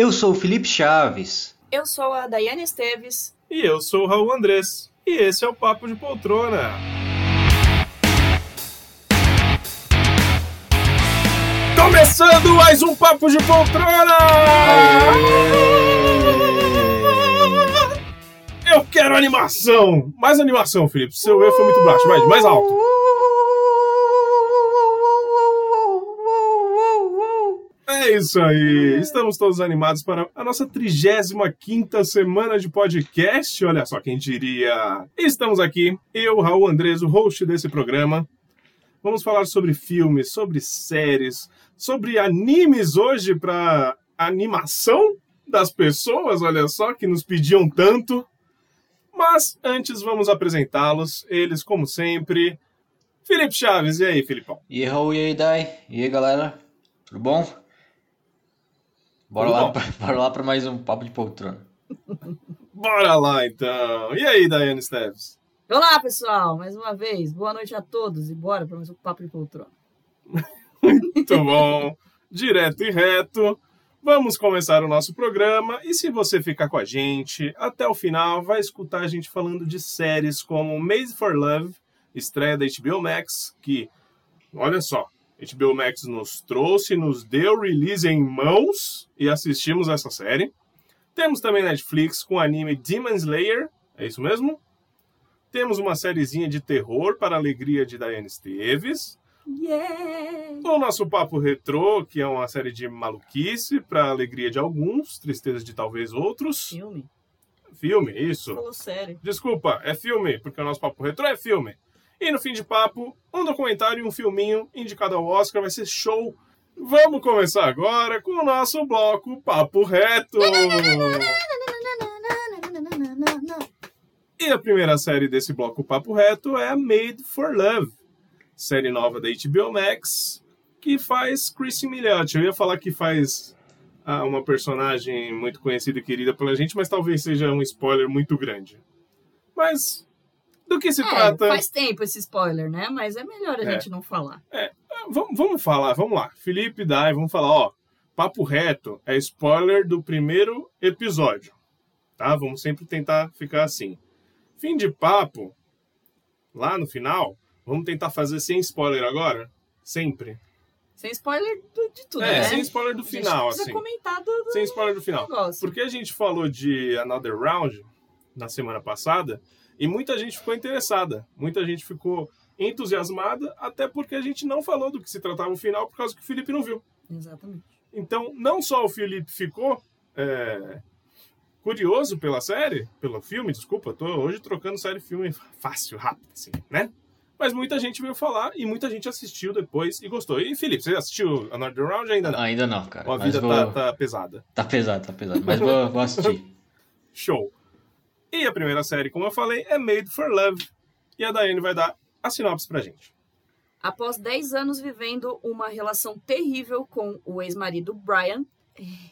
Eu sou o Felipe Chaves. Eu sou a Daiane Esteves. E eu sou o Raul Andrés. E esse é o Papo de Poltrona. Começando mais um Papo de Poltrona! Eu quero animação! Mais animação, Felipe. Seu erro foi muito baixo. Vai, mais alto. É isso aí. Estamos todos animados para a nossa 35 semana de podcast. Olha só quem diria. Estamos aqui, eu, Raul Andrés, o host desse programa. Vamos falar sobre filmes, sobre séries, sobre animes hoje para animação das pessoas, olha só, que nos pediam tanto. Mas antes vamos apresentá-los, eles como sempre. Felipe Chaves, e aí, Filipão? E aí, Raul, e aí, Dai? E aí, galera? Tudo bom? Bora lá, pra, bora lá para mais um Papo de Poltrona. Bora lá então. E aí, Daiane Steves? Olá, pessoal, mais uma vez. Boa noite a todos e bora para mais um Papo de Poltrona. Muito bom. Direto e reto. Vamos começar o nosso programa e se você ficar com a gente até o final, vai escutar a gente falando de séries como Made for Love, estreia da HBO Max, que, olha só, HBO Max nos trouxe, nos deu release em mãos e assistimos essa série. Temos também Netflix com o anime Demon Slayer, é isso mesmo? Temos uma sériezinha de terror para a alegria de Diane Esteves. Yeah! O nosso Papo Retrô, que é uma série de maluquice para a alegria de alguns, tristeza de talvez outros. Filme? Filme, isso. Falou sério. Desculpa, é filme, porque o nosso Papo Retrô é filme. E no fim de papo, um documentário e um filminho indicado ao Oscar vai ser show. Vamos começar agora com o nosso bloco Papo Reto. E a primeira série desse bloco Papo Reto é Made for Love, série nova da HBO Max, que faz Chrissy Milioti. Eu ia falar que faz ah, uma personagem muito conhecida e querida pela gente, mas talvez seja um spoiler muito grande. Mas do que se É, trata? faz tempo esse spoiler, né? Mas é melhor a É. gente não falar. Vamos, vamos falar, vamos lá. Felipe Dai, vamos falar, ó. Papo reto é spoiler do primeiro episódio. Tá? Vamos sempre tentar ficar assim. Fim de papo, lá no final, vamos tentar fazer sem spoiler agora? Sempre. Sem spoiler do- de tudo, é, né? sem spoiler do final, assim. comentar do, do Sem spoiler do final. negócio. Porque a gente falou de Another Round na semana passada e muita gente ficou interessada. Muita gente ficou entusiasmada, até porque a gente não falou do que se tratava o final por causa que o Felipe não viu. Exatamente. Então, não só o Felipe ficou é, curioso pela série, pelo filme, desculpa, tô hoje trocando série e filme fácil, rápido, assim, né? Mas muita gente veio falar e muita gente assistiu depois e gostou. E Felipe, você assistiu Another Round ainda não? Ainda não, cara. A vida vou... tá, tá pesada. tá pesado, tá pesado. Mas vou, vou assistir. Show. E a primeira série, como eu falei, é Made for Love. E a Daiane vai dar a sinopse pra gente. Após 10 anos vivendo uma relação terrível com o ex-marido Brian,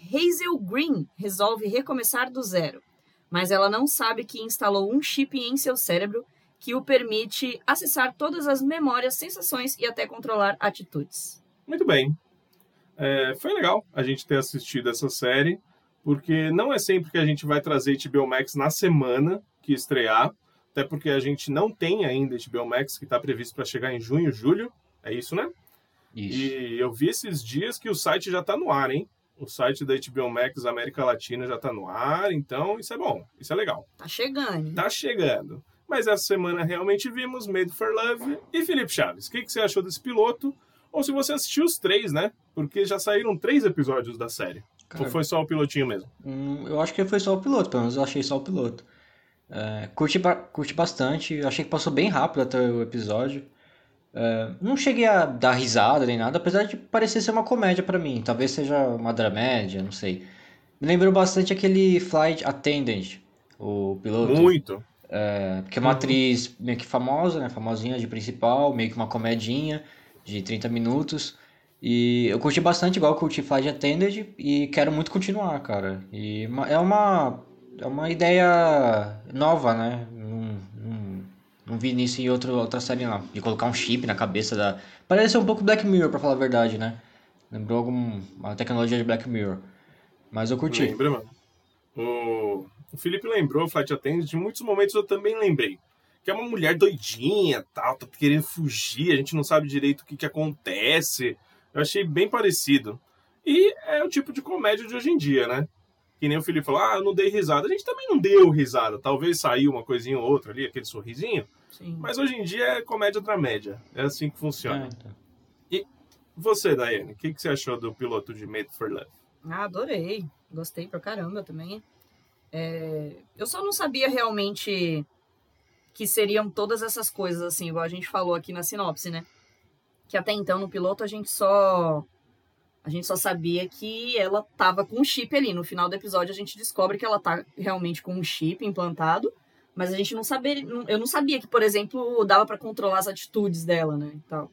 Hazel Green resolve recomeçar do zero. Mas ela não sabe que instalou um chip em seu cérebro que o permite acessar todas as memórias, sensações e até controlar atitudes. Muito bem. É, foi legal a gente ter assistido essa série, porque não é sempre que a gente vai trazer HBO Max na semana que estrear, até porque a gente não tem ainda HBO Max, que está previsto para chegar em junho, julho. É isso, né? Isso. E eu vi esses dias que o site já está no ar, hein? O site da HBO Max América Latina já está no ar, então isso é bom, isso é legal. Tá chegando. hein? Tá chegando. Mas essa semana realmente vimos Made for Love. E Felipe Chaves, o que, que você achou desse piloto? Ou se você assistiu os três, né? Porque já saíram três episódios da série. Cara, Ou foi só o pilotinho mesmo? hum, eu acho que foi só o piloto, pelo menos eu achei só o piloto. É, curti, ba- curti bastante, achei que passou bem rápido até o episódio. É, não cheguei a dar risada nem nada, apesar de parecer ser uma comédia pra mim. Talvez seja uma dramédia, não sei. Me lembrou bastante aquele Flight Attendant, o piloto. Muito. É, porque é uma atriz meio que famosa, né? Famosinha de principal, meio que uma comedinha de 30 minutos. E eu curti bastante, igual eu curti Flight Attendant, e quero muito continuar, cara. E é uma, é uma ideia nova, né? Não, não, não vi nisso em outro, outra série não. De colocar um chip na cabeça da. Parece um pouco Black Mirror, pra falar a verdade, né? Lembrou alguma tecnologia de Black Mirror. Mas eu curti. Lembra, mano? O, o Felipe lembrou, o Flight Attendant, de muitos momentos eu também lembrei. Que é uma mulher doidinha, tal, tá querendo fugir, a gente não sabe direito o que, que acontece. Eu achei bem parecido. E é o tipo de comédia de hoje em dia, né? Que nem o Felipe falou, ah, eu não dei risada. A gente também não deu risada. Talvez saiu uma coisinha ou outra ali, aquele sorrisinho. Sim. Mas hoje em dia é comédia dramédia. É assim que funciona. É, então. Você, Daiane, o que, que você achou do piloto de Made for Love? Ah, adorei. Gostei pra caramba também. É, Eu só não sabia realmente que seriam todas essas coisas, assim, igual a gente falou aqui na sinopse, né? Que até então, no piloto, a gente só. A gente só sabia que ela tava com um chip ali. No final do episódio, a gente descobre que ela tá realmente com um chip implantado. Mas a gente não sabia. Eu não sabia que, por exemplo, dava pra controlar as atitudes dela, né? E tal.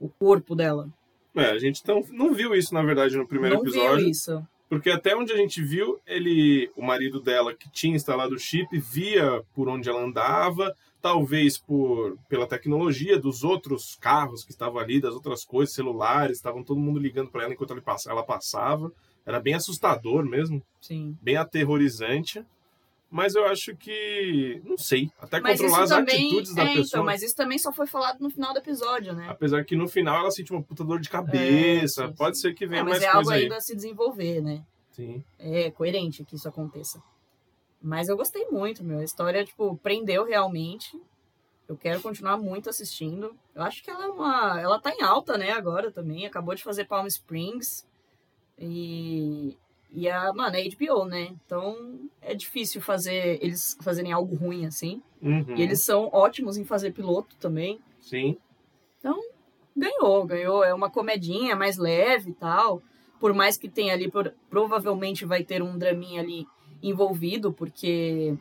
O corpo dela. É, a gente então, não viu isso, na verdade, no primeiro não episódio. viu isso. Porque até onde a gente viu, ele, o marido dela que tinha instalado o chip, via por onde ela andava, talvez por pela tecnologia dos outros carros que estavam ali, das outras coisas, celulares, estavam todo mundo ligando para ela enquanto ela passava. Era bem assustador mesmo, Sim. bem aterrorizante. Mas eu acho que, não sei, até Mas controlar isso as também. atitudes da é, pessoa. então, mas isso também só foi falado no final do episódio, né? Apesar que no final ela sentiu uma puta dor de cabeça. É, sim, Pode sim. ser que venha É, mas mais é algo coisa aí. ainda a se desenvolver, né? Sim. É coerente que isso aconteça. Mas eu gostei muito, meu. A história, tipo, prendeu realmente. Eu quero continuar muito assistindo. Eu acho que ela é uma. Ela tá em alta, né, agora também. Acabou de fazer Palm Springs. E. E a, mano, é HBO, né? Então é difícil fazer eles fazerem algo ruim assim. Uhum. E eles são ótimos em fazer piloto também. Sim. Ganhou, ganhou. É uma comedinha mais leve e tal. Por mais que tenha ali, por- provavelmente vai ter um draminha ali envolvido, porque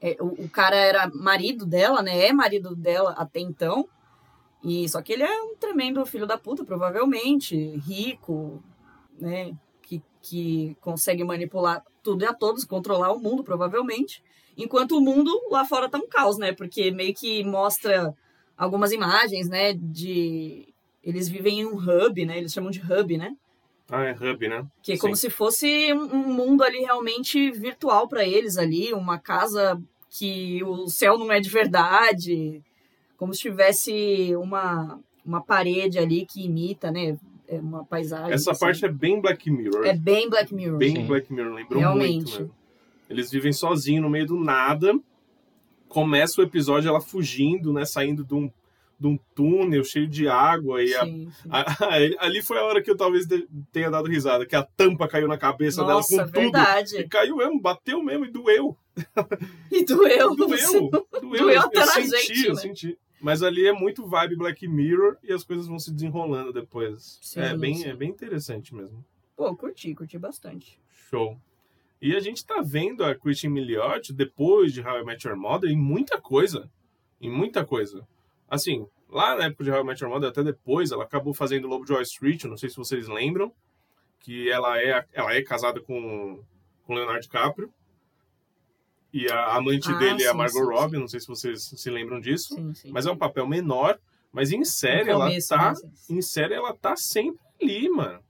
é, o, o cara era marido dela, né? É marido dela até então. E só que ele é um tremendo filho da puta, provavelmente, rico, né? Que, que consegue manipular tudo e a todos, controlar o mundo, provavelmente. Enquanto o mundo lá fora tá um caos, né? Porque meio que mostra algumas imagens, né? De. Eles vivem em um hub, né? Eles chamam de hub, né? Ah, é Hub, né? Que é como se fosse um mundo ali realmente virtual para eles ali, uma casa que o céu não é de verdade, como se tivesse uma, uma parede ali que imita, né? É uma paisagem. Essa assim. parte é bem Black Mirror. é bem Black Mirror. bem Sim. Black Mirror, lembrou Realmente. muito. Mesmo. Eles vivem sozinhos no meio do nada. Começa o episódio ela fugindo, né? Saindo de um, de um túnel cheio de água. E a- Sim, sim. a- ali foi a hora que eu talvez tenha dado risada, que a tampa caiu na cabeça Nossa, dela com tudo. verdade. E caiu mesmo, bateu mesmo e doeu. E doeu. Doeu. Doeu, Doeu eu, até eu na senti, gente, eu né? senti. Mas ali é muito vibe Black Mirror e as coisas vão se desenrolando depois. Sim, é, bem, é bem interessante mesmo. Pô, curti, curti bastante. Show. E a gente tá vendo a Christian Milioti depois de How I Met Your Mother em muita coisa. Em muita coisa. Assim, lá na época de How I Met Your Mother, até depois, ela acabou fazendo Lobo de Wall Street, não sei se vocês lembram, que ela é, ela é casada com, com Leonardo DiCaprio. E a amante Ah, dele é a sim, Margot sim, Robbie, sim. não sei se vocês se lembram disso. Sim, sim. Mas é um papel menor, mas em série ela começo, tá né? em série ela tá sempre ali, mano.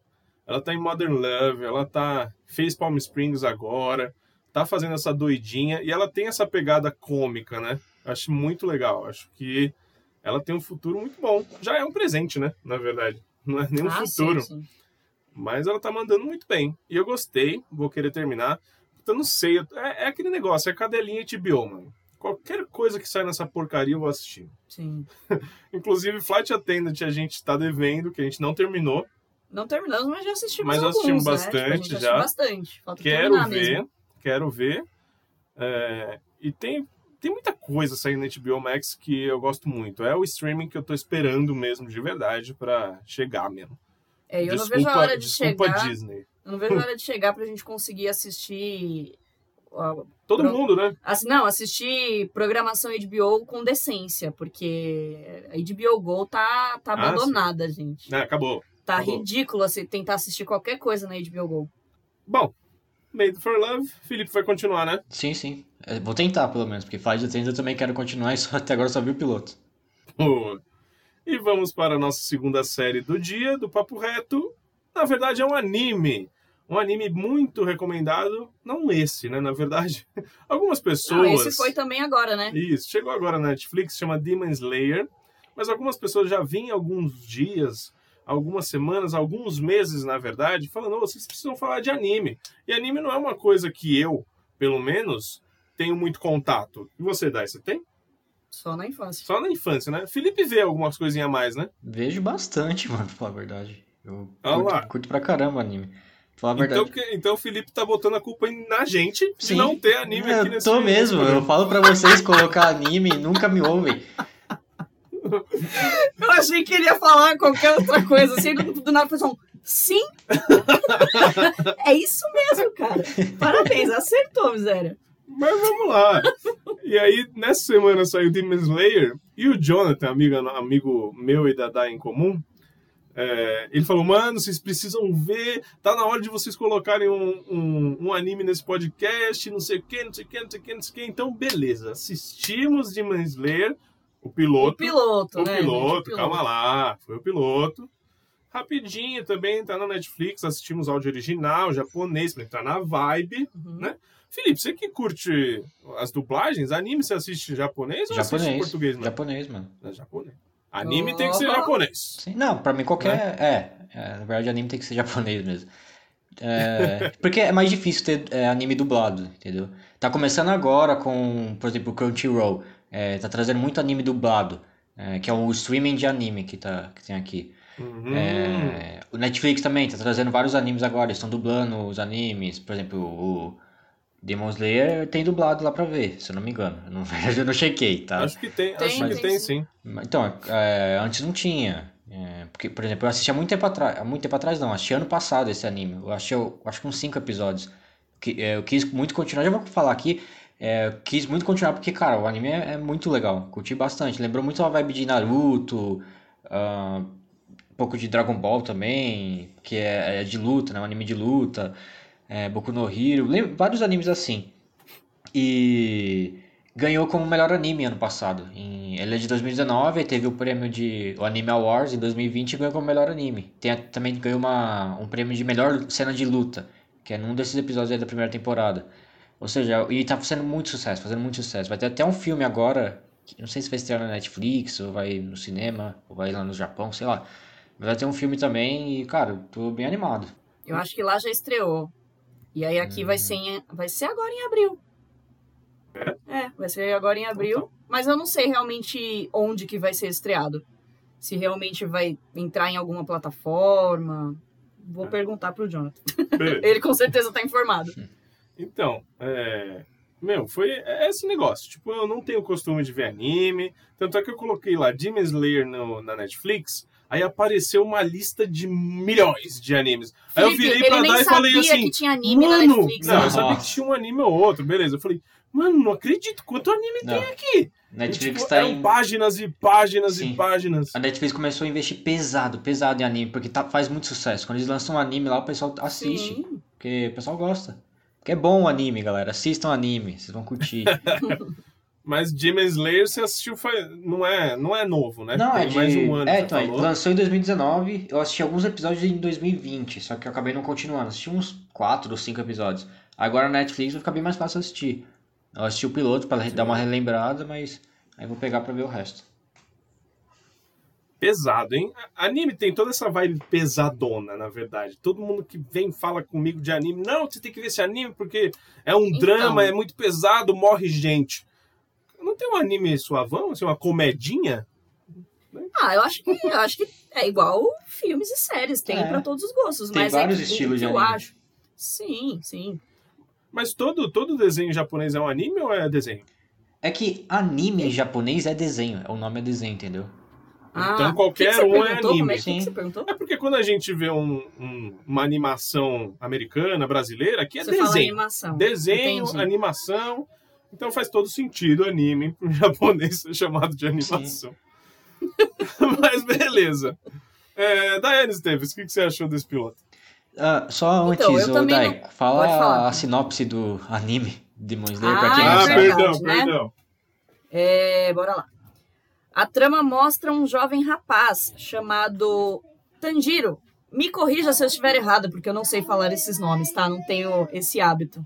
Ela tá em Modern Love, ela tá. fez Palm Springs agora, tá fazendo essa doidinha e ela tem essa pegada cômica, né? Acho muito legal. Acho que ela tem um futuro muito bom. Já é um presente, né? Na verdade. Não é nem um Ah, futuro. sim, sim. Mas ela tá mandando muito bem. E eu gostei, vou querer terminar. Eu não sei, é, é aquele negócio, é cadelinha HBO, mano. Qualquer coisa que sai nessa porcaria eu vou assistir. Sim. Inclusive, Flight Attendant a gente tá devendo, que a gente não terminou. Não terminamos, mas já assistimos Mas alguns, assistimos né? bastante Tipo, a gente já. bastante. Falta Quero ver, mesmo. quero ver. É, e tem, tem muita coisa saindo na HBO Max que eu gosto muito. É o streaming que eu tô esperando mesmo, de verdade, pra chegar mesmo. É, eu desculpa, não vejo a hora de desculpa chegar. Disney. Eu não vejo a hora de chegar pra gente conseguir assistir. Todo Pro- mundo, né? Assim, não, assistir programação HBO com decência, porque a HBO Go tá, tá Ah, abandonada, gente. É, acabou. Tá acabou. ridículo assim, tentar assistir qualquer coisa na HBO Go. Bom, Made for Love, Felipe vai continuar, né? Sim, sim. É, Vou tentar, pelo menos, porque Flight Attendant eu também quero continuar e só, até agora só vi o piloto. Boa. E vamos para a nossa segunda série do dia, do Papo Reto. Na verdade, é um anime. um anime muito recomendado, não esse, né? Na verdade, algumas pessoas. Não, esse foi também agora, né? Isso, chegou agora na Netflix, chama Demon Slayer, mas algumas pessoas já vinham alguns dias, algumas semanas, alguns meses, na verdade, falando, oh, vocês precisam falar de anime. E anime não é uma coisa que eu, pelo menos, tenho muito contato. E você, Dai, você tem? Só na infância. Só na infância, né? Felipe vê algumas coisinhas a mais, né? Vejo bastante, mano, pra falar a verdade. Eu Olha lá. curto, curto pra caramba anime. Falar a verdade. Então, que- então o Felipe tá botando a culpa na gente de Sim. não ter anime É, aqui eu nesse tô mesmo, nesse eu programa. falo pra vocês colocar anime e nunca me ouvem. Eu achei que ele ia falar qualquer outra coisa, assim, do, do nada fez um sim. é isso mesmo, cara. Parabéns, acertou, miséria. Mas vamos lá. E aí, nessa semana saiu Demon Slayer e o Jonathan, amigo, amigo meu e da Dai em comum, é, ele falou, mano, vocês precisam ver, tá na hora de vocês colocarem um, um, um anime nesse podcast, não sei o que, não sei o que, não sei o que, não sei o que. Então, beleza, assistimos Demon Slayer, o O piloto. piloto, O né? piloto, gente? O calma lá, foi o piloto. Rapidinho também, tá na Netflix, assistimos áudio original, japonês, pra entrar na vibe. Uhum. né? Felipe, você que curte as dublagens, anime você assiste japonês ou assiste Japonês. português, mano? Japonês, mano. É japonês. Anime tem que ser japonês. Sim, não, pra mim qualquer. Né? É, é, na verdade anime tem que ser japonês mesmo. É, porque é mais difícil ter é, anime dublado, entendeu? Tá começando agora com, por exemplo, o Crunchyroll. É, tá trazendo muito anime dublado, é, que é o streaming de anime que, tá, que tem aqui. Uhum. É, o Netflix também tá trazendo vários animes agora, eles estão dublando os animes. Por exemplo, o Demon Slayer tem dublado lá pra ver, se eu não me engano. Eu não, eu não chequei, tá? Acho que tem, Tem, acho que tem sim. Então, é, antes não tinha. É, porque, por exemplo, eu assisti há muito tempo atrás. Há muito tempo atrás não, assisti ano passado esse anime. Eu achei, eu acho que uns cinco episódios. Que, é, eu quis muito continuar, já vou falar aqui. É, quis muito continuar porque, cara, o anime é, é muito legal. Curti bastante. Lembrou muito a vibe de Naruto, ah, um pouco de Dragon Ball também, que é, é de luta, né? Um anime de luta. É, Boku no Hero, lem- vários animes assim. E ganhou como melhor anime ano passado. Em, ele é de 2019, aí teve o prêmio de o Anime Awards em 2020 e ganhou como melhor anime. Tem, também ganhou uma, um prêmio de melhor cena de luta, que é num desses episódios da primeira temporada. Ou seja, e tá fazendo muito sucesso, fazendo muito sucesso. Vai ter até um filme agora, que não sei se vai estrear na Netflix, ou vai no cinema, ou vai lá no Japão, sei lá. Mas vai ter um filme também e, cara, tô bem animado. Eu acho que lá já estreou. E aí aqui vai ser, em- vai ser agora em abril. É, vai ser agora em abril. Mas eu não sei realmente onde que vai ser estreado. Se realmente vai entrar em alguma plataforma. Vou perguntar pro Jonathan. Ele com certeza tá informado. Então, é... Meu, foi é esse negócio. Tipo, eu não tenho costume de ver anime. Tanto é que eu coloquei lá Demon Slayer no, na Netflix. Aí apareceu uma lista de milhões de animes. Aí eu Felipe, virei pra dar e falei assim... que tinha anime na Mano, Netflix. não, eu né? sabia que tinha um anime ou outro, beleza. Eu falei, mano, não acredito quanto anime Não. tem aqui. Netflix e, tipo, tá em. páginas e páginas Sim. e páginas. A Netflix começou a investir pesado, pesado em anime, porque tá- faz muito sucesso. Quando eles lançam um anime lá, o pessoal assiste, Sim. porque o pessoal gosta. É bom o anime, galera. Assistam anime, vocês vão curtir. Mas Demon Slayer você assistiu, faz... não, é, não é novo, né? Não, tem é de... mais um ano, É, então, falou. lançou em 2019, eu assisti alguns episódios em 2020, só que eu acabei não continuando. Assisti uns 4 ou 5 episódios. Agora na Netflix vai ficar bem mais fácil assistir. Eu assisti o piloto pra dar uma relembrada, mas aí vou pegar pra ver o resto. Pesado, hein? Anime tem toda essa vibe pesadona, na verdade. Todo mundo que vem fala comigo de anime, não, você tem que ver esse anime porque é um Então. drama, é muito pesado, morre gente. Não tem um anime suavão, assim, uma comedinha? Ah, eu acho que eu acho que é igual filmes e séries, tem É. pra todos os gostos. Tem mas vários é que- estilos que eu anime. acho. Sim, sim. Mas todo, todo desenho japonês é um anime ou é desenho? É que anime em japonês é desenho, o nome é desenho, entendeu? Ah, Então qualquer o que que você um é anime. Como é que, Sim. que você perguntou? É porque quando a gente vê um- um- uma animação americana, brasileira, aqui é você fala desenho. animação. Desenho, Entendi. animação. Então faz todo sentido anime pro japonês ser chamado de animação. Mas beleza. É, Daiane Esteves, o que, que você achou desse piloto? Ah, só Então, antes, ô, também Dai, não- fala a sinopse do anime Demon Slayer Ah, pra quem é não ah, sabe. verdade, perdão, né? perdão. É, bora lá. A trama mostra um jovem rapaz chamado Tanjiro, Me corrija se eu estiver errada, porque eu não sei falar esses nomes, tá? Não tenho esse hábito.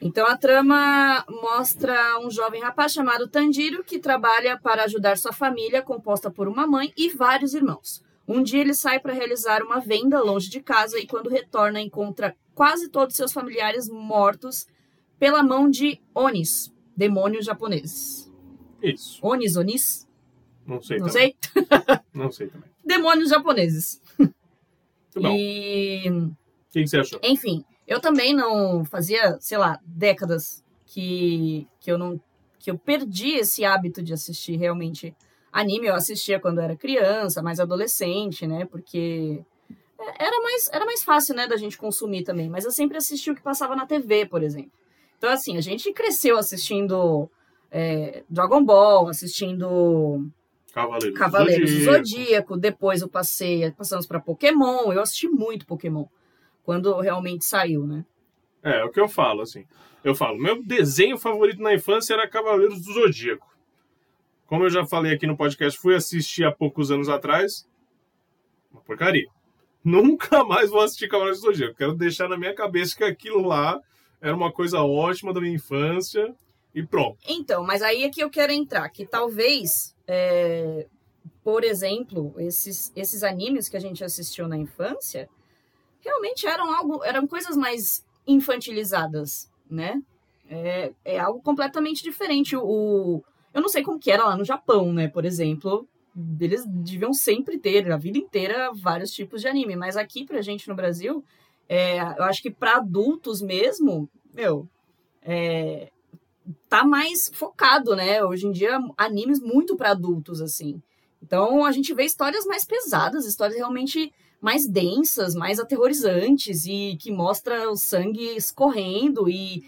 Então a trama mostra um jovem rapaz chamado Tanjiro que trabalha para ajudar sua família, composta por uma mãe e vários irmãos. Um dia ele sai para realizar uma venda longe de casa e quando retorna encontra quase todos seus familiares mortos pela mão de Onis, demônios japoneses. Isso. Onis, Onis? Não sei Não também. sei. Não sei também. Demônios japoneses. Bom. E O que, você achou? Enfim, eu também não fazia, sei lá, décadas que, que eu não que eu perdi esse hábito de assistir realmente anime. Eu assistia quando era criança, mais adolescente, né? Porque era mais, era mais fácil, né, da gente consumir também. Mas eu sempre assisti o que passava na TV, por exemplo. Então, assim, a gente cresceu assistindo é, Dragon Ball, assistindo Cavaleiros, Cavaleiros do Zodíaco. Zodíaco, depois eu passei, passamos para Pokémon, eu assisti muito Pokémon quando realmente saiu, né? É, é o que eu falo, assim. Eu falo, meu desenho favorito na infância era Cavaleiros do Zodíaco. Como eu já falei aqui no podcast, fui assistir há poucos anos atrás. Uma porcaria. Nunca mais vou assistir Cavaleiros do Zodíaco. Quero deixar na minha cabeça que aquilo lá era uma coisa ótima da minha infância e pronto. Então, mas aí é que eu quero entrar, que talvez, é, por exemplo, esses, esses animes que a gente assistiu na infância, realmente eram algo, eram coisas mais infantilizadas, né? É, é algo completamente diferente. O, eu não sei como que era lá no Japão, né? Por exemplo, eles deviam sempre ter, a vida inteira, vários tipos de anime. Mas aqui pra gente no Brasil, é, eu acho que para adultos mesmo, meu, é, tá mais focado, né? Hoje em dia, animes muito para adultos, assim. Então, a gente vê histórias mais pesadas, histórias realmente mais densas, mais aterrorizantes e que mostra o sangue escorrendo e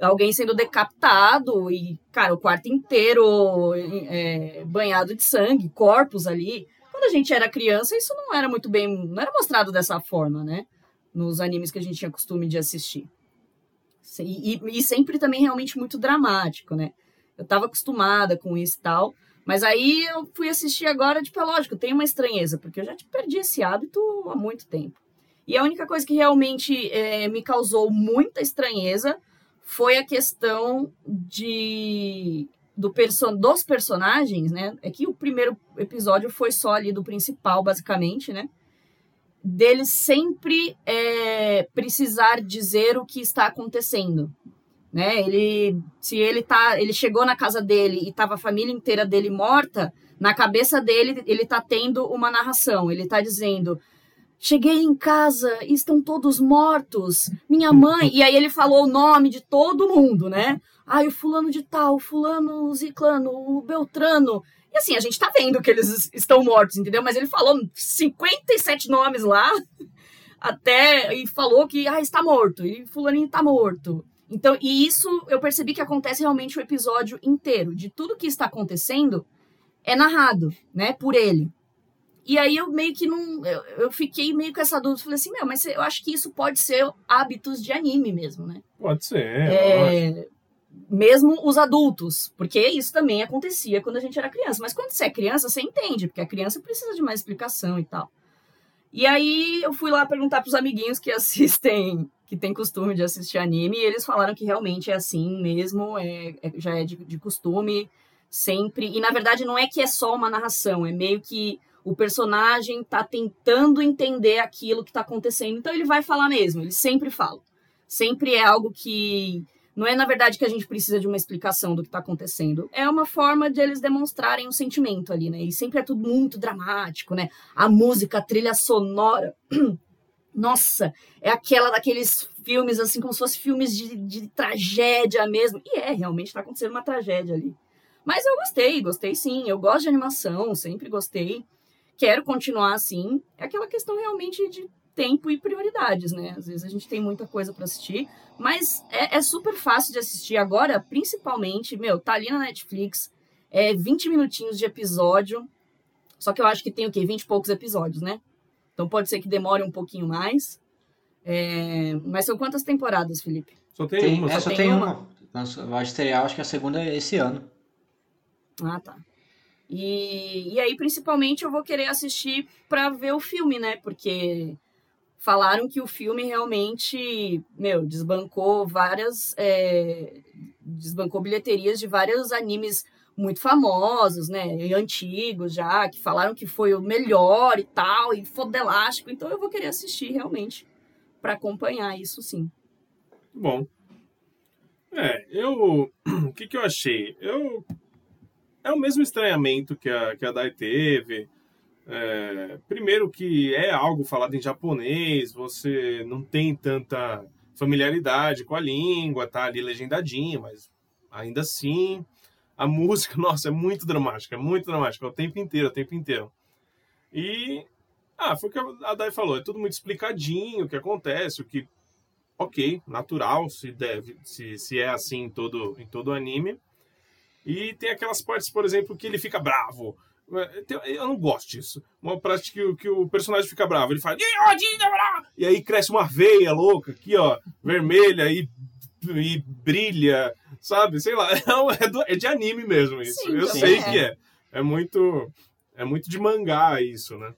alguém sendo decapitado e, cara, o quarto inteiro é, banhado de sangue, corpos ali. Quando a gente era criança, isso não era muito bem, não era mostrado dessa forma, né? Nos animes que a gente tinha costume de assistir. E, e, e sempre também realmente muito dramático, né? Eu tava acostumada com isso e tal. Mas aí eu fui assistir agora, tipo, é lógico, tem uma estranheza, porque eu já perdi esse hábito há muito tempo. E a única coisa que realmente é, me causou muita estranheza foi a questão de do perso dos personagens, né? É que o primeiro episódio foi só ali do principal, basicamente, né? Dele sempre é, precisar dizer o que está acontecendo, né? Ele, se ele tá, ele chegou na casa dele e tava a família inteira dele morta, na cabeça dele ele tá tendo uma narração, ele tá dizendo Cheguei em casa estão todos mortos. Minha mãe. E aí ele falou o nome de todo mundo, né? Ai, o fulano de tal, o fulano Ziclano, o Beltrano. E assim, a gente tá vendo que eles estão mortos, entendeu? Mas ele falou 57 nomes lá, até. E falou que ah, está morto. E fulaninho tá morto. Então, e isso eu percebi que acontece realmente o episódio inteiro. De tudo que está acontecendo é narrado, né, por ele. E aí eu meio que não. Eu, eu fiquei meio com essa dúvida. Falei assim, meu, mas eu acho que isso pode ser hábitos de anime mesmo, né? Pode ser. É, mesmo os adultos. Porque isso também acontecia quando a gente era criança. Mas quando você é criança, você entende, porque a criança precisa de mais explicação e tal. E aí eu fui lá perguntar pros amiguinhos que assistem, que tem costume de assistir anime, e eles falaram que realmente é assim mesmo, é, é já é de, de costume, sempre. E na verdade não é que é só uma narração, é meio que o personagem tá tentando entender aquilo que tá acontecendo. Então ele vai falar mesmo, ele sempre fala. Sempre é algo que não é na verdade que a gente precisa de uma explicação do que tá acontecendo. É uma forma de eles demonstrarem o um sentimento ali, né? E sempre é tudo muito dramático, né? A música, a trilha sonora. Nossa, é aquela daqueles filmes assim, como se fossem filmes de, de tragédia mesmo. E é, realmente tá acontecendo uma tragédia ali. Mas eu gostei, gostei sim. Eu gosto de animação, sempre gostei quero continuar assim. É aquela questão realmente de tempo e prioridades, né? Às vezes a gente tem muita coisa para assistir, mas é, é, super fácil de assistir agora, principalmente, meu, tá ali na Netflix, é 20 minutinhos de episódio, só que eu acho que tem o quê? 20 e poucos episódios, né? Então pode ser que demore um pouquinho mais. É... Mas são quantas temporadas, Felipe? Só tem, Tem, uma. é, só. tem tem uma? uma. Vai estrear, acho que a segunda é esse ano. Ah, tá. E, e aí, principalmente, eu vou querer assistir para ver o filme, né? Porque falaram que o filme realmente, meu, desbancou várias. É, desbancou bilheterias de vários animes muito famosos, né? Antigos já, que falaram que foi o melhor e tal, e fodelástico. Então eu vou querer assistir realmente para acompanhar isso sim. Bom. É, eu. O que, que eu achei? Eu. É o mesmo estranhamento que a, que a Dai teve. É, primeiro que é algo falado em japonês, você não tem tanta familiaridade com a língua, tá ali legendadinho, mas ainda assim a música, nossa, é muito dramática, é muito dramática, o tempo inteiro, o tempo inteiro. E ah, foi o que a Dai falou, é tudo muito explicadinho o que acontece, o que ok, natural, se deve, se, se é assim em todo em todo anime. E tem aquelas partes, por exemplo, que ele fica bravo. Eu não gosto disso. Uma parte que, que o personagem fica bravo. Ele fala. E aí cresce uma veia louca aqui, ó, vermelha e, e brilha, sabe? Sei lá. É, é de anime mesmo isso. Sim, Eu sei é. que é. É muito, é muito de mangá isso, né?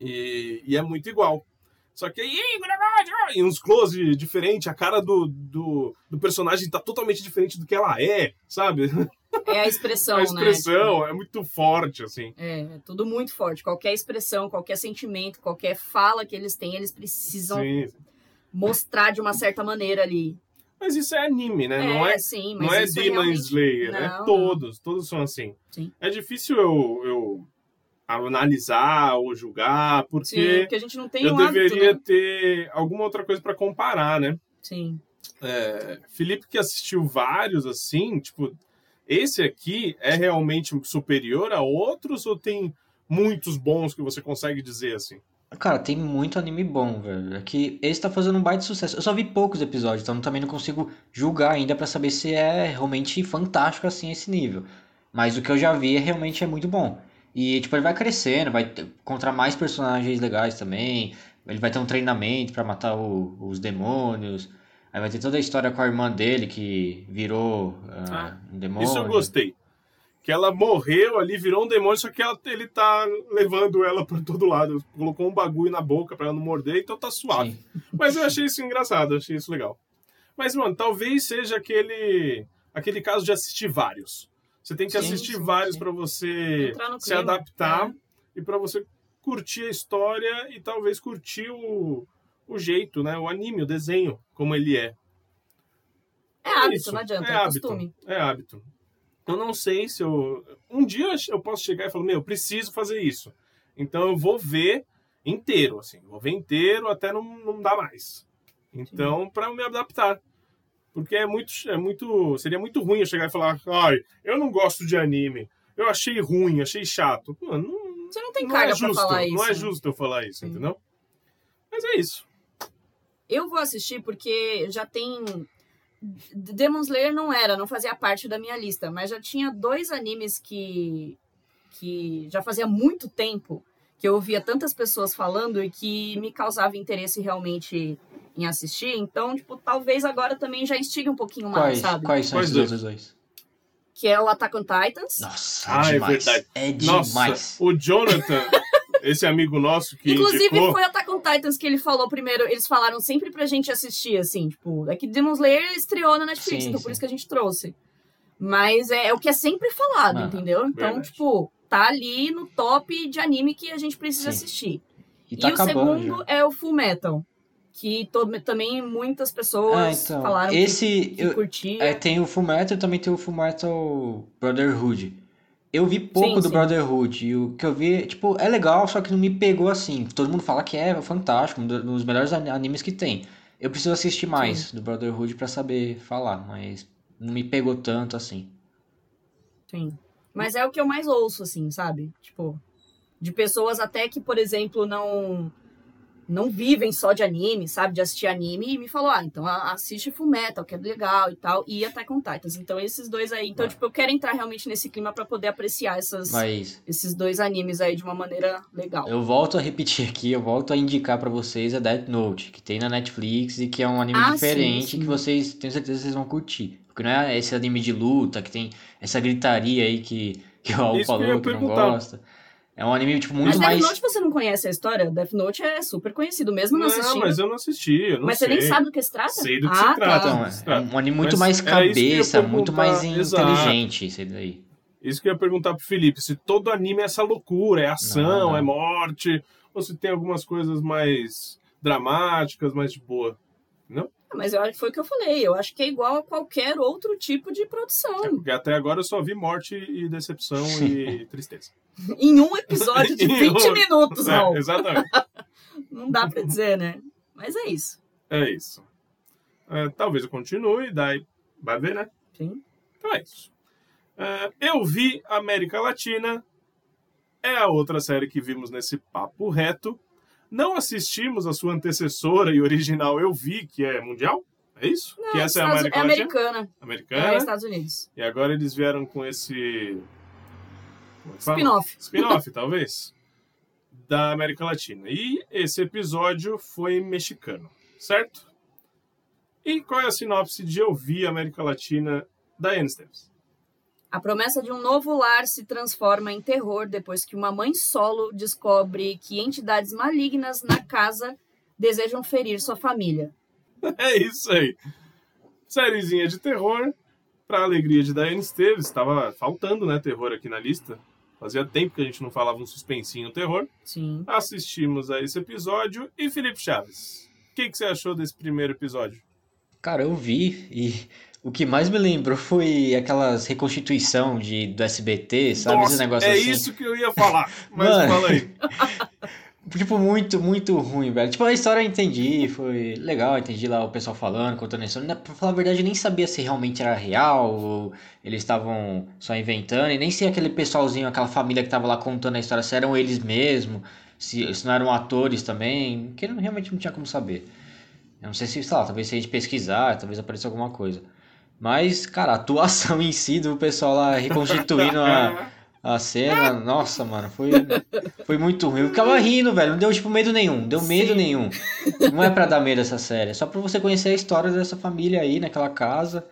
E, e é muito igual. Só que aí, e uns close diferentes, a cara do, do, do, personagem tá totalmente diferente do que ela é, sabe? É a expressão, né? A expressão né? é muito forte, assim. É, é tudo muito forte. Qualquer expressão, qualquer sentimento, qualquer fala que eles têm, eles precisam Sim. mostrar de uma certa maneira ali. Mas isso é anime, né? É, não é, sim, não é Demon realmente... Slayer, né? não, é todos, todos são assim. Sim. É difícil eu, eu analisar ou julgar, porque, Sim, porque a gente não tem eu um deveria hábito, né? ter alguma outra coisa para comparar, né? Sim. É, Felipe que assistiu vários assim, tipo, esse aqui é realmente superior a outros ou tem muitos bons que você consegue dizer assim? Cara, tem muito anime bom, velho. É que esse tá fazendo um baita sucesso. Eu só vi poucos episódios, então também não consigo julgar ainda para saber se é realmente fantástico assim esse nível. Mas o que eu já vi é, realmente é muito bom. E, tipo, ele vai crescendo, vai encontrar mais personagens legais também. Ele vai ter um treinamento para matar o, os demônios. Aí vai ter toda a história com a irmã dele que virou uh, ah, um demônio. Isso eu gostei. Que ela morreu ali, virou um demônio, só que ela, ele tá levando ela para todo lado. Colocou um bagulho na boca para ela não morder, então tá suave. Sim. Mas eu achei isso engraçado, achei isso legal. Mas, mano, talvez seja aquele, aquele caso de assistir vários. Você tem que sim, assistir sim, vários para você se adaptar é. e para você curtir a história e talvez curtir o, o jeito, né? O anime, o desenho, como ele é. É, é hábito, isso. não adianta, é, é hábito, costume. É hábito. Eu não sei se eu. Um dia eu posso chegar e falar, meu, eu preciso fazer isso. Então eu vou ver inteiro, assim. Vou ver inteiro até não, não dar mais. Então, para me adaptar. Porque é muito, é muito. Seria muito ruim eu chegar e falar, ai, eu não gosto de anime. Eu achei ruim, achei chato. Pô, não, Você não tem carga é justo, pra falar isso. Não é justo eu falar isso, Sim. entendeu? Mas é isso. Eu vou assistir porque já tem. Demon Slayer não era, não fazia parte da minha lista, mas já tinha dois animes que, que já fazia muito tempo que eu ouvia tantas pessoas falando e que me causava interesse realmente em assistir. Então, tipo, talvez agora também já instigue um pouquinho mais, quais, sabe? Quais são esses outros dois? Que é o Attack on Titans. Nossa, é ah, demais. É, verdade. é demais. Nossa, o Jonathan, esse amigo nosso que Inclusive, indicou... foi o Attack on Titans que ele falou primeiro. Eles falaram sempre pra gente assistir, assim, tipo... É que Demon Slayer estreou na Netflix, sim, então sim. por isso que a gente trouxe. Mas é, é o que é sempre falado, ah, entendeu? Então, verdade. tipo, tá ali no top de anime que a gente precisa sim. assistir. E, tá e o segundo já. é o Full Metal que também muitas pessoas ah, então, falaram esse, que, que curtia. É, tem o Fullmetal e também tem o Fullmetal Brotherhood. Eu vi pouco sim, do sim. Brotherhood e o que eu vi, tipo, é legal, só que não me pegou assim. Todo mundo fala que é fantástico, um dos melhores animes que tem. Eu preciso assistir mais sim. do Brotherhood para saber falar, mas não me pegou tanto assim. Sim. Mas é o que eu mais ouço, assim, sabe? Tipo, de pessoas até que, por exemplo, não não vivem só de anime, sabe? De assistir anime, e me falou, ah, então assiste Full Metal, que é legal e tal, e Attack on Titans. Então, esses dois aí. Então, ah. tipo, eu quero entrar realmente nesse clima para poder apreciar essas, Mas... esses dois animes aí de uma maneira legal. Eu volto a repetir aqui, eu volto a indicar para vocês a Death Note, que tem na Netflix e que é um anime ah, diferente sim, sim. que vocês, tenho certeza que vocês vão curtir. Porque não é esse anime de luta, que tem essa gritaria aí que que o Raul Isso que falou que não gosta. É um anime, tipo, Mas muito Death mais. Note você não conhece a história? Death Note é super conhecido, mesmo não, Não, assistindo. mas eu não assisti, eu não Mas sei. você nem sabe do que se trata? Sei do que ah, se trata. Então, do que se trata. é um anime muito Mas mais cabeça, muito mais inteligente, isso daí. Isso que eu ia perguntar pro Felipe, se todo anime é essa loucura, é ação, Não, não. é morte, ou se tem algumas coisas mais dramáticas, mais de boa. Não? Mas eu acho que foi o que eu falei. Eu acho que é igual a qualquer outro tipo de produção. É porque até agora eu só vi morte e decepção e tristeza. Em um episódio de Em 20 um- minutos, É, Raul. exatamente. Não dá pra dizer, né? Mas é isso. É isso. É, talvez eu continue, daí vai ver, né? Sim. Então é isso. É, eu vi América Latina. É a outra série que vimos nesse papo reto. Não assistimos a sua antecessora e original Eu Vi, que é mundial? É isso? Não, que essa é a Estados- América é americana. Americana. É, Estados Unidos. E agora eles vieram com esse. é? Spin-off. Spin-off, talvez. Da América Latina. E esse episódio foi mexicano, certo? E qual é a sinopse de Eu Vi América Latina da Anne? A promessa de um novo lar se transforma em terror depois que uma mãe solo descobre que entidades malignas na casa desejam ferir sua família. É isso aí. Sériezinha de terror, pra alegria de Diane Esteves. Estava faltando, né, terror aqui na lista. Fazia tempo que a gente não falava um suspensinho terror. Sim. Assistimos a esse episódio. E Felipe Chaves, o que, que você achou desse primeiro episódio? Cara, eu vi e o que mais me lembrou foi aquelas reconstituição de, do SBT, sabe? Esse negócio é assim. isso que eu ia falar. Mas Mano. fala aí. Tipo, muito, muito ruim, velho. Tipo, a história eu entendi, foi legal, entendi lá o pessoal falando, contando a história. Pra falar a verdade, eu nem sabia se realmente era real ou eles estavam só inventando. E nem se aquele pessoalzinho, aquela família que tava lá contando a história, se eram eles mesmo, se, se não eram atores também, que realmente não tinha como saber. Eu não sei se, sei lá, talvez se a gente pesquisar, talvez apareça alguma coisa. Mas, cara, a atuação em si do pessoal lá reconstituindo a, a cena, nossa, mano, foi, foi muito ruim. Eu ficava rindo, velho, não deu, tipo, medo nenhum, deu medo Sim. nenhum. Não é pra dar medo essa série, é só pra você conhecer a história dessa família aí, naquela casa.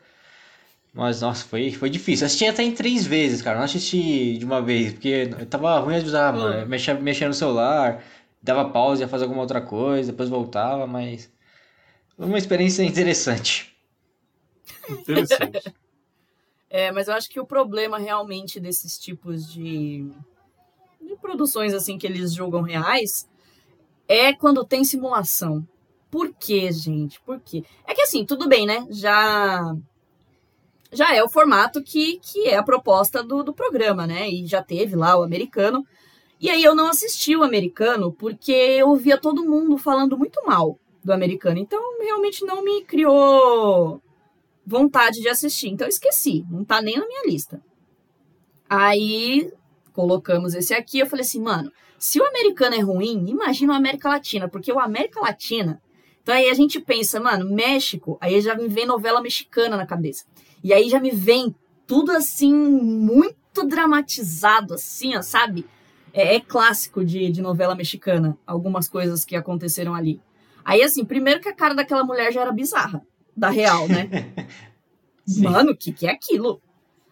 Mas, nossa, foi, foi difícil. Eu assisti até em três vezes, cara, não assisti de uma vez, porque eu tava ruim de usar, mano, eu mexia, mexia no celular, dava pausa, ia fazer alguma outra coisa, depois voltava, mas... Foi uma experiência interessante. Interessante. É, mas eu acho que o problema realmente desses tipos de, de produções assim que eles julgam reais é quando tem simulação. Por quê, gente? Por quê? É que assim, tudo bem, né? Já já é o formato que, que é a proposta do, do programa, né? E já teve lá o americano. E aí eu não assisti o americano porque eu via todo mundo falando muito mal do americano. Então realmente não me criou vontade de assistir. Então esqueci, não tá nem na minha lista. Aí colocamos esse aqui, eu falei assim, mano, se o americano é ruim, imagina o América Latina, porque o América Latina. Então aí a gente pensa, mano, México, aí já me vem novela mexicana na cabeça. E aí já me vem tudo assim, muito dramatizado, assim, ó, sabe? É, é clássico de, de novela mexicana, algumas coisas que aconteceram ali. Aí, assim, primeiro que a cara daquela mulher já era bizarra, da real, né? Mano, o que, que é aquilo?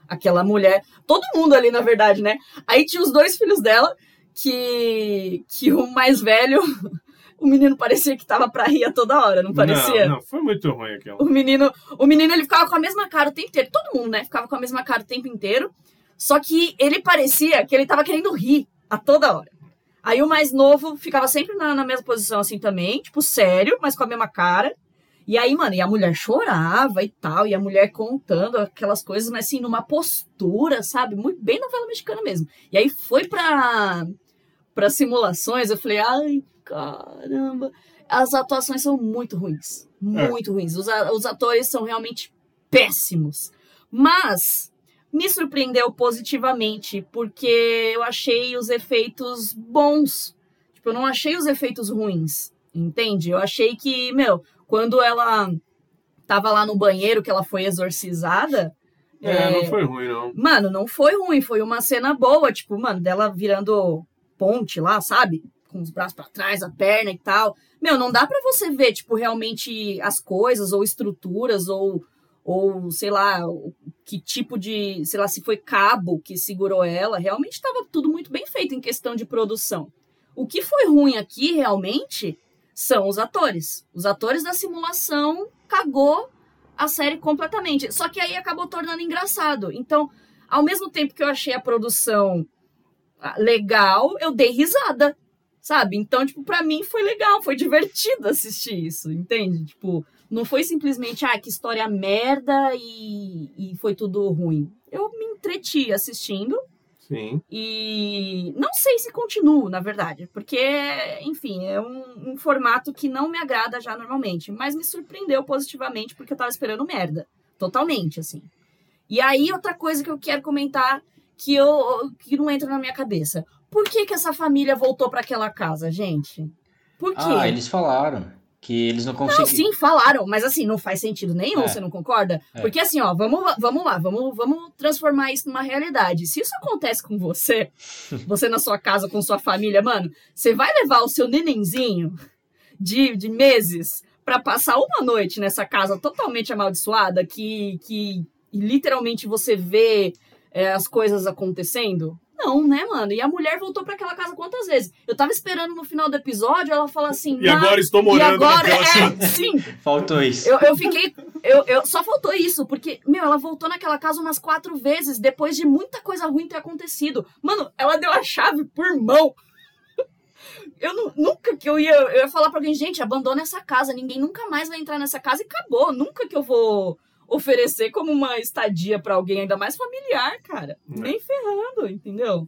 Aquela mulher. Todo mundo ali, na verdade, né? Aí tinha os dois filhos dela, que, que o mais velho, o menino parecia que tava pra rir a toda hora, não parecia? Não, não, foi muito ruim aquilo. O menino, o menino ele ficava com a mesma cara o tempo inteiro. Todo mundo, né? Ficava com a mesma cara o tempo inteiro. Só que ele parecia que ele tava querendo rir a toda hora. Aí o mais novo ficava sempre na, na mesma posição assim também, tipo, sério, mas com a mesma cara. E aí, mano, e a mulher chorava e tal, e a mulher contando aquelas coisas, mas assim, numa postura, sabe? Muito bem novela mexicana mesmo. E aí foi pra, pra simulações, eu falei, ai, caramba. As atuações são muito ruins. Muito ruins. Os, os atores são realmente péssimos. Mas me surpreendeu positivamente, porque eu achei os efeitos bons. Tipo, eu não achei os efeitos ruins, entende? Eu achei que, meu, quando ela tava lá no banheiro, que ela foi exorcizada, É, não foi ruim, não. Mano, não foi ruim, foi uma cena boa, tipo, mano, dela virando ponte lá, sabe? Com os braços pra trás, a perna e tal. Meu, não dá pra você ver, tipo, realmente as coisas, ou estruturas, ou, ou sei lá, o- que tipo de, sei lá, se foi cabo que segurou ela, realmente estava tudo muito bem feito em questão de produção. O que foi ruim aqui, realmente, são os atores. Os atores da simulação cagou a série completamente. Só que aí acabou tornando engraçado. Então, ao mesmo tempo que eu achei a produção ah, legal, eu dei risada, sabe? Então, tipo, pra mim foi legal, foi divertido assistir isso, entende? Tipo, não foi simplesmente, ah, que história merda e, e foi tudo ruim. Eu me entreti assistindo Sim. e não sei se continuo, na verdade, porque, enfim, é um, um formato que não me agrada já normalmente, mas me surpreendeu positivamente porque eu tava esperando merda. Totalmente, assim. E aí, outra coisa que eu quero comentar que, eu, que não entra na minha cabeça. Por que, que essa família voltou para aquela casa, gente? Por quê? Ah, eles falaram que eles não Não, conseguiram. sim, falaram, mas assim, não faz sentido nenhum, É. você não concorda? É. Porque assim, ó, vamos, lá- vamos lá, vamos, vamos transformar isso numa realidade. Se isso acontece com você, você na sua casa com sua família, mano, você vai levar o seu nenenzinho de, de meses pra passar uma noite nessa casa totalmente amaldiçoada que, que literalmente você vê é, as coisas acontecendo? Não, né, mano? E a mulher voltou pra aquela casa quantas vezes? Eu tava esperando no final do episódio ela falar assim. E agora estou e morando agora, naquela é, sim, Faltou isso. eu, eu fiquei. Eu, eu, só faltou isso, porque, meu, ela voltou naquela casa umas quatro vezes depois de muita coisa ruim ter acontecido. Mano, ela deu a chave por mão. Eu nu- nunca que eu ia, eu ia falar pra alguém, gente, abandona essa casa, ninguém nunca mais vai entrar nessa casa e acabou. Nunca que eu vou oferecer como uma estadia pra alguém, ainda mais familiar, cara. É. Nem ferrando, entendeu?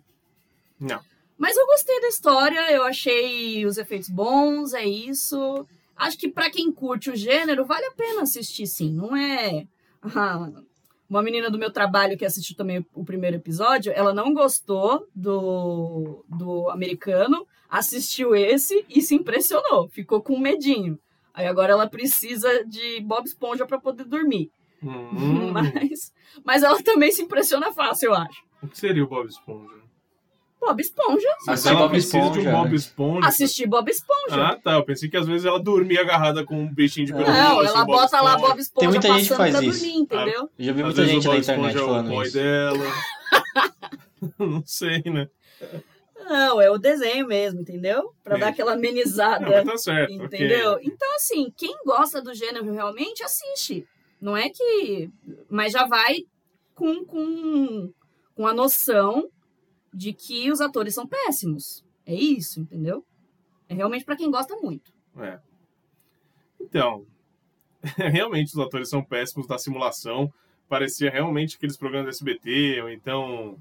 Não. Mas eu gostei da história, eu achei os efeitos bons, é isso. Acho que pra quem curte o gênero, vale a pena assistir, sim. Não é. Ah, uma menina do meu trabalho que assistiu também o primeiro episódio, ela não gostou do, do americano, assistiu esse e se impressionou, ficou com medinho. Aí agora ela precisa de Bob Esponja pra poder dormir. Hum, Mas, mas ela também se impressiona fácil, eu acho. o que seria o Bob Esponja? Bob Esponja. Mas Assistir ela Bob precisa de um Esponja, Bob né? Esponja. Assistir Bob Esponja. Ah, tá. Eu pensei que às vezes ela dormia agarrada com um bichinho de Não, pelúcia. Não, assim, ela o Bob bota lá Esponja. Bob Esponja Tem muita gente que passando faz pra isso. dormir, entendeu? Eu já vi Às muita vezes gente o na internet Esponja é o falando boy isso. dela. Não sei, né? Não, é o desenho mesmo, entendeu? Pra É. dar aquela Não, amenizada, mas tá certo. entendeu? Então, assim, quem gosta do gênero realmente assiste. Não é que. Mas já vai com, com, com a noção de que os atores são péssimos. É isso, entendeu? É realmente pra quem gosta muito. É. Então, realmente os atores são péssimos na simulação. Parecia realmente aqueles programas do SBT, ou então,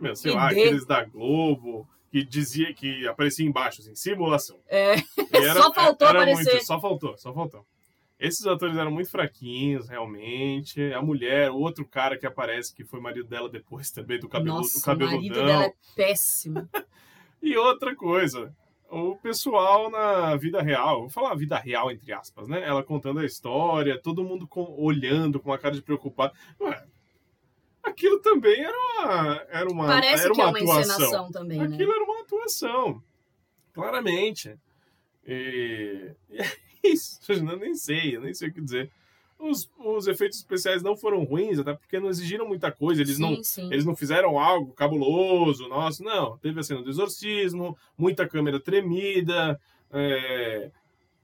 meu, sei Que lá, dê. aqueles da Globo, que dizia que aparecia embaixo, assim, simulação. É, E Só faltou aparecer. muito- só faltou, só faltou. Esses atores eram muito fraquinhos, realmente. A mulher, o outro cara que aparece, que foi marido dela depois também, do cabelo, do Nossa, o cabeludão. marido dela é péssimo. E outra coisa, o pessoal na vida real, vou falar vida real entre aspas, né? Ela contando a história, todo mundo com- olhando com uma cara de preocupado. Ué, aquilo também era uma, era uma, Parece era que é uma uma atuação. encenação também, né? Aquilo era uma atuação, claramente. E, e isso, eu nem sei, eu nem sei o que dizer. Os, os efeitos especiais não foram ruins, até porque não exigiram muita coisa, eles sim, não sim. eles não fizeram algo cabuloso, nossa, não. Teve a cena do exorcismo, muita câmera tremida, é,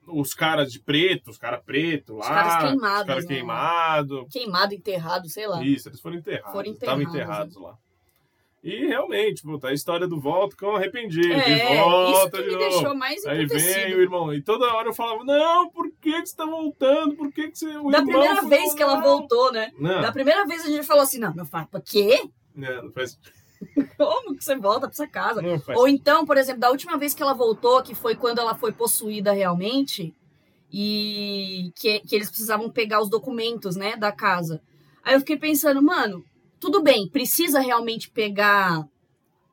os caras de preto, os caras preto lá. Os caras queimados, Os caras né? queimados. Queimado, enterrado, sei lá. Isso, eles foram enterrados. Foram Estavam enterrados, enterrados lá. E realmente, puta, a história do volta com arrependido. É, de volta de novo. Aí vem o irmão. E toda hora eu falava, não, por que, que você tá voltando? Por que, que você. O Da primeira vez que ela voltou, né? Não, Da primeira vez a gente falou assim, não, meu fala, quê? não, não faz. Como que você volta pra essa casa? Não faz. Ou então, por exemplo, da última vez que ela voltou, que foi quando ela foi possuída realmente, e que, que eles precisavam pegar os documentos, né, da casa. Aí eu fiquei pensando, mano, tudo bem, precisa realmente pegar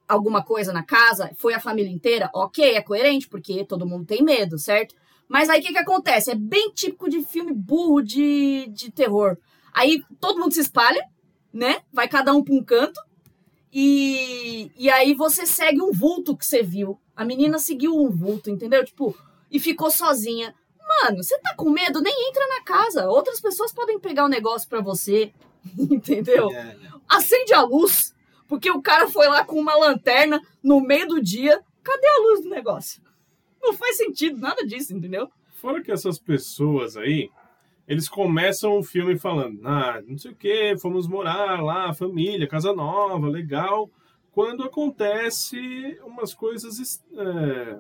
alguma coisa na casa? Foi a família inteira? Ok, é coerente, porque todo mundo tem medo, certo? Mas aí o que, que acontece? É bem típico de filme burro de, de terror. Aí todo mundo se espalha, né? Vai cada um pra um canto. E, e aí você segue um vulto que você viu. A menina seguiu um vulto, entendeu? Tipo, e ficou sozinha. Mano, você tá com medo? Nem entra na casa. Outras pessoas podem pegar o negócio pra você. Entendeu? É, Acende a luz. Porque o cara foi lá com uma lanterna no meio do dia. Cadê a luz do negócio? Não faz sentido nada disso, entendeu? Fora que essas pessoas aí, eles começam o filme falando, ah, não sei o que, fomos morar lá, família, casa nova, legal. Quando acontece umas coisas, é,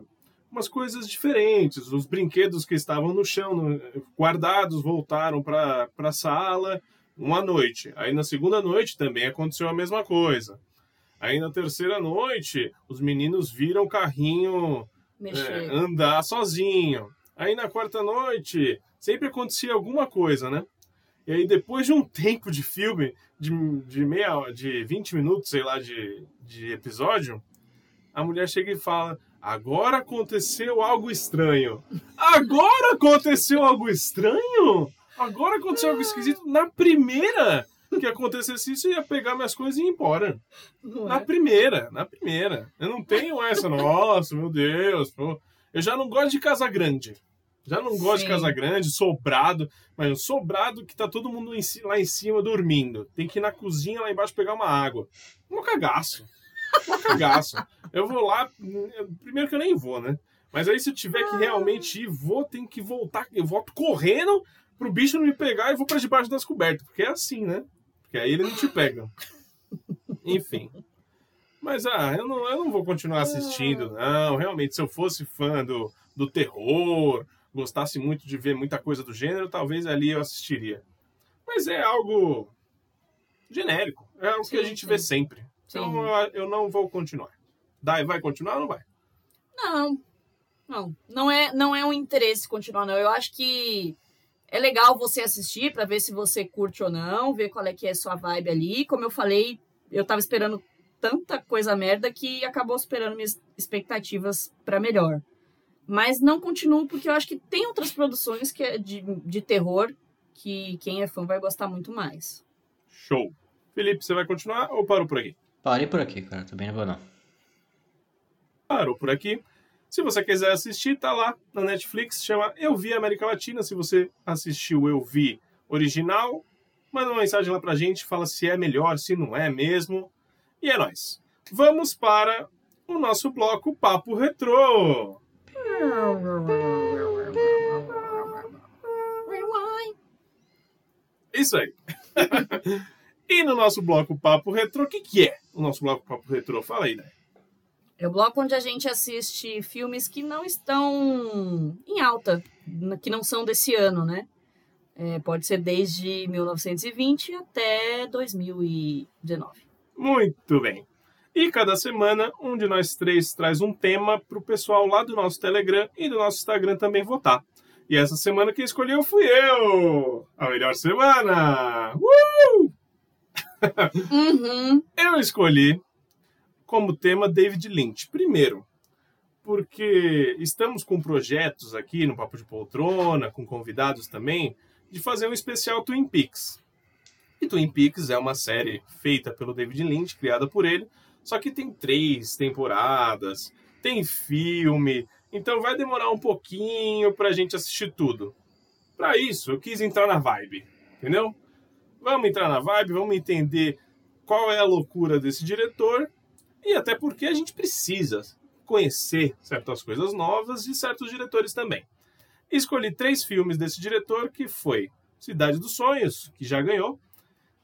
umas coisas diferentes. Os brinquedos que estavam no chão, guardados, voltaram para a sala uma noite. Aí na segunda noite também aconteceu a mesma coisa. Aí na terceira noite, os meninos viram o carrinho é, andar sozinho. Aí na quarta noite, sempre acontecia alguma coisa, né? E aí depois de um tempo de filme, de, de meia de 20 minutos, sei lá, de, de episódio, a mulher chega e fala: Agora aconteceu algo estranho. Agora aconteceu algo estranho? Agora aconteceu algo esquisito. Na primeira que acontecesse isso, eu ia pegar minhas coisas e ir embora. Não Na é? primeira, na primeira. Eu não tenho essa, nossa, meu Deus. pô. Eu já não gosto de casa grande. Já não gosto Sim. de casa grande, sobrado. Mas um sobrado que tá todo mundo em lá em cima dormindo. Tem que ir na cozinha lá embaixo pegar uma água. Um cagaço. Um cagaço. Eu vou lá. Primeiro que eu nem vou, né? Mas aí se eu tiver que realmente ir, vou, tenho que voltar. Eu volto correndo pro bicho não me pegar e vou pra debaixo das cobertas. Porque é assim, né? Porque aí ele não te pega. Enfim. Mas, ah, eu não, eu não vou continuar assistindo, não. Realmente, se eu fosse fã do, do terror, gostasse muito de ver muita coisa do gênero, talvez ali eu assistiria. Mas é algo genérico. É algo que a gente sim. vê sempre. Então, Sim. eu, eu não vou continuar. Dai, vai continuar ou não vai? Não. Não. Não é, não é um interesse continuar, não. Eu acho que é legal você assistir pra ver se você curte ou não, ver qual é que é a sua vibe ali. Como eu falei, eu tava esperando tanta coisa merda que acabou superando minhas expectativas pra melhor. Mas não continuo porque eu acho que tem outras produções que é de, de terror que quem é fã vai gostar muito mais. Show. Felipe, você vai continuar ou parou por aqui? Parei por aqui, cara. Também não vou não. parou por aqui. Se você quiser assistir, tá lá na Netflix, chama Eu Vi América Latina. Se você assistiu Eu Vi original, manda uma mensagem lá pra gente, fala se é melhor, se não é mesmo. E é nóis. Vamos para o nosso bloco Papo Retrô. Isso aí. e no nosso bloco Papo Retrô, o que, que é o nosso bloco Papo Retrô? Fala aí, né? É o bloco onde a gente assiste filmes que não estão em alta, que não são desse ano, né? É, pode ser desde 1920 até 2019. Muito bem. E cada semana, um de nós três traz um tema para o pessoal lá do nosso Telegram e do nosso Instagram também votar. E essa semana quem escolheu fui eu! A melhor semana! Uh! Uhum. Eu escolhi como tema David Lynch. Primeiro, porque estamos com projetos aqui no Papo de Poltrona, com convidados também, de fazer um especial Twin Peaks. E Twin Peaks é uma série feita pelo David Lynch, criada por ele, só que tem três temporadas, tem filme, então vai demorar um pouquinho pra gente assistir tudo. Pra isso, eu quis entrar na vibe, entendeu? Vamos entrar na vibe, vamos entender qual é a loucura desse diretor e até porque a gente precisa conhecer certas coisas novas e certos diretores também. Escolhi três filmes desse diretor, que foi Cidade dos Sonhos, que já ganhou,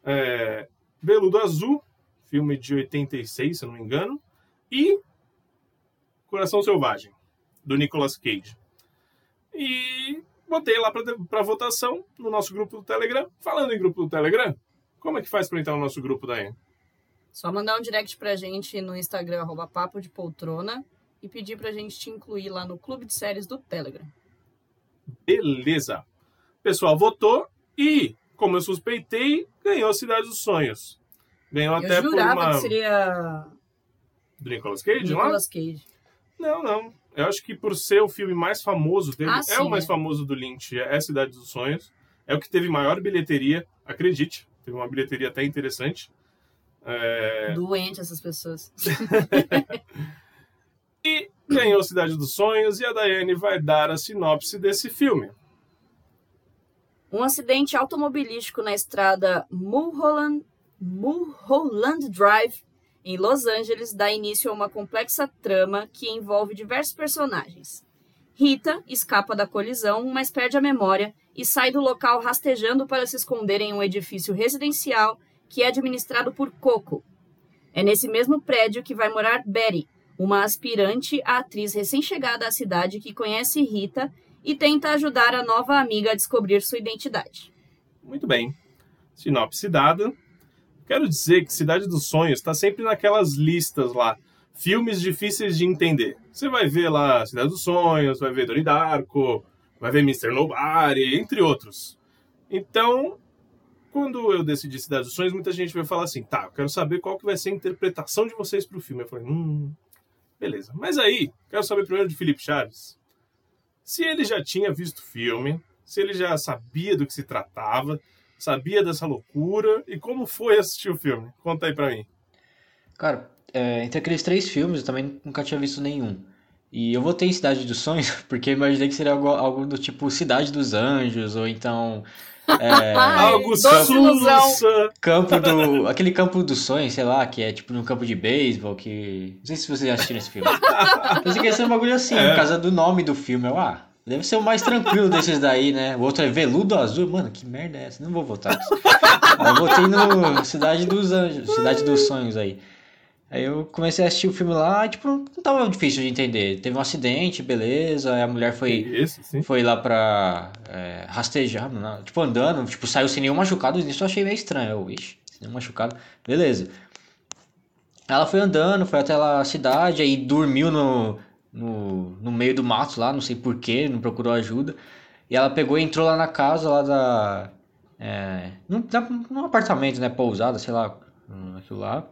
é, Veludo Azul, filme de 86, se eu não me engano, e Coração Selvagem, do Nicolas Cage. E botei lá para votação no nosso grupo do Telegram. Falando em grupo do Telegram, como é que faz para entrar no nosso grupo daí? Só mandar um direct pra gente no Instagram, arroba papo de poltrona, e pedir pra gente te incluir lá no clube de séries do Telegram. Beleza. O pessoal votou e, como eu suspeitei, ganhou Cidade dos Sonhos. Ganhou até eu por jurava uma... que seria Do Nicolas Cage, não é? Cage. Não, não. Eu acho que por ser o filme mais famoso dele, Ah, é sim, o mais é. famoso do Lynch, é Cidade dos Sonhos. É o que teve maior bilheteria, acredite. Teve uma bilheteria até interessante. É, Doente essas pessoas. E ganhou Cidade dos Sonhos e a Daiane vai dar a sinopse desse filme. Um acidente automobilístico na estrada Mulholland, Mulholland Drive, em Los Angeles, dá início a uma complexa trama que envolve diversos personagens. Rita escapa da colisão, mas perde a memória e sai do local rastejando para se esconder em um edifício residencial que é administrado por Coco. É nesse mesmo prédio que vai morar Betty, uma aspirante a atriz recém-chegada à cidade que conhece Rita e tenta ajudar a nova amiga a descobrir sua identidade. Muito bem. Sinopse dada. Quero dizer que Cidade dos Sonhos está sempre naquelas listas lá. Filmes difíceis de entender. Você vai ver lá Cidade dos Sonhos, vai ver Donnie Darko, vai ver Mr. Nobody, entre outros. Então, quando eu decidi Cidade dos Sonhos, muita gente veio falar assim, tá, eu quero saber qual que vai ser a interpretação de vocês pro filme. Eu falei, hum, beleza. Mas aí, quero saber primeiro de Felipe Chaves. Se ele já tinha visto o filme, se ele já sabia do que se tratava, sabia dessa loucura e como foi assistir o filme? Conta aí pra mim. Cara, é, entre aqueles três filmes, eu também nunca tinha visto nenhum. E eu votei em Cidade dos Sonhos, porque imaginei que seria algo, algo do tipo Cidade dos Anjos, ou então. É, Algo doce ilusão. sussa. campo do. Aquele campo dos sonhos, sei lá, que é tipo num campo de beisebol, que. Não sei se vocês já assistiram esse filme. Pensei que ser um bagulho assim, É. por causa do nome do filme. Eu, ah, deve ser o mais tranquilo desses daí, né? O outro é Veludo Azul. Mano, que merda é essa? Não vou votar eu votei no Cidade dos Anjos, Cidade dos Sonhos aí. Aí eu comecei a assistir o filme lá e, tipo, não tava difícil de entender. Teve um acidente, beleza, aí a mulher foi, Esse, foi lá pra é, rastejar, não, tipo, andando, tipo, saiu sem nenhum machucado, isso eu achei meio estranho. Eu, ixi, sem nenhum machucado, beleza. Ela foi andando, foi até lá a cidade, aí dormiu no, no, no meio do mato lá, não sei porquê, não procurou ajuda. E ela pegou e entrou lá na casa lá da. É, num, num apartamento, né? Pousada, sei lá, aquilo lá.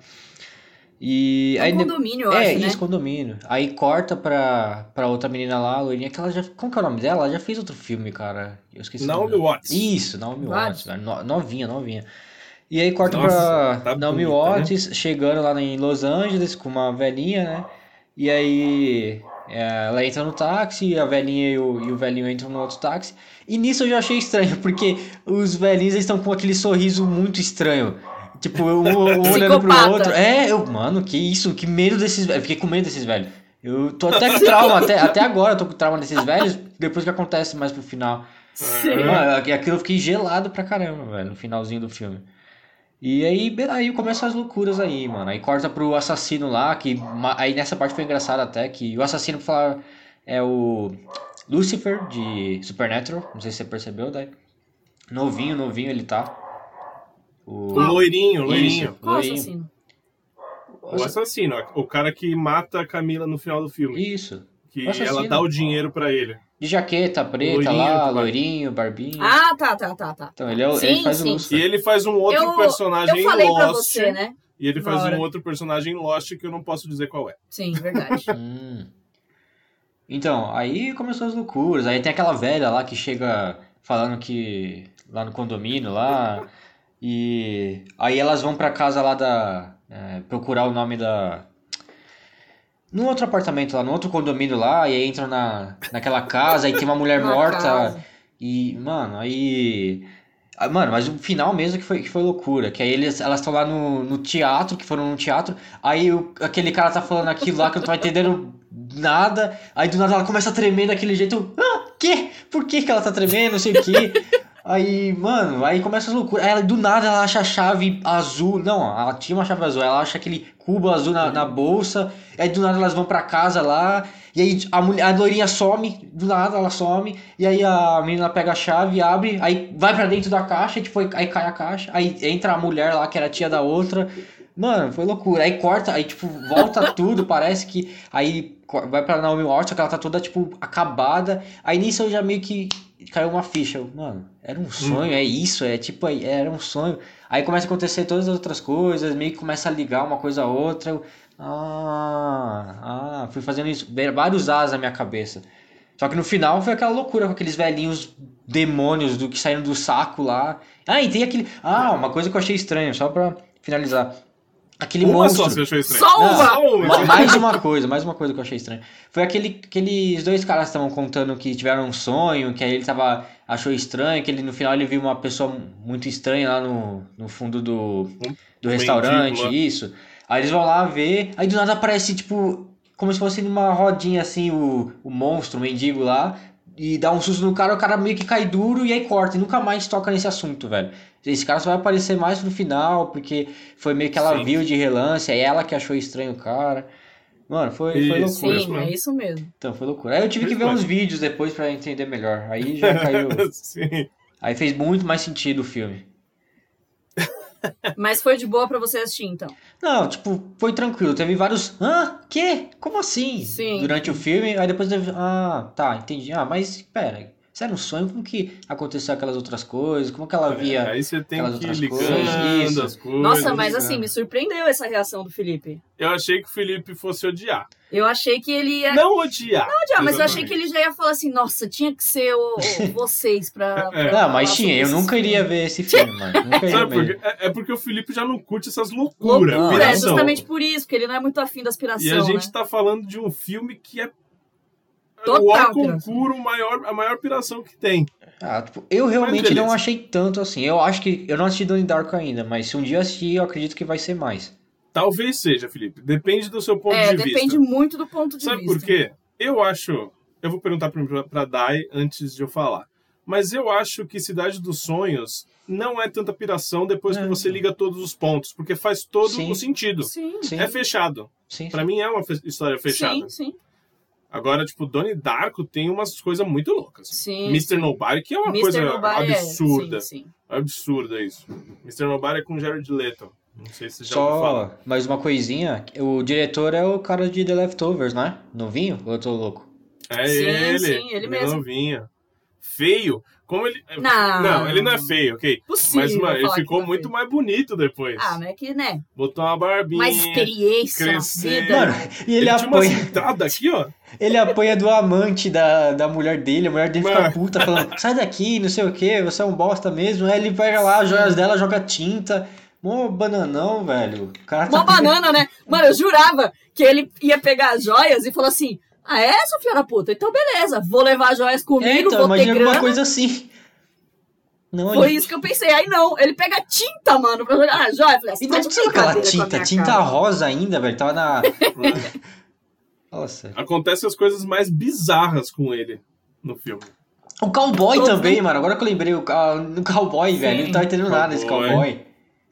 E É aí um de- condomínio, eu é, acho, né? isso, condomínio. Aí corta pra, pra outra menina lá, a loirinha, que ela já. Como que é o nome dela? Ela já fez outro filme, cara. Eu esqueci. Naomi. Watts. Isso, Naomi Watts. No- novinha, novinha. E aí corta Nossa, pra tá Naomi bonita, né? Watts chegando lá em Los Angeles com uma velhinha, né? E aí é, ela entra no táxi, a velhinha e o, e o velhinho entram no outro táxi. E nisso eu já achei estranho, porque os velhinhos estão com aquele sorriso muito estranho. Tipo, um, um olhando pro outro. É, eu, mano, que isso, que medo desses velhos. Eu fiquei com medo desses velhos. Eu tô até com trauma, até, até agora eu tô com trauma desses velhos, depois que acontece mais pro final. Sim. Mano, aqu- aquilo eu fiquei gelado pra caramba, velho, no finalzinho do filme. E aí, aí começam as loucuras aí, mano. Aí corta pro assassino lá, que aí nessa parte foi engraçado até, que o assassino fala é o Lucifer de Supernatural, não sei se você percebeu, daí. Novinho, novinho ele tá. O O loirinho, o loirinho. Isso, Qual loirinho. assassino? O assassino, o cara que mata a Camila no final do filme. Isso. Que ela dá o dinheiro pra ele. De jaqueta preta Loirinho, lá, loirinho, barbinho. Ah, tá, tá, tá, tá. Então ele, é o, Sim, ele faz sim. o E ele faz um outro Eu, personagem eu falei em pra Lost. você, né? E ele Na faz hora. um outro personagem em Lost que eu não posso dizer qual é. Sim, verdade. Hum. Então, aí começou as loucuras. Aí tem aquela velha lá que chega falando que. lá no condomínio lá. E aí elas vão pra casa lá da. é, procurar o nome da. Num outro apartamento lá, no outro condomínio lá, e aí entram na, naquela casa, aí tem uma mulher morta. casa. E, mano, aí. ah, Mano, mas o final mesmo que foi, que foi loucura. Que aí eles, elas estão lá no, no teatro, que foram no teatro. Aí o- aquele cara tá falando aquilo lá que eu não tô entendendo nada. Aí do nada ela começa a tremer daquele jeito. eu, Ah, quê? Por que, que ela tá tremendo? Não sei o quê. Aí, mano, aí começa as loucuras. Aí do nada ela acha a chave azul. Não, ela tinha uma chave azul. Ela acha aquele cubo azul na, na bolsa. Aí do nada elas vão pra casa lá. E aí a, mulher, a loirinha some. Do nada ela some. E aí a menina pega a chave, abre. Aí vai pra dentro da caixa. Tipo, aí, cai a caixa. Aí entra a mulher lá, que era tia da outra. Mano, foi loucura. Aí corta, aí tipo, volta tudo. Parece que. Aí vai pra Naomi Watts, que ela tá toda, tipo, acabada. Aí nisso eu já meio que caiu uma ficha. Eu, Mano, era um sonho, é isso, é tipo, é- era um sonho. Aí começa a acontecer todas as outras coisas, meio que começa a ligar uma coisa a outra. Eu, ah, ah, fui fazendo isso, vários as na minha cabeça. Só que no final foi aquela loucura com aqueles velhinhos demônios do que saíram do saco lá. Ah, e tem aquele. Ah, uma coisa que eu achei estranha, só pra finalizar. Aquele Uma monstro. só você achou estranho. Só uma! Ma- Mais uma coisa, mais uma coisa que eu achei estranha. Foi aquele, aqueles dois caras que estavam contando que tiveram um sonho, que aí ele tava. achou estranho, que ele no final ele viu uma pessoa muito estranha lá no, no fundo do, do restaurante, mendigo isso. Aí eles vão lá ver, aí do nada aparece, tipo, como se fosse numa rodinha assim, o, o monstro, o mendigo lá, e dá um susto no cara, o cara meio que cai duro e aí corta, e nunca mais toca nesse assunto, velho. Esse cara só vai aparecer mais no final, porque foi meio que ela Sim. viu de relance, aí ela que achou estranho o cara. Mano, foi, foi loucura. Sim, é isso mesmo. Então, foi loucura. Aí eu tive que ver uns vídeos depois pra entender melhor. Aí já caiu. Sim. Aí fez muito mais sentido o filme. Mas foi de boa pra você assistir, então. Não, tipo, foi tranquilo. Teve vários. Hã? Que? Como assim? Sim. Durante o filme, aí depois teve. Ah, tá, entendi. Ah, mas pera. Isso era um sonho? Como que aconteceu aquelas outras coisas? Como que ela via. É, aí você tem aquelas que ir outras ligando coisas, isso. as coisas. Nossa, mas ligando. assim, me surpreendeu essa reação do Felipe. Eu achei que o Felipe fosse odiar. Eu achei que ele ia. Não odiar. Odiar, mas eu achei que ele já ia falar assim, nossa, tinha que ser o, o- vocês pra. pra É. Não, mas tinha. Eu nunca iria ver esse filme, mano. Nunca iria Sabe ver. por quê? É, é porque o Felipe já não curte essas loucuras. Loucura, Não, é justamente por isso, porque ele não é muito afim da aspiração, E a gente né? tá falando de um filme que é Total o concuro maior, a maior piração que tem. Ah, tipo, eu realmente não achei tanto assim. Eu acho que. Eu não assisti Donnie Darko ainda, mas se um dia assistir, eu acredito que vai ser mais. Talvez seja, Felipe. Depende do seu ponto É, de depende vista. muito do ponto de Sabe vista. por quê? Eu acho. Eu vou perguntar pra, pra Dai antes de eu falar. Mas eu acho que Cidade dos Sonhos não é tanta piração depois que É. você liga todos os pontos, porque faz todo Sim. o sentido. Sim, Sim. É fechado. Sim, Pra mim é uma fe- história fechada. sim, sim. Agora, tipo, Donnie Darko tem umas coisas muito loucas. Sim, Mr. sim. Nobody, que é uma Mr. coisa Nobody é, absurda. sim, sim. Absurda isso. Mr. Nobody é com Jared Leto. Não sei se você já. Só mais uma coisinha. O diretor é o cara de The Leftovers, né? Novinho? Ou eu tô louco? É Sim, ele. sim, ele mesmo. novinho. Feio. Como ele. Não. Não, ele não é feio, ok? Possível Mas, mano, ele ficou tá muito feio. mais bonito depois. Ah, mas é que, né? Botou uma barbinha. Mais experiência vida. Mano, e ele, Ele, tinha uma apanha. aqui, ó. Ele apanha do amante da, da mulher dele, a mulher dele fica puta, falando, sai daqui, não sei o que, você é um bosta mesmo. Aí ele pega lá as joias dela, joga tinta. Mó bananão, velho. O cara Uma tá- banana, né? Mano, eu jurava que ele ia pegar as joias e falou assim: Ah, é, sua filha da puta? Então beleza, vou levar as joias É, comigo, então, vou ter imagina grana. alguma coisa assim. Não, Foi ele... isso que eu pensei. Aí não, ele pega tinta, mano, pra jogar as joias. Eu falei assim, E tá não de tinha aquela tinta, tinta cara. rosa ainda, velho. Tava na. Nossa. Acontecem as coisas mais bizarras com ele no filme. O cowboy também, mano. Agora que eu lembrei, o, ca- o cowboy, Sim, velho. Não tava entendendo nada desse cowboy.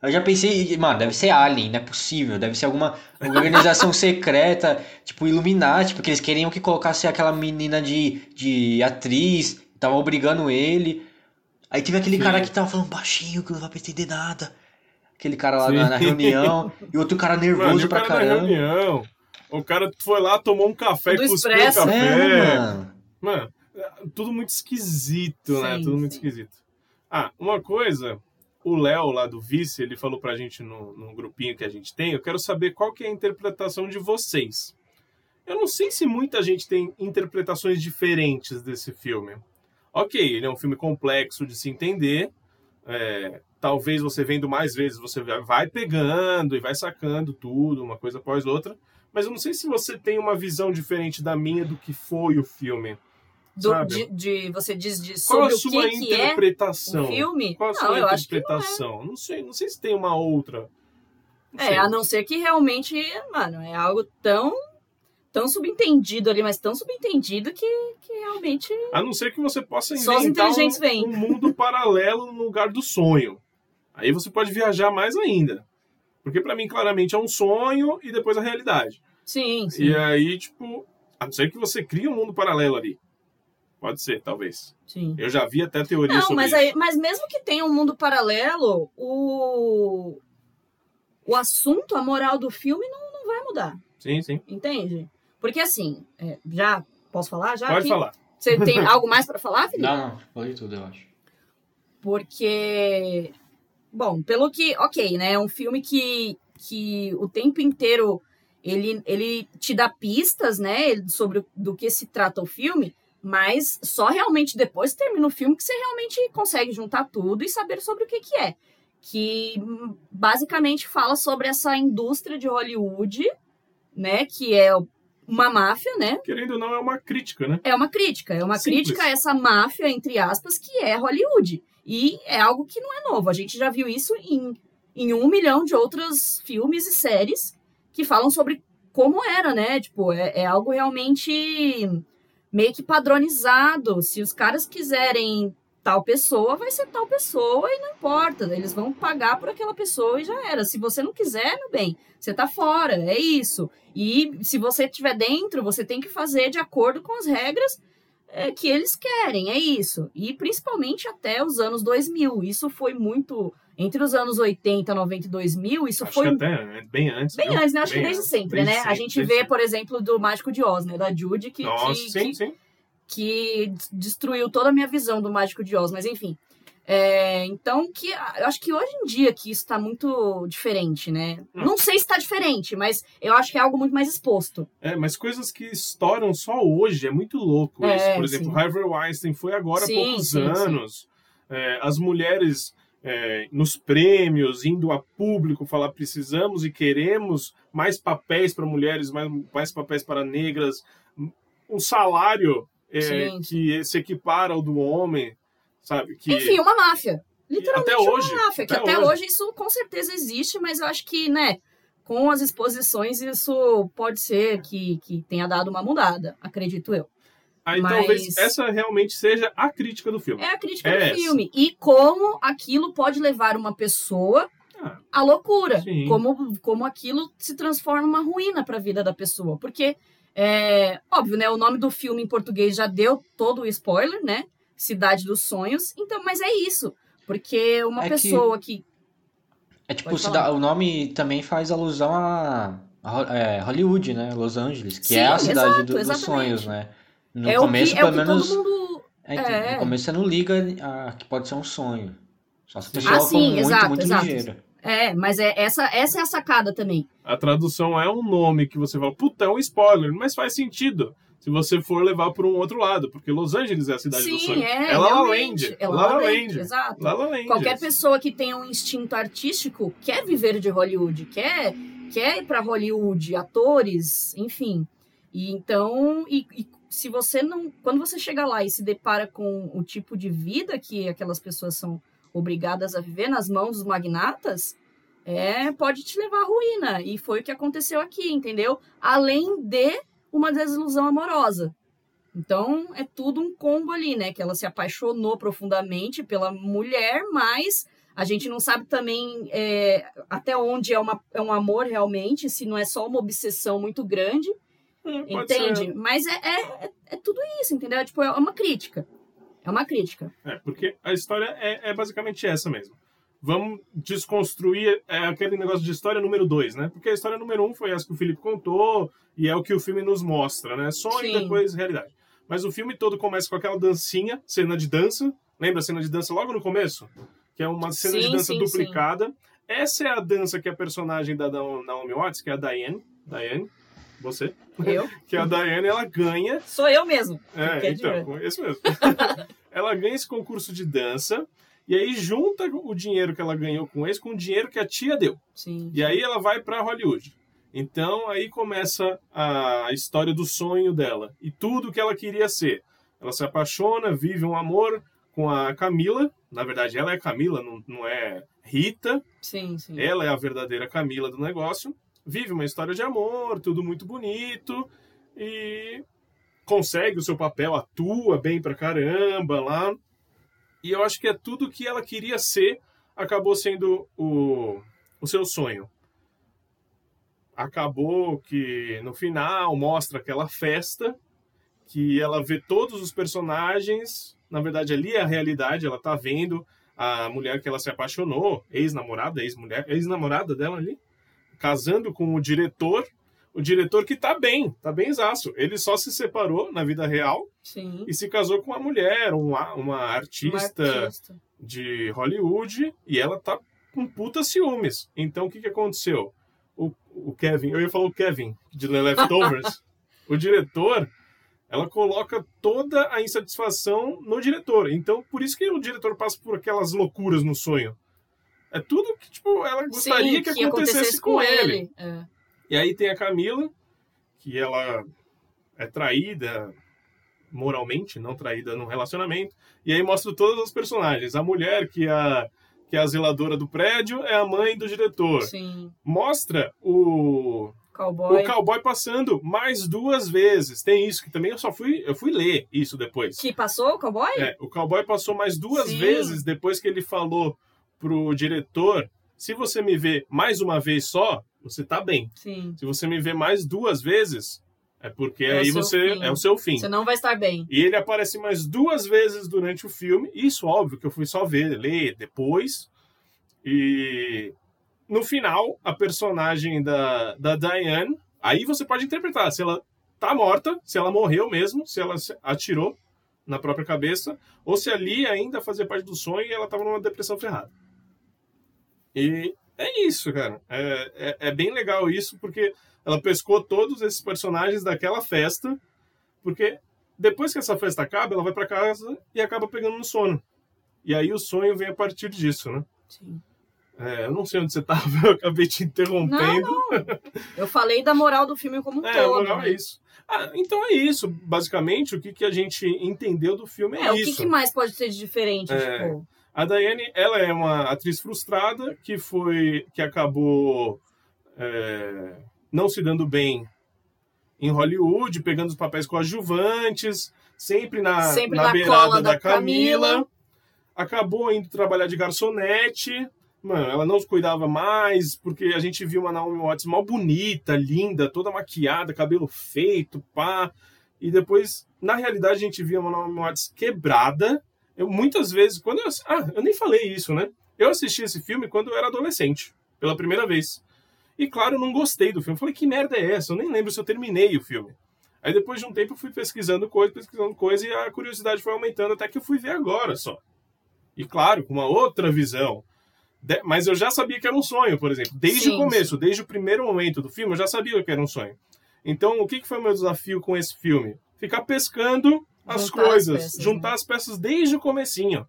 Eu já pensei, mano, deve ser Alien, não é possível. Deve ser alguma organização secreta, tipo Illuminati, porque eles queriam que colocasse aquela menina de, de atriz, tava obrigando ele. Aí teve aquele Sim. cara que tava falando baixinho, que não vai pra entender nada. Aquele cara lá na, na reunião, e outro cara nervoso Mano, pra cara na caramba. reunião. O cara foi lá, tomou um café e cuspiu o café. É, mano. Mano, é tudo muito esquisito, né? Sim, Tudo muito esquisito. Ah, uma coisa, o Léo lá do Vice, ele falou pra gente no, no grupinho que a gente tem, eu quero saber qual que é a interpretação de vocês. Eu não sei se muita gente tem interpretações diferentes desse filme. Ok, ele é um filme complexo de se entender. é, talvez você vendo mais vezes, você vai pegando e vai sacando tudo, uma coisa após outra. Mas eu não sei se você tem uma visão diferente da minha do que foi o filme. Do- de, de- você diz de, Qual sobre a o sua que, que é interpretação? o filme? Qual a sua não, eu acho que não é. interpretação? Não, sei, não sei se tem uma outra. Não É, sei. a não ser que realmente, mano, é algo tão tão subentendido ali, mas tão subentendido que, que realmente A não ser que você possa inventar um, um mundo paralelo no lugar do sonho. Aí você pode viajar mais ainda. Porque pra mim, claramente, é um sonho e depois a realidade. sim, sim, E aí, tipo, a não ser que você crie um mundo paralelo ali. Pode ser, talvez. sim. Eu já vi até teoria Não, sobre mas, isso. aí, mas mesmo que tenha um mundo paralelo, o, o assunto, a moral do filme não, não vai mudar, Sim, sim. entende? Porque assim, é, já posso falar já? Pode aqui? falar. Você tem algo mais pra falar, Felipe? Não, não, pode tudo, eu acho. Porque, bom, pelo que, ok, né? É um filme que, que o tempo inteiro ele, ele te dá pistas, né? Sobre do que se trata o filme, mas só realmente depois que termina o filme que você realmente consegue juntar tudo e saber sobre o que, que é. Que hum, basicamente fala sobre essa indústria de Hollywood, né? Que é uma máfia, né? Querendo ou não, é uma crítica, né? É uma crítica, é uma Simples. crítica a essa máfia, entre aspas, que é Hollywood. E é algo que não é novo. A gente já viu isso em, em um milhão de outros filmes e séries que falam sobre como era, né? Tipo, é, é algo realmente meio que padronizado. Se os caras quiserem tal pessoa, vai ser tal pessoa e não importa. Eles vão pagar por aquela pessoa e já era. Se você não quiser, meu bem, você tá fora, é isso. E se você estiver dentro, você tem que fazer de acordo com as regras é, que eles querem, é isso. E principalmente até os anos 2000. Isso foi muito. Entre os anos 80, 90 e 2000, isso Acho foi que até né, bem antes. bem viu? antes, né? Acho Bem que desde antes, sempre, desde né? a sempre, gente desde vê, sempre. por exemplo, do Mágico de Oz, né? Da Judy, que, Nossa, que, sim, que, sim. que destruiu toda a minha visão do Mágico de Oz, mas enfim. É, então, que eu acho que hoje em dia que isso tá muito diferente, né? Hum. Não sei se tá diferente, mas eu acho que é algo muito mais exposto. É, mas coisas que estouram só hoje, é muito louco É, isso. Por exemplo, sim. Harvey Weinstein foi agora há poucos sim. anos. É, as mulheres é, nos prêmios, indo a público falar precisamos e queremos mais papéis para mulheres, mais, mais papéis para negras, um salário é, que se equipara ao do homem, sabe? Que, Enfim, uma máfia. Literalmente Até hoje, uma máfia. Que até até, hoje. hoje. isso com certeza existe, mas eu acho que, né, com as exposições isso pode ser que, que tenha dado uma mudada, acredito eu. Aí mas- talvez essa realmente seja a crítica do filme. É a crítica É do essa. filme. E como aquilo pode levar uma pessoa Ah, à loucura. Sim. Como, como aquilo se transforma numa ruína para a vida da pessoa. Porque, é, óbvio, né? O nome do filme em português já deu todo o spoiler, né? Cidade dos Sonhos. Então, mas é isso. Porque uma É que- pessoa que. É tipo, cida- o nome também faz alusão a, é, Hollywood, né? Los Angeles, que Sim, é a cidade exato, do- dos exatamente. sonhos, né? No é começo, o que, é o pelo que menos. todo mundo. é, é. No começo você não liga a, que pode ser um sonho. Só se a pessoa Ah, sim, muito, exato, muito exato. ligeira. É, mas é essa, essa é a sacada também. A tradução é um nome que você fala, puta, é um spoiler, mas faz sentido se você for levar para um outro lado, porque Los Angeles é a cidade do Sim, sonho. é. é La La. Land. É La La La La Land, Land. exato. La La Land. Qualquer pessoa que tenha um instinto artístico quer viver de Hollywood, quer, quer ir para Hollywood, atores, enfim. E então, e, e se você não. Quando você chega lá e se depara com o tipo de vida que aquelas pessoas são obrigadas a viver nas mãos dos magnatas, é, pode te levar à ruína. E foi o que aconteceu aqui, entendeu? Além de uma desilusão amorosa. Então, é tudo um combo ali, né? Que ela se apaixonou profundamente pela mulher, mas a gente não sabe também é, até onde é, uma, é um amor realmente, se não é só uma obsessão muito grande, Pode entende? Mas é, é, é- é tudo isso, entendeu? Tipo, é uma crítica. É uma crítica. É, porque a história é, é basicamente essa mesmo. Vamos desconstruir é, aquele negócio de história número 2, né? Porque a história número 1 um foi essa que o Felipe contou e é o que o filme nos mostra, né? Sonho e Sim. depois realidade. Mas o filme todo começa com aquela dancinha, cena de dança. Lembra a cena de dança logo no começo? Que é uma cena de Sim, dança sim, duplicada. Essa é a dança que a personagem da Na- Naomi Watts, que é a Diane, Diane, você, Eu? que é a Diane, ela ganha Sou eu mesmo. é, Quer então, dizer. esse mesmo. ela ganha esse concurso de dança e aí junta o dinheiro que ela ganhou com esse com o dinheiro que a tia deu. Sim. E aí ela vai para Hollywood. Então aí começa a história do sonho dela e tudo que ela queria ser. Ela se apaixona, vive um amor com a Camila. Na verdade, ela é Camila, não, não é Rita. Sim, sim. Ela é a verdadeira Camila do negócio. Vive uma história de amor, tudo muito bonito. E consegue o seu papel, atua bem pra caramba lá. E eu acho que é tudo que ela queria ser, acabou sendo o, o seu sonho. Acabou que no final mostra aquela festa que ela vê todos os personagens. Na verdade, ali é a realidade, ela tá vendo a mulher que ela se apaixonou, ex-namorada, ex-mulher, ex-namorada dela ali, casando com o diretor. O diretor que tá bem, tá bem zaço. Ele só se separou na vida real Sim. e se casou com uma mulher, uma, uma artista Uma artista. de Hollywood e ela tá com puta ciúmes. Então o que, que aconteceu? O, o Kevin, eu ia falar o Kevin de The Leftovers, o diretor, ela coloca toda a insatisfação no diretor. Então por isso que o diretor passa por aquelas loucuras no sonho. É tudo que tipo ela gostaria Sim, que, acontecesse, com, ele. É. E aí tem a Camila, que ela é traída moralmente, não traída num relacionamento. E aí mostra todos os personagens. A mulher que é a, que é a zeladora do prédio é a mãe do diretor. Sim. Mostra o Cowboy. o cowboy passando mais duas vezes. Tem isso que também eu só fui eu fui ler isso depois. Que passou o cowboy? É, o cowboy passou mais duas Sim. vezes depois que ele falou pro diretor: se você me vê mais uma vez só, você tá bem. Sim. Se você me vê mais duas vezes, é porque É o aí você fim. é o seu fim. Você não vai estar bem. E ele aparece mais duas vezes durante o filme. Isso, óbvio, que eu fui só ver, ler depois. E no final, a personagem da, da Diane, aí você pode interpretar se ela tá morta, se ela morreu mesmo, se ela se atirou na própria cabeça, ou se ali ainda fazia parte do sonho e ela tava numa depressão ferrada. E é isso, cara. É, é, é bem legal isso, porque ela pescou todos esses personagens daquela festa, porque depois que essa festa acaba, ela vai para casa e acaba pegando no sono. E aí o sonho vem a partir disso, né? Sim. É, eu não sei onde você tava, eu acabei te interrompendo. Não, não. Eu falei da moral do filme como um É, todo. a moral né? é isso. Ah, então é isso. Basicamente, o que, que a gente entendeu do filme é, É, o isso. que, que mais pode ser de diferente? É. Tipo, A Diane, ela é uma atriz frustrada que foi, que acabou é, não se dando bem em Hollywood, pegando os papéis coadjuvantes, sempre na, Sempre na, na beirada da, da Camila. Camila. Acabou indo trabalhar de garçonete. Mano, ela não se cuidava mais, porque a gente viu uma Naomi Watts mal bonita, linda, toda maquiada, cabelo feito, pá. E depois, na realidade, a gente via uma Naomi Watts quebrada. Eu muitas vezes, quando eu. Ah, eu nem falei isso, né? Eu assisti esse filme quando eu era adolescente, pela primeira vez. E claro, eu não gostei do filme. Eu falei, que merda é essa? Eu nem lembro se eu terminei o filme. Aí depois de um tempo eu fui pesquisando coisa, pesquisando coisa, e a curiosidade foi aumentando até que eu fui ver agora só. E claro, com uma outra visão. De- Mas eu já sabia que era um sonho, por exemplo. Desde Sim, o começo, desde o primeiro momento do filme, eu já sabia que era um sonho. Então, o que que foi o meu desafio com esse filme? Ficar pescando as Juntar as coisas, peças, juntar né? as peças desde o comecinho.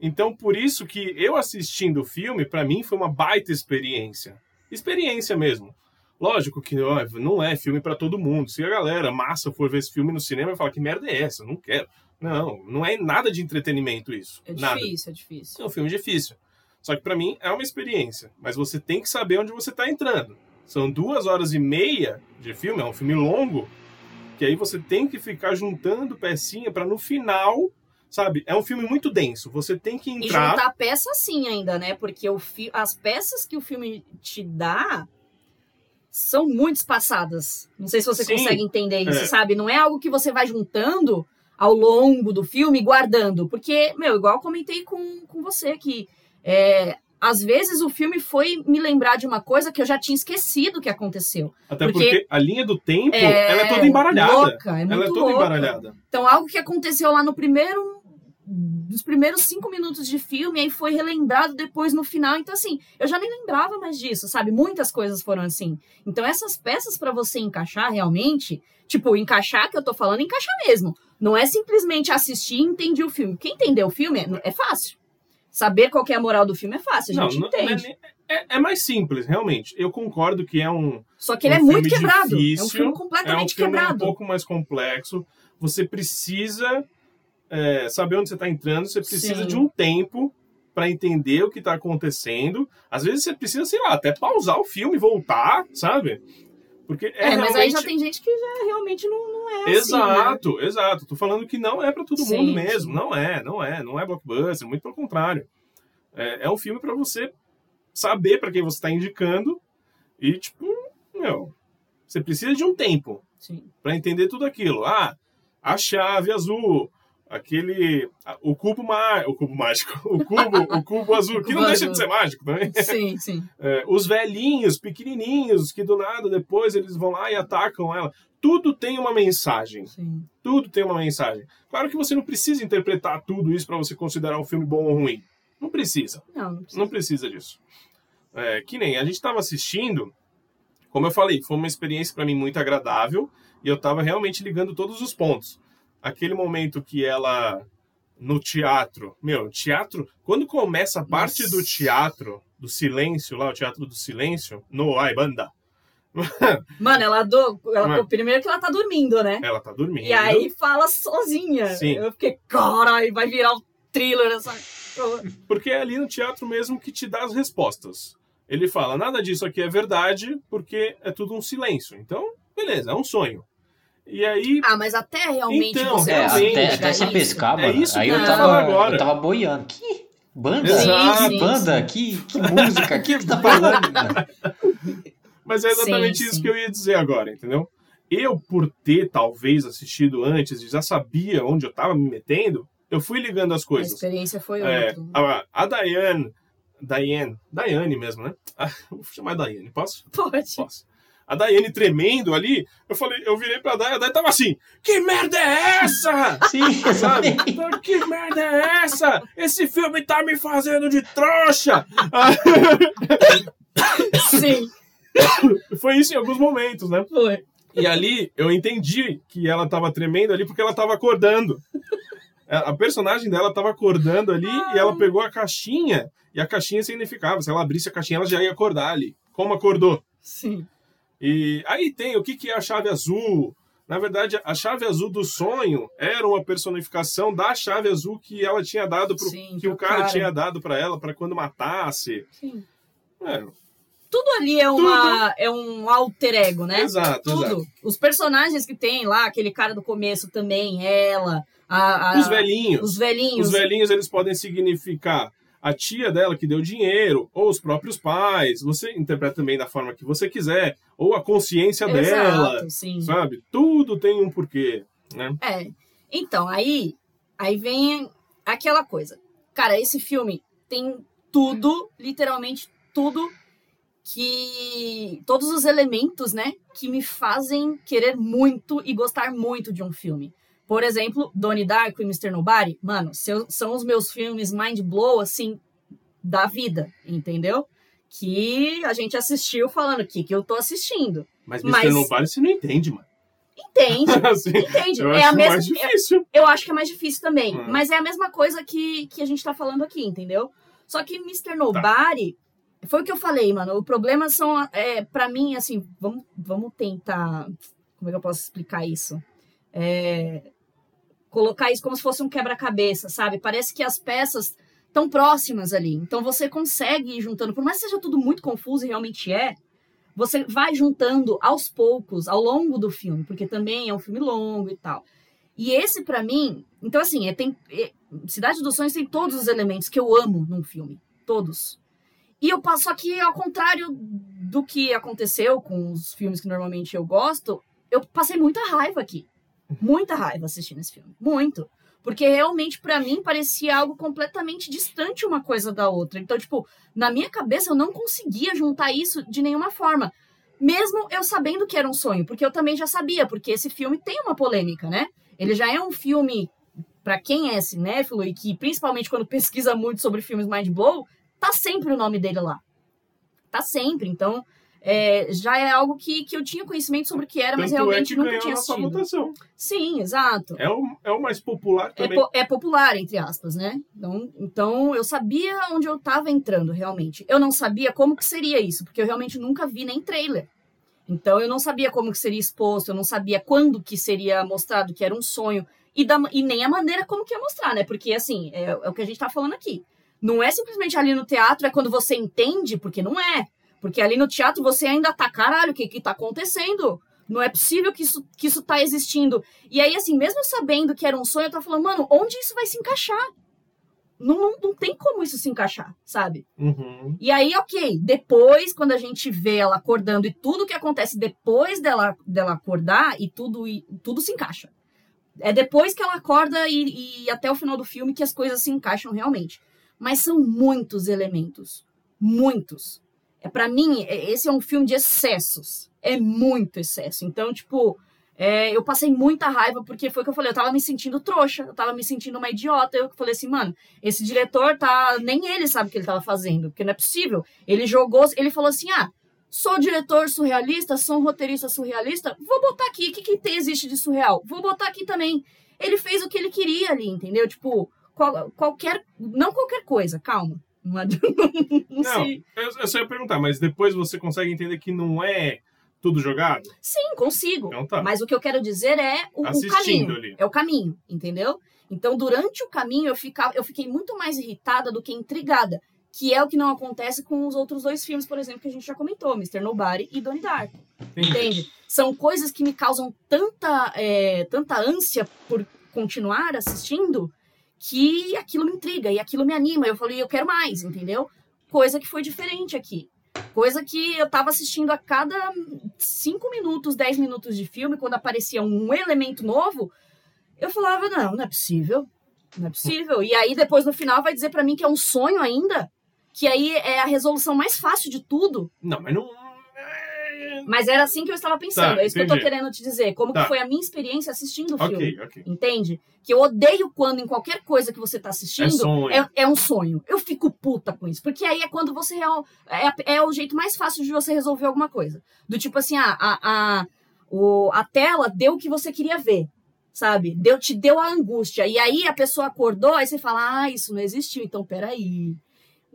Então, por isso que eu assistindo o filme, pra mim, foi uma baita experiência. Experiência mesmo. Lógico que não é filme pra todo mundo. Se a galera massa for ver esse filme no cinema e falar que merda é essa, não quero. Não, não é nada de entretenimento isso. é nada. difícil, é difícil. É um filme difícil. Só que pra mim é uma experiência. Mas você tem que saber onde você tá entrando. São duas horas e meia de filme, é um filme longo, que aí você tem que ficar juntando pecinha pra no final, sabe? É um filme muito denso. Você tem que E entrar. juntar peça sim ainda, né? Porque o fi... as peças que o filme te dá são muito espaçadas. Não sei se você Sim. consegue entender isso, É. sabe? Não é algo que você vai juntando ao longo do filme e guardando. Porque, meu, igual eu comentei com, com você que é, às vezes o filme foi me lembrar de uma coisa que eu já tinha esquecido que aconteceu. Até porque- porque, a linha do tempo, É ela é toda embaralhada. Louca, é muito ela é toda louca. embaralhada. Então, algo que aconteceu lá no primeiro. Nos primeiros cinco minutos de filme, aí foi relembrado depois no final. Então, assim, eu já nem lembrava mais disso, sabe? Muitas coisas foram assim. Então, essas peças pra você encaixar realmente, tipo, encaixar que eu tô falando, encaixar mesmo. Não é simplesmente assistir e entender o filme. Quem entender o filme é, é fácil. Saber qual é a moral do filme é fácil, a gente não, não é, entende. é- é mais simples, realmente. Eu concordo que é um, Só que ele um é muito quebrado. é um difícil, filme é um completamente filme quebrado. um pouco mais complexo. Você precisa é, saber onde você está entrando, você precisa Sim. de um tempo para entender o que está acontecendo. Às vezes você precisa, sei lá, até pausar o filme, voltar, sabe? Porque é, É, mas aí já realmente- tem gente que já realmente não, não é assim. né? Exato, exato. Tô falando que não é para todo Sim, mundo mesmo. Não é, não é. Não é blockbuster, muito pelo contrário. É, é um filme para você saber para quem você está indicando e, tipo, meu, você precisa de um tempo para entender tudo aquilo. Ah, a chave azul, aquele, o cubo o cubo mágico, o cubo, o cubo azul, que não deixa azul. de ser mágico também. Sim, sim. É, os velhinhos, pequenininhos, que do nada depois eles vão lá e atacam ela. Tudo tem uma mensagem. sim. Tudo tem uma mensagem. Claro que você não precisa interpretar tudo isso para você considerar um filme bom ou ruim. Não precisa. Não, não precisa. Não precisa disso. É, que nem a gente estava assistindo, como eu falei, foi uma experiência para mim muito agradável e eu estava realmente ligando todos os pontos. Aquele momento que ela no teatro, meu, teatro, quando começa a parte Nossa. do teatro, do silêncio lá, o teatro do silêncio, no Ai Banda, Mano, ela do. Ela, Mano. Primeiro que ela tá dormindo, né? Ela tá dormindo. E aí fala sozinha. Sim. Eu fiquei, caralho, vai virar um thriller essa. Porque é ali no teatro mesmo que te dá as respostas. Ele fala, nada disso aqui é verdade, porque é tudo um silêncio. Então, beleza, é um sonho. E aí, Ah, mas até realmente Então, você É, realmente, até, até você pescar, É mano. isso aí que eu tava, eu tava boiando. Que banda? Exato. Que banda? Que, que música? O que que tá falando? mano? Mas é exatamente Sim, isso sim. que eu ia dizer agora, entendeu? Eu, por ter talvez assistido antes e já sabia onde eu tava me metendo, eu fui ligando as A coisas. experiência foi É, outra. a, a Diane, Diane, Diane mesmo, né? Ah, vou chamar Diane, posso? Pode. Posso. A Diane tremendo ali, eu falei, eu virei pra Diane, a Diane tava assim, que merda é essa? Sim, Sabe? Que merda é essa? Esse filme tá me fazendo de trouxa! Sim, Foi isso em alguns momentos, né? foi. E ali eu entendi que ela tava tremendo ali porque ela tava acordando. A a personagem dela tava acordando ali e ela pegou a caixinha e a caixinha significava, se ela abrisse a caixinha ela já ia acordar ali. Como acordou? Sim. E aí tem o que, que é a chave azul. Na verdade, a chave azul do sonho era uma personificação da chave azul que ela tinha dado pro, Sim, que o cara, cara. tinha dado pra ela para quando matasse. Sim. É, Tudo ali é, uma, é um alter ego, né? exato, Tudo. exato. Os personagens que tem lá, aquele cara do começo também, ela, a, a- Os velhinhos. os velhinhos. Os velhinhos eles podem significar a tia dela que deu dinheiro, ou os próprios pais. Você interpreta também da forma que você quiser, ou a consciência dela, Exato, sim. sabe? Tudo tem um porquê, né? É. Então, aí, aí vem aquela coisa. Cara, esse filme tem tudo, literalmente tudo que todos os elementos, né, que me fazem querer muito e gostar muito de um filme. Por exemplo, Donnie Darko e Mr. Nobody, mano, seu- são os meus filmes mind blow assim da vida, entendeu? Que a gente assistiu falando o que que eu tô assistindo. Mas Mr. Mas- Nobody você não entende, mano. Entende? Assim, Entende? eu é acho a mesma mais difícil. Eu acho que é mais difícil também. Hum. Mas é a mesma coisa que, que a gente tá falando aqui, entendeu? Só que Tá. Mr. Nobody. Foi o que eu falei, mano. O problema são. É, para mim, assim, vamos, vamos tentar. Como é que eu posso explicar isso? É, colocar isso como se fosse um quebra-cabeça, sabe? Parece que as peças estão próximas ali. Então você consegue ir juntando. Por mais que seja tudo muito confuso e realmente é, você vai juntando aos poucos, ao longo do filme, porque também é um filme longo e tal. E esse, pra mim, então assim, é, tem, é, Cidade dos Sonhos tem todos os elementos que eu amo num filme. Todos. E eu passo aqui, ao contrário do que aconteceu com os filmes que normalmente eu gosto, eu passei muita raiva aqui. Muita raiva assistindo esse filme. Muito. Porque realmente, pra mim, parecia algo completamente distante uma coisa da outra. Então, tipo, na minha cabeça eu não conseguia juntar isso de nenhuma forma. Mesmo eu sabendo que era um sonho, porque eu também já sabia, porque esse filme tem uma polêmica, né? Ele já é um filme, pra quem é cinéfilo e que principalmente quando pesquisa muito sobre filmes mind blow, tá sempre o nome dele lá. Tá sempre. Então, é, já é algo que, que eu tinha conhecimento sobre o que era, mas Tanto é realmente que nunca tinha assistido. votação. Sim, exato. É o, é o mais popular É, também. po- é popular, entre aspas, né? Então, então, eu sabia onde eu tava entrando, realmente. Eu não sabia como que seria isso, porque eu realmente nunca vi nem trailer. Então, eu não sabia como que seria exposto, eu não sabia quando que seria mostrado que era um sonho, e, da, e nem a maneira como que ia mostrar, né? Porque, assim, é, é o que a gente tá falando aqui. Não é simplesmente ali no teatro, é quando você entende, porque não é. Porque ali no teatro você ainda tá, caralho, o que que tá acontecendo? Não é possível que isso, que isso tá existindo. E aí, assim, mesmo sabendo que era um sonho, eu tava falando, mano, onde isso vai se encaixar? Não, não, não tem como isso se encaixar, sabe? Uhum. E aí, ok, depois, quando a gente vê ela acordando e tudo que acontece depois dela, dela acordar e tudo, e tudo se encaixa. É depois que ela acorda e, e até o final do filme que as coisas se encaixam realmente. Mas são muitos elementos. Muitos. É para mim, é- esse é um filme de excessos. É muito excesso. Então, tipo, é, eu passei muita raiva porque foi o que eu falei, eu tava me sentindo trouxa, eu tava me sentindo uma idiota. Eu falei assim, mano, esse diretor tá. Nem ele sabe o que ele tava fazendo, porque não é possível. Ele jogou, ele falou assim: ah, sou diretor surrealista, sou um roteirista surrealista, vou botar aqui, o que, que tem, existe de surreal? Vou botar aqui também. Ele fez o que ele queria ali, entendeu? Tipo, qual- qualquer. Não qualquer coisa, calma. Não, adianta- não Não, eu, eu só ia perguntar, mas depois você consegue entender que não é tudo jogado? Sim, consigo. Então tá. Mas o que eu quero dizer é o, o caminho. ali. É o caminho, entendeu? Então, durante o caminho, eu, ficava, eu fiquei muito mais irritada do que intrigada. Que é o que não acontece com os outros dois filmes, por exemplo, que a gente já comentou, Mr. Nobody e Donnie Darko. Entendi. Entende? São coisas que me causam tanta, é, tanta ânsia por continuar assistindo que aquilo me intriga e aquilo me anima. Eu falei, eu quero mais, entendeu? Coisa que foi diferente aqui. Coisa que eu tava assistindo a cada 5 minutos, 10 minutos de filme, quando aparecia um elemento novo, eu falava, não, não é possível. Não é possível. E aí, depois, no final, vai dizer pra mim que é um sonho ainda. Que aí é a resolução mais fácil de tudo. Não, mas não. Mas era assim que eu estava pensando. Tá, é isso que eu tô entendi. querendo te dizer. Como Tá. que foi a minha experiência assistindo o filme. Ok, ok. Entende? Que eu odeio quando em qualquer coisa que você tá assistindo É é, é um sonho. Eu fico puta com isso. Porque aí é quando você real. É, é o jeito mais fácil de você resolver alguma coisa. Do tipo assim, ah, a, a, o, a tela deu o que você queria ver. Sabe? Deu, te deu a angústia. E aí a pessoa acordou, aí você fala, ah, isso não existiu, então peraí.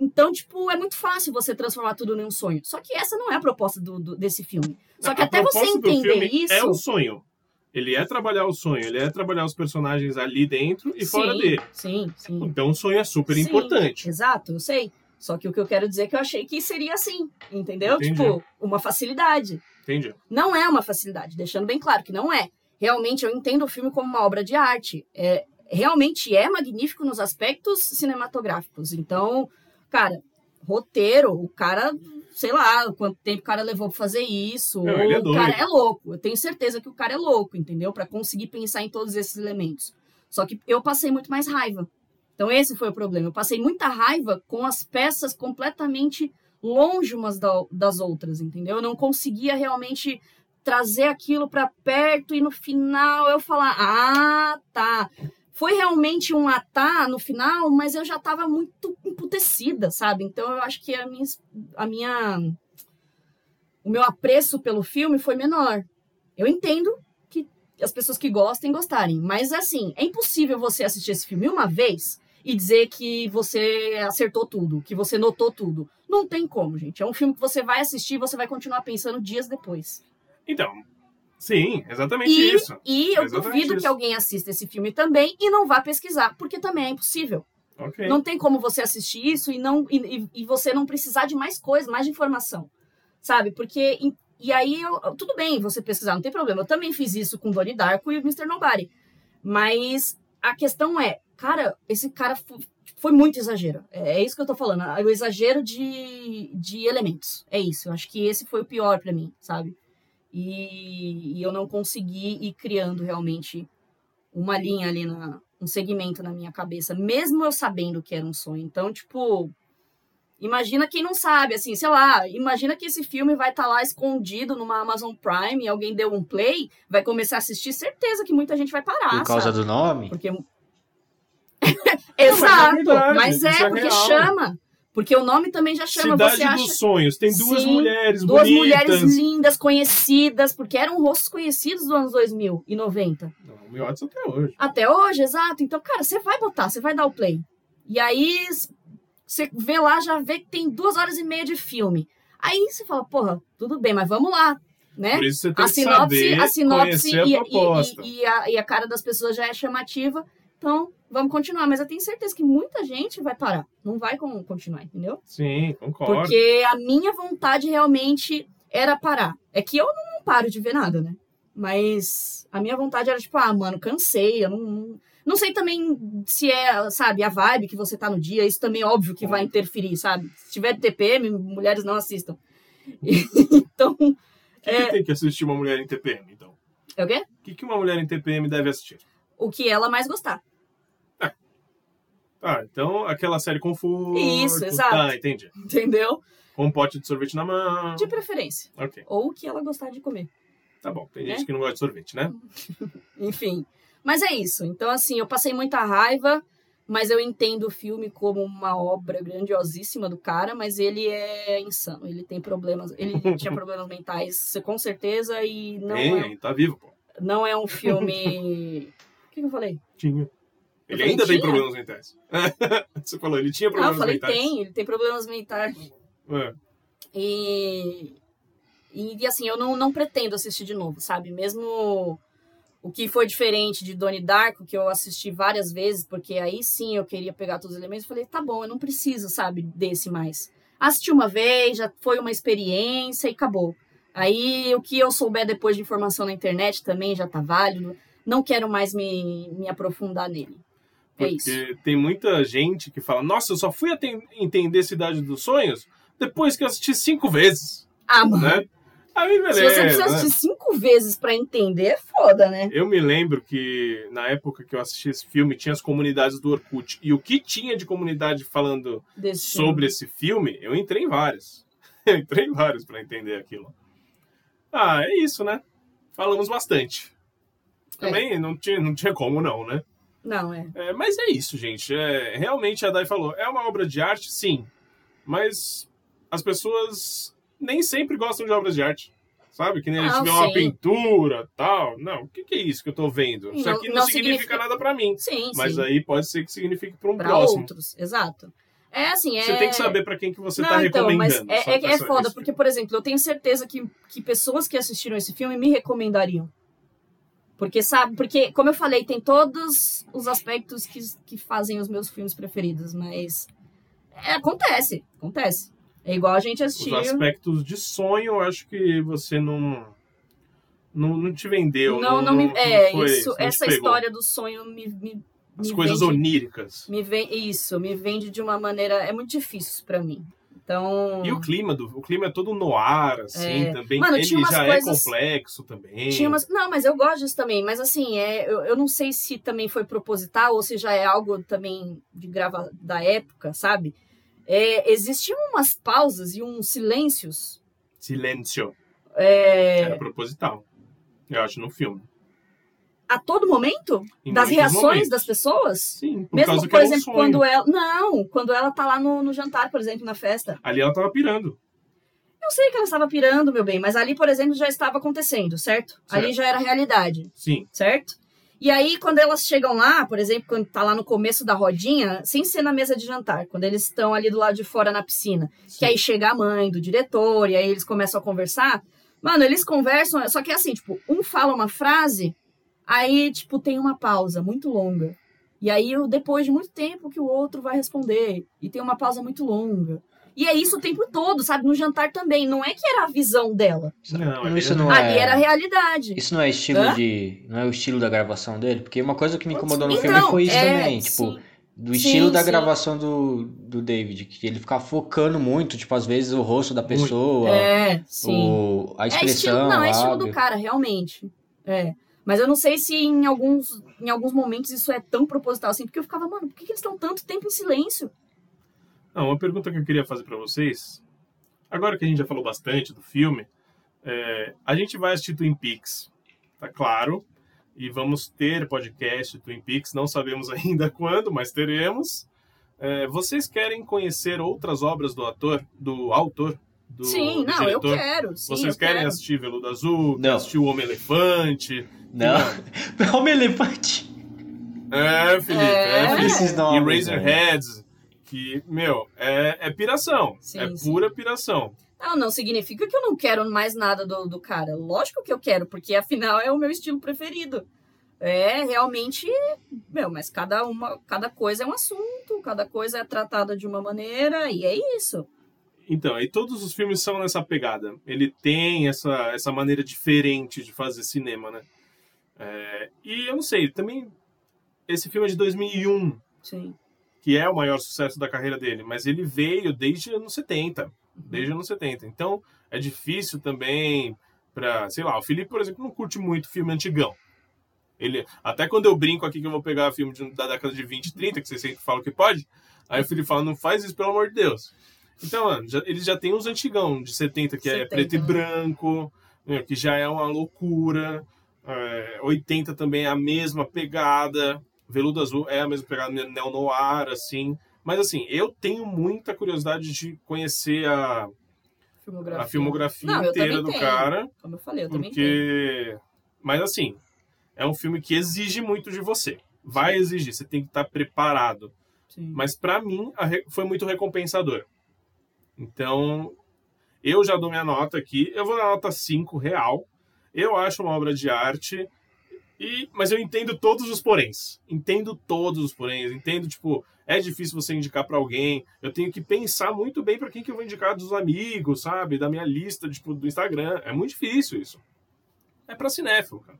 Então, tipo, é muito fácil você transformar tudo em um sonho. Só que essa não é a proposta do, do- desse filme. Só que A até você entender filme isso. É o sonho. Ele é trabalhar o sonho, ele é trabalhar os personagens ali dentro e fora sim, dele. Sim, sim. Então o sonho é super Sim, importante. Exato, eu sei. Só que o que eu quero dizer é que eu achei que seria assim, entendeu? Entendi. Tipo, uma facilidade. Entendi. Não é uma facilidade, deixando bem claro que não é. Realmente eu entendo o filme como uma obra de arte. É, realmente é magnífico nos aspectos cinematográficos. Então, cara, roteiro, o cara, sei lá, quanto tempo o cara levou pra fazer isso. Não, é o cara é louco. Eu tenho certeza que o cara é louco, entendeu? Pra conseguir pensar em todos esses elementos. Só que eu passei muito mais raiva. Então esse foi o problema. Eu passei muita raiva com as peças completamente longe umas da- das outras, entendeu? Eu não conseguia realmente trazer aquilo pra perto e no final eu falar, ah, tá. Foi realmente um atá no final, mas eu já tava muito emputecida, sabe? Então eu acho que a minha, a minha o meu apreço pelo filme foi menor. Eu entendo que as pessoas que gostem gostarem, mas assim, é impossível você assistir esse filme uma vez e dizer que você acertou tudo, que você notou tudo. Não tem como, gente. É um filme que você vai assistir e você vai continuar pensando dias depois. Então, sim, exatamente E, isso. e eu Exatamente duvido isso. que alguém assista esse filme também e não vá pesquisar, porque também é impossível. Ok. Não tem como você assistir isso e não e, e- você não precisar de mais coisas, mais de informação. Sabe? Porque. E, e aí, eu- tudo bem você pesquisar, não tem problema. Eu também fiz isso com Donnie Darko e Mr. Nobody. Mas a questão é, cara, esse cara fo- foi muito exagero. É, é isso que eu tô falando. O exagero de, de elementos. É isso. Eu acho que esse foi o pior pra mim, sabe? E, e eu não consegui ir criando realmente uma linha ali na, um segmento na minha cabeça, mesmo eu sabendo que era um sonho. Então, tipo, imagina quem não sabe, assim, sei lá, imagina que esse filme vai estar lá escondido numa Amazon Prime e alguém deu um play, vai começar a assistir, certeza que muita gente vai parar, Por causa sabe? do nome? Porque é Exato, mas é, isso é porque real. chama. Porque o nome também já chama, Cidade você acha dos sonhos. Tem duas Sim, mulheres duas bonitas. mulheres lindas, conhecidas, porque eram rostos conhecidos dos anos 2000 e 90. Não, o meu até hoje. Até hoje, exato. Então, cara, você vai botar, você vai dar o play. E aí, você vê lá, já vê que tem duas horas e meia de filme. Aí você fala, porra, tudo bem, mas vamos lá, né? Por isso você tem A que sinopse, saber a sinopse a e, proposta. e- e a, e a cara das pessoas já é chamativa. Então, vamos continuar. Mas eu tenho certeza que muita gente vai parar. Não vai con- continuar, entendeu? Sim, concordo. Porque a minha vontade realmente era parar. É que eu não paro de ver nada, né? Mas a minha vontade era tipo, ah, mano, cansei. Eu não, não, não sei também se é, sabe, a vibe que você tá no dia. Isso também é óbvio que vai interferir, sabe? Se tiver TPM, mulheres não assistam. então, O que, é- que tem que assistir uma mulher em TPM, então? é o quê? O que, que uma mulher em TPM deve assistir? O que ela mais gostar. Ah, então aquela série Conforto. Isso, exato. Tá, entendi. Entendeu? Com um pote de sorvete na mão. De preferência. Ok, Ou o que ela gostar de comer. tá bom. Tem Né? gente que não gosta de sorvete, né? Enfim. Mas é isso. Então, assim, eu passei muita raiva, mas eu entendo o filme como uma obra grandiosíssima do cara, mas ele é insano. Ele tem problemas. Ele tinha problemas mentais, com certeza, e não, Tem, é, aí, tá vivo, pô. não é um filme. O que, que eu falei? Tinha. Ele ainda tem tinha? problemas mentais. Você falou, ele tinha Ah, eu problemas falei mentais. tem, ele tem problemas mentais. É. E. E, e, assim, eu não, não pretendo assistir de novo, sabe? Mesmo o que foi diferente de Donnie Darko, que eu assisti várias vezes, porque aí sim eu queria pegar todos os elementos, eu falei, tá bom, eu não preciso, sabe, desse mais. Assisti uma vez, já foi uma experiência e acabou. Aí o que eu souber depois de informação na internet também já tá válido. Não quero mais me, me aprofundar nele. É Porque isso. tem muita gente que fala, nossa, eu só fui entender Cidade dos Sonhos depois que eu assisti cinco vezes, Ah, mano. né? Aí Se você beleza, precisa né? assistir cinco vezes pra entender, é foda, né? Eu me lembro que na época que eu assisti esse filme tinha as comunidades do Orkut. E o que tinha de comunidade falando Desse sobre esse filme, eu entrei em várias. Eu entrei em várias pra entender aquilo. Ah, é isso, né? Falamos bastante. Também não, tinha, não tinha como não, né? Não, é. É, mas é isso, gente. É, realmente a Dai falou, é uma obra de arte, sim. Mas as pessoas nem sempre gostam de obras de arte. Sabe? Que nem a gente vê uma sim. pintura tal. Não, o que, que é isso que eu tô vendo? Isso Não- aqui não, não significa, significa- nada pra mim. Sim, Mas sim. aí pode ser que signifique pra um Pra próximo. outros, exato. É assim, é... Você tem que saber pra quem que você não, tá então, mas recomendando. é, só é, pra é saber foda, porque, por exemplo, eu tenho certeza que, que pessoas que assistiram esse filme me recomendariam. Porque, sabe, porque, como eu falei, tem todos os aspectos que, que fazem os meus filmes preferidos, mas é, acontece, acontece. É igual a gente Os assistir. aspectos de sonho, eu acho que você não. Não, não te vendeu. Não, não me. É, foi- isso, não essa história do sonho me. me As me coisas vende- oníricas. Me vem, isso, me vende de uma maneira. É muito difícil pra mim. Então. E o clima do. O clima é todo noir, assim, É. também. Mano, Ele já coisas- é complexo também. Tinha umas... Não, mas eu gosto disso também. Mas assim, é, eu, eu não sei se também foi proposital ou se já é algo também de grava da época, sabe? É, existiam umas pausas e uns silêncios. Silêncio. é, Era proposital. Eu acho, no filme. A todo momento? Em das reações momentos. das pessoas? Sim, por Mesmo, por um exemplo, sonho. quando ela. Não, quando ela tá lá no, no jantar, por exemplo, na festa. Ali ela tava pirando. Eu sei que ela estava pirando, meu bem, mas ali, por exemplo, já estava acontecendo, certo? Ali Certo. já era realidade. Sim. certo? E aí, quando elas chegam lá, por exemplo, quando tá lá no começo da rodinha, sem ser na mesa de jantar, quando eles estão ali do lado de fora na piscina, que aí chega a mãe do diretor, e aí eles começam a conversar. Mano, eles conversam, só que é assim, tipo, um fala uma frase, aí, tipo, tem uma pausa muito longa. E aí, depois de muito tempo que o outro vai responder, e tem uma pausa muito longa. E é isso o tempo todo, sabe? No jantar também. Não é que era a visão dela. Não, Não, é isso não Ali é. era a realidade. Isso não é estilo Hã? de. Não é o estilo da gravação dele? Porque uma coisa que me incomodou no Então, filme foi isso é, também. Tipo, sim. do Sim, estilo da sim. gravação do, do David. Que ele ficava focando muito, tipo, às vezes o rosto da pessoa, É, sim. o, a É expressão. estilo, não, é estilo do cara, realmente. É. Mas eu não sei se em alguns, em alguns momentos isso é tão proposital assim, porque eu ficava, mano, por que, que eles estão tanto tempo em silêncio? Não, uma pergunta que eu queria fazer pra vocês. Agora que a gente já falou bastante do filme, é, a gente vai assistir Twin Peaks, tá claro. E vamos ter podcast Twin Peaks, não sabemos ainda quando, mas teremos. É, vocês querem conhecer outras obras do ator, do autor, do sim, não, eu diretor? quero. Sim, Vocês eu querem quero. assistir Veludo Azul, Não. assistir O Homem-Elefante? Não. Homem elefante. É, Felipe, é, É. Felipe. Esses E nomes, né? Razorheads, que, meu, é, é piração. Sim, é sim. pura piração. Não, não significa que eu não quero mais nada do, do cara. Lógico que eu quero, porque afinal é o meu estilo preferido. É realmente, meu, mas cada uma, cada coisa é um assunto, cada coisa é tratada de uma maneira e é isso. Então, e todos os filmes são nessa pegada. Ele tem essa, essa maneira diferente de fazer cinema, né? É, e eu não sei, também esse filme é de 2001, Sim. que é o maior sucesso da carreira dele, mas ele veio desde anos 70, desde anos 70. Então, é difícil também pra, sei lá, o Felipe, por exemplo, não curte muito filme antigão. Ele, até quando eu brinco aqui que eu vou pegar filme de- da década de 20, 30, que vocês sempre falam que pode, aí o Felipe fala, não faz isso, pelo amor de Deus. Então, mano, já, ele já tem uns antigão de 70, que é 70, preto e branco, né, que já é uma loucura. É, 80 também é a mesma pegada. Veludo Azul é a mesma pegada neo-noir, assim. Mas, assim, eu tenho muita curiosidade de conhecer a, Filmografia. a filmografia Não, inteira do tenho. cara. Como eu falei, eu também tenho. Porque. Mas assim, é um filme que exige muito de você. Vai exigir, você tem que estar preparado. Sim. Mas pra mim re- foi muito recompensador. Então, Eu já dou minha nota aqui. Eu vou dar nota 5 real. Eu acho uma obra de arte. E, mas eu entendo todos os poréns. Entendo todos os poréns. Entendo, tipo, é difícil você indicar para alguém. Eu tenho que pensar muito bem para quem que eu vou indicar dos amigos, sabe? Da minha lista, tipo, do Instagram. É muito difícil isso. É para cinéfilo, cara.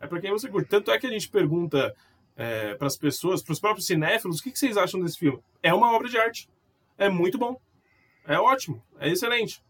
É para quem você curte. Tanto é que a gente pergunta é, para as pessoas, para os próprios cinéfilos, o que, que vocês acham desse filme? É uma obra de arte. É muito bom. É ótimo. É excelente.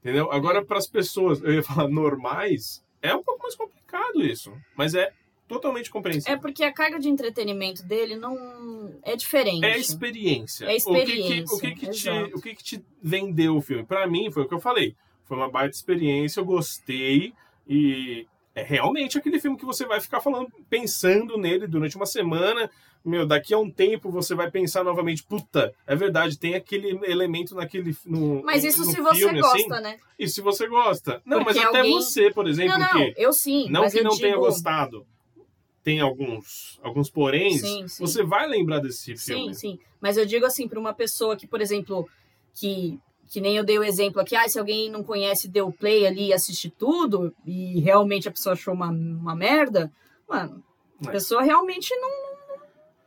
Entendeu? Agora, para as pessoas, eu ia falar normais, é um pouco mais complicado isso. Mas é totalmente compreensível. É porque a carga de entretenimento dele não é diferente. É experiência. É experiência. O que que, o que, que, te, o que, que te vendeu o filme? Para mim, foi o que eu falei. Foi uma baita experiência, eu gostei. E é realmente aquele filme que você vai ficar falando, pensando nele durante uma semana meu, daqui a um tempo você vai pensar novamente, puta, é verdade, tem aquele elemento naquele. No, mas isso no se filme, você assim, gosta, né? E se você gosta. Não, Porque mas até alguém- você, por exemplo, Não, não, que eu sim. não que eu não tenha digo- gostado, tem alguns, alguns poréns, Sim, sim. você vai lembrar desse Sim, filme. sim. Mas eu digo assim, para uma pessoa que, por exemplo, que, que nem eu dei o exemplo aqui, ah, se alguém não conhece, deu play ali e assiste tudo, e realmente a pessoa achou uma, uma merda, mano, a pessoa realmente não,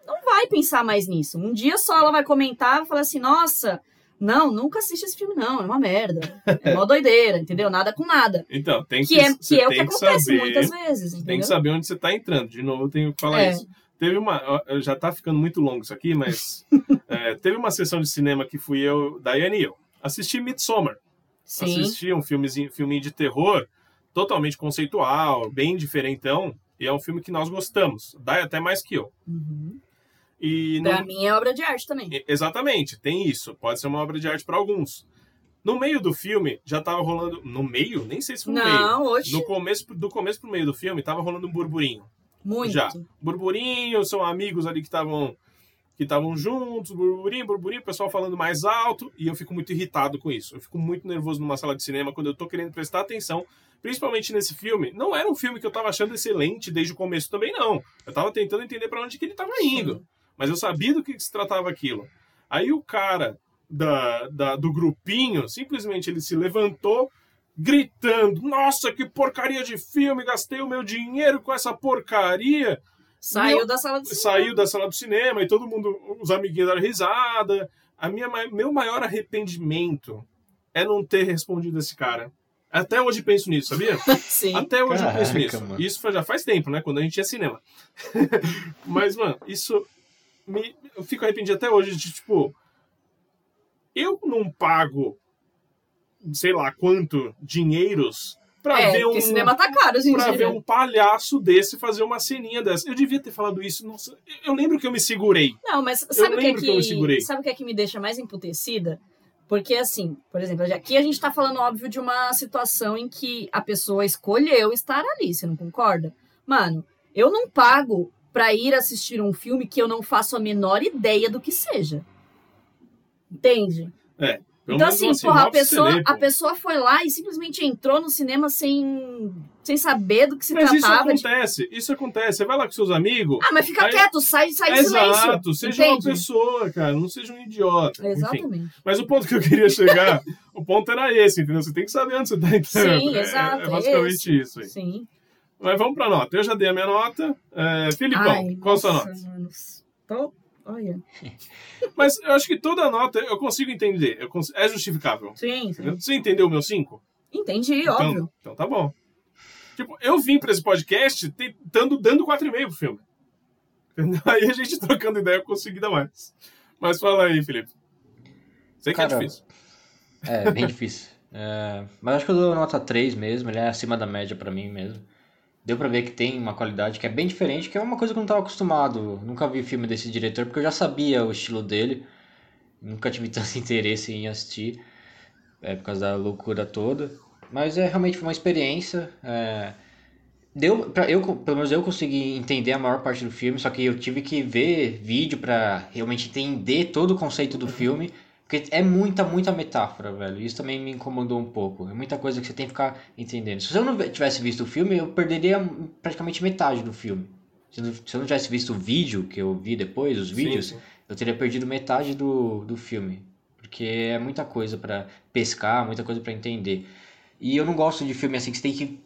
não, vai pensar mais nisso. Um dia só ela vai comentar e falar assim, nossa, não, nunca assiste esse filme, não, é uma merda. É uma doideira, entendeu? Nada com nada. Então, tem que, Que é, que, é o que tem acontece saber, muitas vezes, Tem entendeu? que saber onde você está entrando. De novo, eu tenho que falar É. isso. Teve uma. Já tá ficando muito longo isso aqui, mas. é, teve uma sessão de cinema que fui eu, Daiane e eu. Assisti Midsommar. Sim, Assisti um filmezinho, filminho de terror totalmente conceitual, bem diferentão. E é um filme que nós gostamos. Dai até mais que eu. uhum. E pra não- mim é obra de arte também. Exatamente, tem isso. Pode ser uma obra de arte para alguns. No meio do filme, já tava rolando. No meio? Nem sei se foi no meio. Não, hoje, No começo, do começo pro meio do filme, tava rolando um burburinho. muito. Já. burburinho, são amigos ali que estavam que estavam juntos, burburinho, burburinho, o pessoal falando mais alto, e eu fico muito irritado com isso. Eu fico muito nervoso numa sala de cinema quando eu tô querendo prestar atenção, principalmente nesse filme. Não era um filme que eu tava achando excelente desde o começo também não. Eu tava tentando entender para onde que ele tava indo, mas eu sabia do que se tratava aquilo. Aí o cara da, da- do grupinho, simplesmente ele se levantou gritando: "Nossa, que porcaria de filme, gastei o meu dinheiro com essa porcaria". Saiu Meu- da sala de cinema. saiu da sala do cinema e todo mundo, os amiguinhos deram risada. A minha, meu maior arrependimento é não ter respondido esse cara. Até hoje penso nisso, sabia? Sim. Até hoje eu penso Caraca, nisso. mano. Isso foi- já faz tempo, né? Quando a gente tinha cinema. Mas, mano, isso me, eu fico arrependido até hoje de, tipo, eu não pago sei lá quanto dinheiros pra é, ver um cinema tá caro, gente. pra ver um palhaço desse fazer uma ceninha dessa. Eu devia ter falado isso. Nossa, eu lembro que eu me segurei. Não, mas sabe o que é lembro que eu me segurei. que, sabe o que é que me deixa mais emputecida? Porque assim, por exemplo, aqui a gente tá falando óbvio de uma situação em que a pessoa escolheu estar ali, você não concorda? Mano, eu não pago pra ir assistir um filme que eu não faço a menor ideia do que seja. Entende? Pelo então, assim, uma porra, a pessoa, lê, a pessoa foi lá e simplesmente entrou no cinema sem, sem saber do que se Mas isso tratava. de- acontece, isso acontece. Você vai lá com seus amigos. Ah, mas fica Aí- quieto, sai, sai em silêncio. Exato, seja uma entende? pessoa, cara, não seja um idiota. Enfim. Exatamente. Mas o ponto que eu queria chegar, o ponto era esse, entendeu? Você tem que saber onde você tá entrando. Sim, É- exato, É, é basicamente esse. isso aí. Sim. Mas vamos pra nota. Eu já dei a minha nota. É, Filipão, Ai, qual a sua nota? mano. Tô... Olha. Mas eu acho que toda nota eu consigo entender. Eu cons- É justificável. Sim, sim. entendeu? Você entendeu o meu 5? Entendi, Então, óbvio. então tá bom. Tipo, eu vim pra esse podcast tentando, dando 4,5 pro filme. Aí a gente trocando ideia eu consegui dar mais. Mas fala aí, Felipe. Sei que é Cara, difícil. É, bem difícil. É, mas acho que eu dou nota 3 mesmo, ele é acima da média pra mim mesmo. Deu pra ver que tem uma qualidade que é bem diferente, que é uma coisa que eu não tava acostumado. Nunca vi filme desse diretor, porque eu já sabia o estilo dele. Nunca tive tanto interesse em assistir, é, por causa da loucura toda. Mas é realmente uma experiência. é, deu pra, eu, pelo menos eu consegui entender a maior parte do filme, só que eu tive que ver vídeo pra realmente entender todo o conceito do filme. Porque é muita, muita metáfora, velho. Isso também me incomodou um pouco. É muita coisa que você tem que ficar entendendo. Se eu não tivesse visto o filme, eu perderia praticamente metade do filme. Se eu não- tivesse visto o vídeo que eu vi depois, os vídeos, Sim, sim. eu teria perdido metade do, do filme. porque é muita coisa para pescar, muita coisa para entender. E eu não gosto de filme assim que você tem que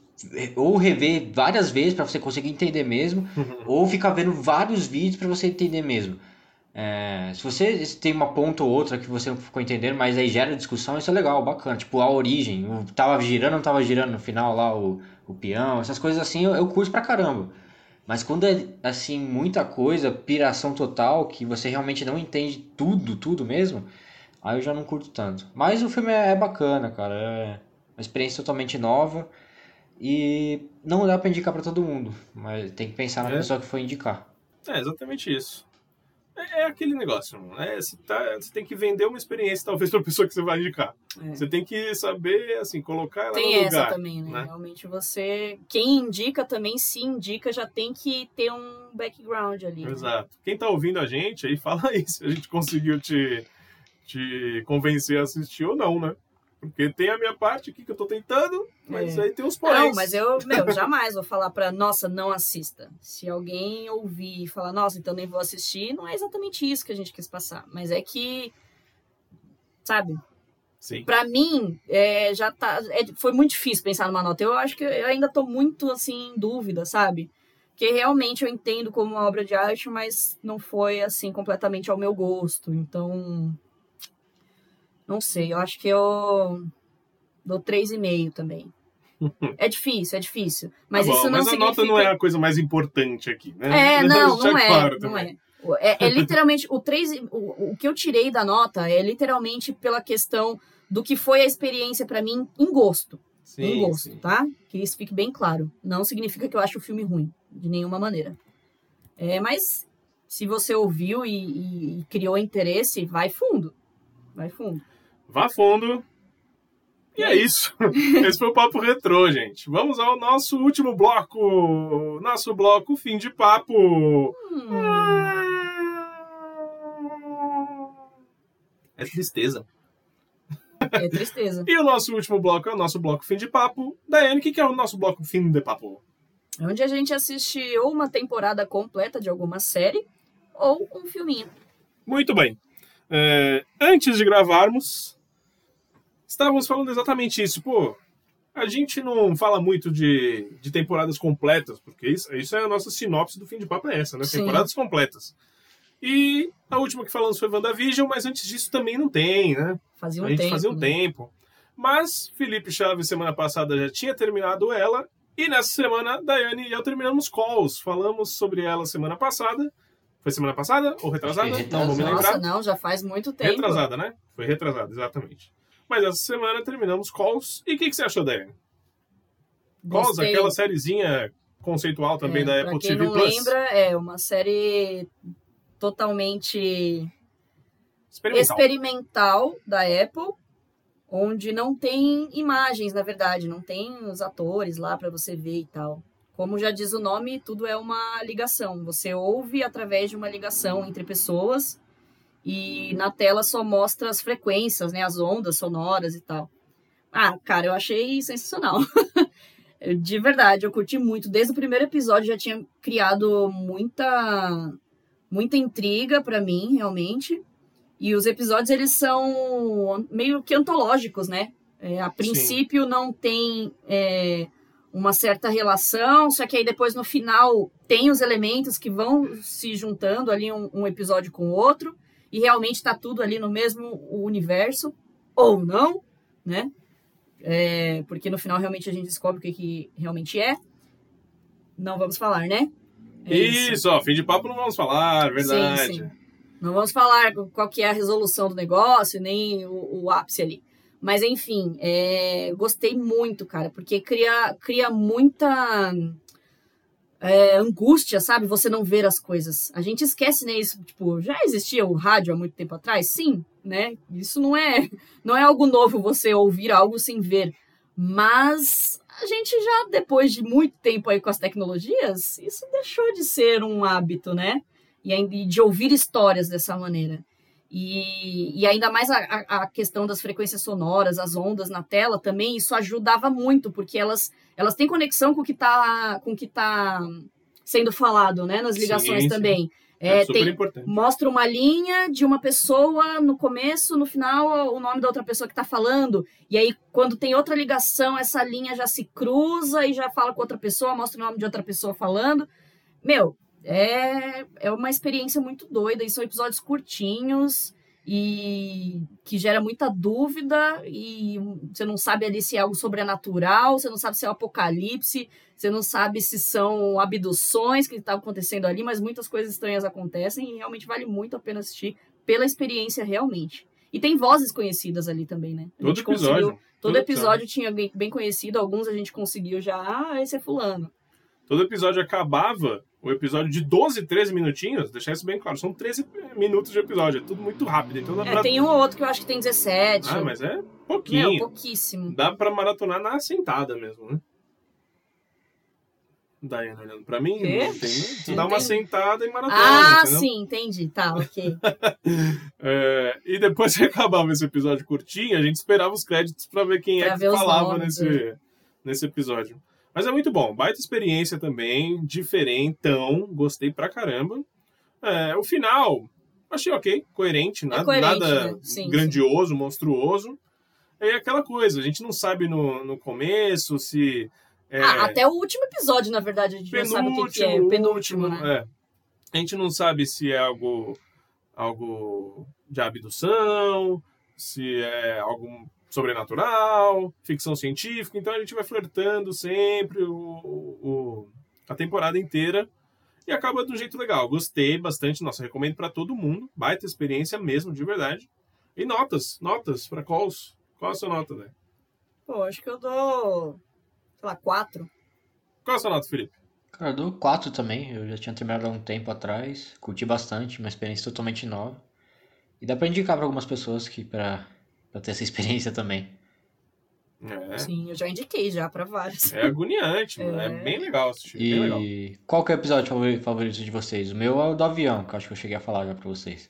ou rever várias vezes para você conseguir entender mesmo, Uhum. ou ficar vendo vários vídeos para você entender mesmo. É, se você tem uma ponta ou outra que você não ficou entendendo, mas aí gera discussão, isso é legal, bacana. Tipo, a origem, o tava girando ou não tava girando no final lá o, o peão, essas coisas assim eu, eu curto pra caramba. Mas quando é assim, muita coisa, piração total, que você realmente não entende tudo, tudo mesmo, aí eu já não curto tanto. Mas o filme é, é bacana, cara. É uma experiência totalmente nova. E não dá pra indicar pra todo mundo, mas tem que pensar na É. pessoa que foi indicar. É exatamente isso. É, é aquele negócio, né? Você, tá- você tem que vender uma experiência, talvez, pra pessoa que você vai indicar. É. Você tem que saber, assim, colocar ela Tem no essa lugar. também, né? né? Realmente você. Quem indica também, se indica, já tem que ter um background ali. né? Exato. Quem tá ouvindo a gente aí, fala aí se a gente conseguiu te, te convencer a assistir ou não, né? Porque tem a minha parte aqui que eu tô tentando, mas É. aí tem os porém. Não, mas eu, meu, jamais vou falar pra, nossa, não assista. Se alguém ouvir e falar, nossa, então nem vou assistir, não é exatamente isso que a gente quis passar. Mas é que, sabe, Sim. Pra mim, é, já tá. é, foi muito difícil pensar numa nota. Eu acho que eu ainda tô muito assim em dúvida, sabe? Porque realmente eu entendo como uma obra de arte, mas não foi assim completamente ao meu gosto. Então. Não sei, eu acho que eu dou 3,5 também. É difícil, é difícil. Mas Tá bom, isso não mas a significa. nota não é a coisa mais importante aqui, né? É, não, não é, claro não é. É, é literalmente, o, 3, o, o que eu tirei da nota é literalmente pela questão do que foi a experiência pra mim em gosto. em Sim, gosto, sim. tá? Que isso fique bem claro. Não significa que eu acho o filme ruim, de nenhuma maneira. É, mas se você ouviu e, e- e criou interesse, vai fundo. Vai fundo. Vá fundo. E é isso. Esse foi o Papo Retrô, gente. Vamos ao nosso último bloco. Nosso bloco Fim de Papo. Hum, É tristeza. é tristeza. E o nosso último bloco é o nosso bloco Fim de Papo. Daiane, o que é o nosso bloco Fim de Papo? É onde a gente assiste ou uma temporada completa de alguma série ou um filminho. Muito bem. É, antes de gravarmos, estávamos falando exatamente isso. Pô, a gente não fala muito de, de temporadas completas, porque isso, isso é a nossa sinopse do fim de papo, é essa, né? Sim. Temporadas completas. E a última que falamos foi WandaVision, mas antes disso também não tem, né? Fazia um a gente tempo. fazia um né? tempo. Mas Felipe Chaves, semana passada, já tinha terminado ela. E nessa semana, Daiane e eu terminamos Calls. Falamos sobre ela semana passada. Foi semana passada ou retrasada? Acho que Não vou me retrasada. lembrar. Nossa, não, já faz muito tempo. Retrasada, né? Foi retrasada, exatamente. Mas essa semana terminamos Calls. E o que, que você achou, Daiane? Calls, Gostei. aquela sériezinha conceitual também É, da Apple quem TV não Plus. lembra, é uma série totalmente Experimental. experimental da Apple, onde não tem imagens, na verdade, não tem os atores lá para você ver e tal. Como já diz o nome, tudo é uma ligação. Você ouve através de uma ligação entre pessoas e na tela só mostra as frequências, né, as ondas sonoras e tal. Ah, cara, eu achei sensacional. De verdade, eu curti muito. Desde o primeiro episódio já tinha criado muita muita intriga pra mim, realmente. E os episódios eles são meio que antológicos, né? É, a princípio não tem é, uma certa relação, só que aí depois no final tem os elementos que vão se juntando ali um, um episódio com o outro e realmente tá tudo ali no mesmo universo ou não, né? É, porque no final realmente a gente descobre o que, que realmente é. Não vamos falar, né? É Isso. ó, fim de papo não vamos falar, verdade. Sim, sim. Não vamos falar qual que é a resolução do negócio, nem o, o ápice ali. Mas, enfim, é, gostei muito, cara, porque cria, cria muita é, angústia, sabe? Você não ver as coisas. A gente esquece, né? Isso, tipo, já existia o rádio há muito tempo atrás? Sim, né? Isso não é, não é algo novo você ouvir algo sem ver. Mas a gente já, depois de muito tempo aí com as tecnologias, isso deixou de ser um hábito, né? E de ouvir histórias dessa maneira. E, e ainda mais a, a, questão das frequências sonoras, as ondas na tela também, isso ajudava muito, porque elas, elas têm conexão com o que está com o que tá sendo falado, né? Nas ligações Sim, sim. também. É, É, super tem, importante. mostra uma linha de uma pessoa no começo, no final, o nome da outra pessoa que tá falando. E aí, quando tem outra ligação, essa linha já se cruza e já fala com outra pessoa, mostra o nome de outra pessoa falando. Meu, é, é uma experiência muito doida. E são episódios curtinhos e que gera muita dúvida. E você não sabe ali se é algo sobrenatural, você não sabe se é o apocalipse, você não sabe se são abduções que estavam acontecendo ali, mas muitas coisas estranhas acontecem e realmente vale muito a pena assistir pela experiência realmente. E tem vozes conhecidas ali também, né? A Todo episódio. todo todo episódio tinha alguém bem conhecido, alguns a gente conseguiu já, ah, esse é fulano. Todo episódio acabava, o episódio de 12, 13 minutinhos, deixar isso bem claro, são 13 minutos de episódio, é tudo muito rápido. Então dá É, pra... tem um ou outro que eu acho que tem 17. Ah, mas é pouquinho. pouquíssimo. Dá pra maratonar na sentada mesmo, né? Daiane olhando pra mim, não tem, né? Tu Não dá uma sentada e maratona, Ah, entendeu? sim, entendi. Tá, ok. É, e depois que acabava esse episódio curtinho, a gente esperava os créditos pra ver quem Pra é que falava nesse, nesse episódio. Mas é muito bom, baita experiência também, diferentão, gostei pra caramba. É, o final, achei ok, coerente, nada, coerente, nada né? Sim, grandioso, monstruoso. É aquela coisa, a gente não sabe no, no começo se. é, Ah, até o último episódio, na verdade, a gente não sabe o que, que é. O penúltimo, né? é. A gente não sabe se é algo, algo de abdução, se é algo sobrenatural, ficção científica. Então a gente vai flertando sempre o, o- a temporada inteira e acaba de um jeito legal. Gostei bastante, nossa, recomendo para todo mundo. Baita experiência mesmo, de verdade. E notas, notas para calls. Qual a sua nota, né? Pô, acho que eu dou, sei lá, quatro. Qual a sua nota, Felipe? Cara, eu dou 4 também. Eu já tinha terminado há um tempo atrás. Curti bastante, uma experiência totalmente nova. E dá pra indicar pra algumas pessoas que pra, pra ter essa experiência também. É, Sim, eu já indiquei já pra vários. é agoniante, mano. É É. bem legal assistir. Bem legal. E qual que é o episódio favori- favorito de vocês? O meu é o do avião, que eu acho que eu cheguei a falar já pra vocês.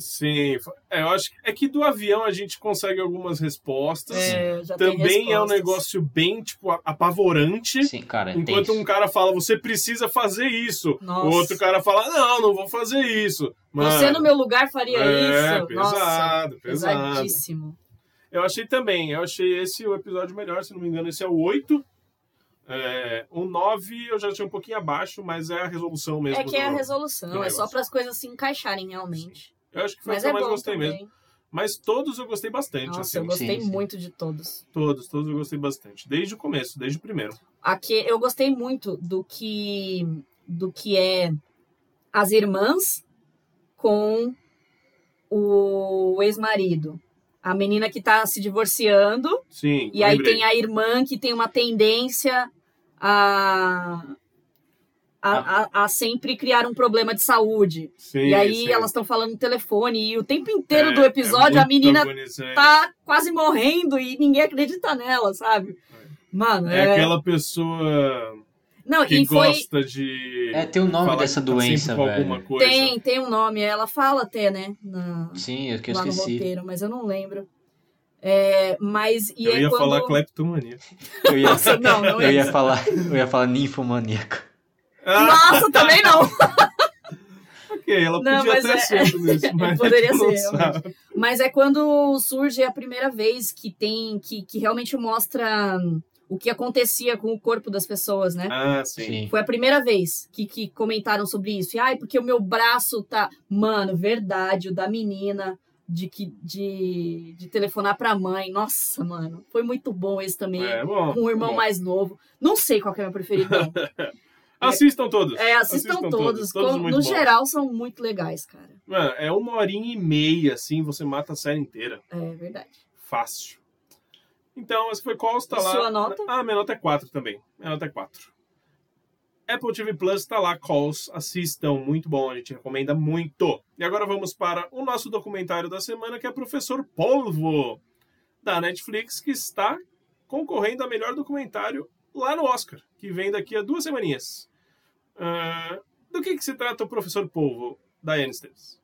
Sim, é, eu acho que é que do avião a gente consegue algumas respostas. É, Também é um respostas. negócio bem, tipo, apavorante. Sim, cara, Enquanto um cara fala, você precisa fazer isso. Nossa. O outro cara fala, não, não vou fazer isso. Mano, Você no meu lugar faria é, isso? pesado, Nossa, pesado. pesadíssimo. Eu achei também, eu achei esse o episódio melhor, se não me engano, esse é o 8. É, o 9 eu já achei um pouquinho abaixo, mas é a resolução mesmo. É que é a resolução, é só para as coisas se encaixarem realmente. Eu acho que foi o Mas que eu é mais bom gostei também. mesmo. Mas todos eu gostei bastante, Nossa, assim. eu gostei Sim, sim. muito de todos. Todos, todos eu gostei bastante. Desde o começo, desde o primeiro. Aqui eu gostei muito do que do que é as irmãs com o ex-marido. A menina que tá se divorciando Sim, e aí lembrei. tem a irmã que tem uma tendência a a, a, a sempre criar um problema de saúde. Sim, e aí sim. elas estão falando no telefone e o tempo inteiro É, do episódio é a menina tá quase morrendo e ninguém acredita nela, sabe? Mano, É é. aquela pessoa Não, que e foi. gosta de. É, tem o nome dessa tá doença, com velho. alguma coisa. Tem, tem um nome. Ela fala até, né? Na, Sim, eu que eu lá no esqueci. roteiro, mas eu não lembro. É, mas e Eu é ia quando... falar cleptomania. Eu ia, Nossa, não, não é eu ia isso. falar, eu ia falar ninfomaníaco. Nossa, também não. ok, ela Não, podia mas ter é- sido isso, mas Poderia a gente não ser, sabe. Mas é quando surge a primeira vez que tem que, que realmente mostra hum, o que acontecia com o corpo das pessoas, né? Ah, sim. Sim. Foi a primeira vez que, que comentaram sobre isso. E, ai, porque o meu braço tá. Mano, verdade, o da menina de, que, de, de telefonar pra mãe. Nossa, mano. Foi muito bom esse também. É, bom, com o irmão bom. mais novo. Não sei qual que é meu preferido. Assistam todos. É, assistam, todos. Todos Com- muito no bons. geral, são muito legais, cara. Mano, é uma horinha e meia, assim, você mata a série inteira. É verdade. Fácil. Então, esse foi Costa E lá. sua nota? Ah, minha nota é 4 também. Minha nota é 4. Apple TV Plus tá lá, Calls, assistam, muito bom, a gente recomenda muito. E agora vamos para o nosso documentário da semana, que é Professor Polvo, da Netflix, que está concorrendo a melhor documentário lá no Oscar, que vem daqui a duas semaninhas. Ah, do que, que se trata o Professor Polvo, Diane Esteves?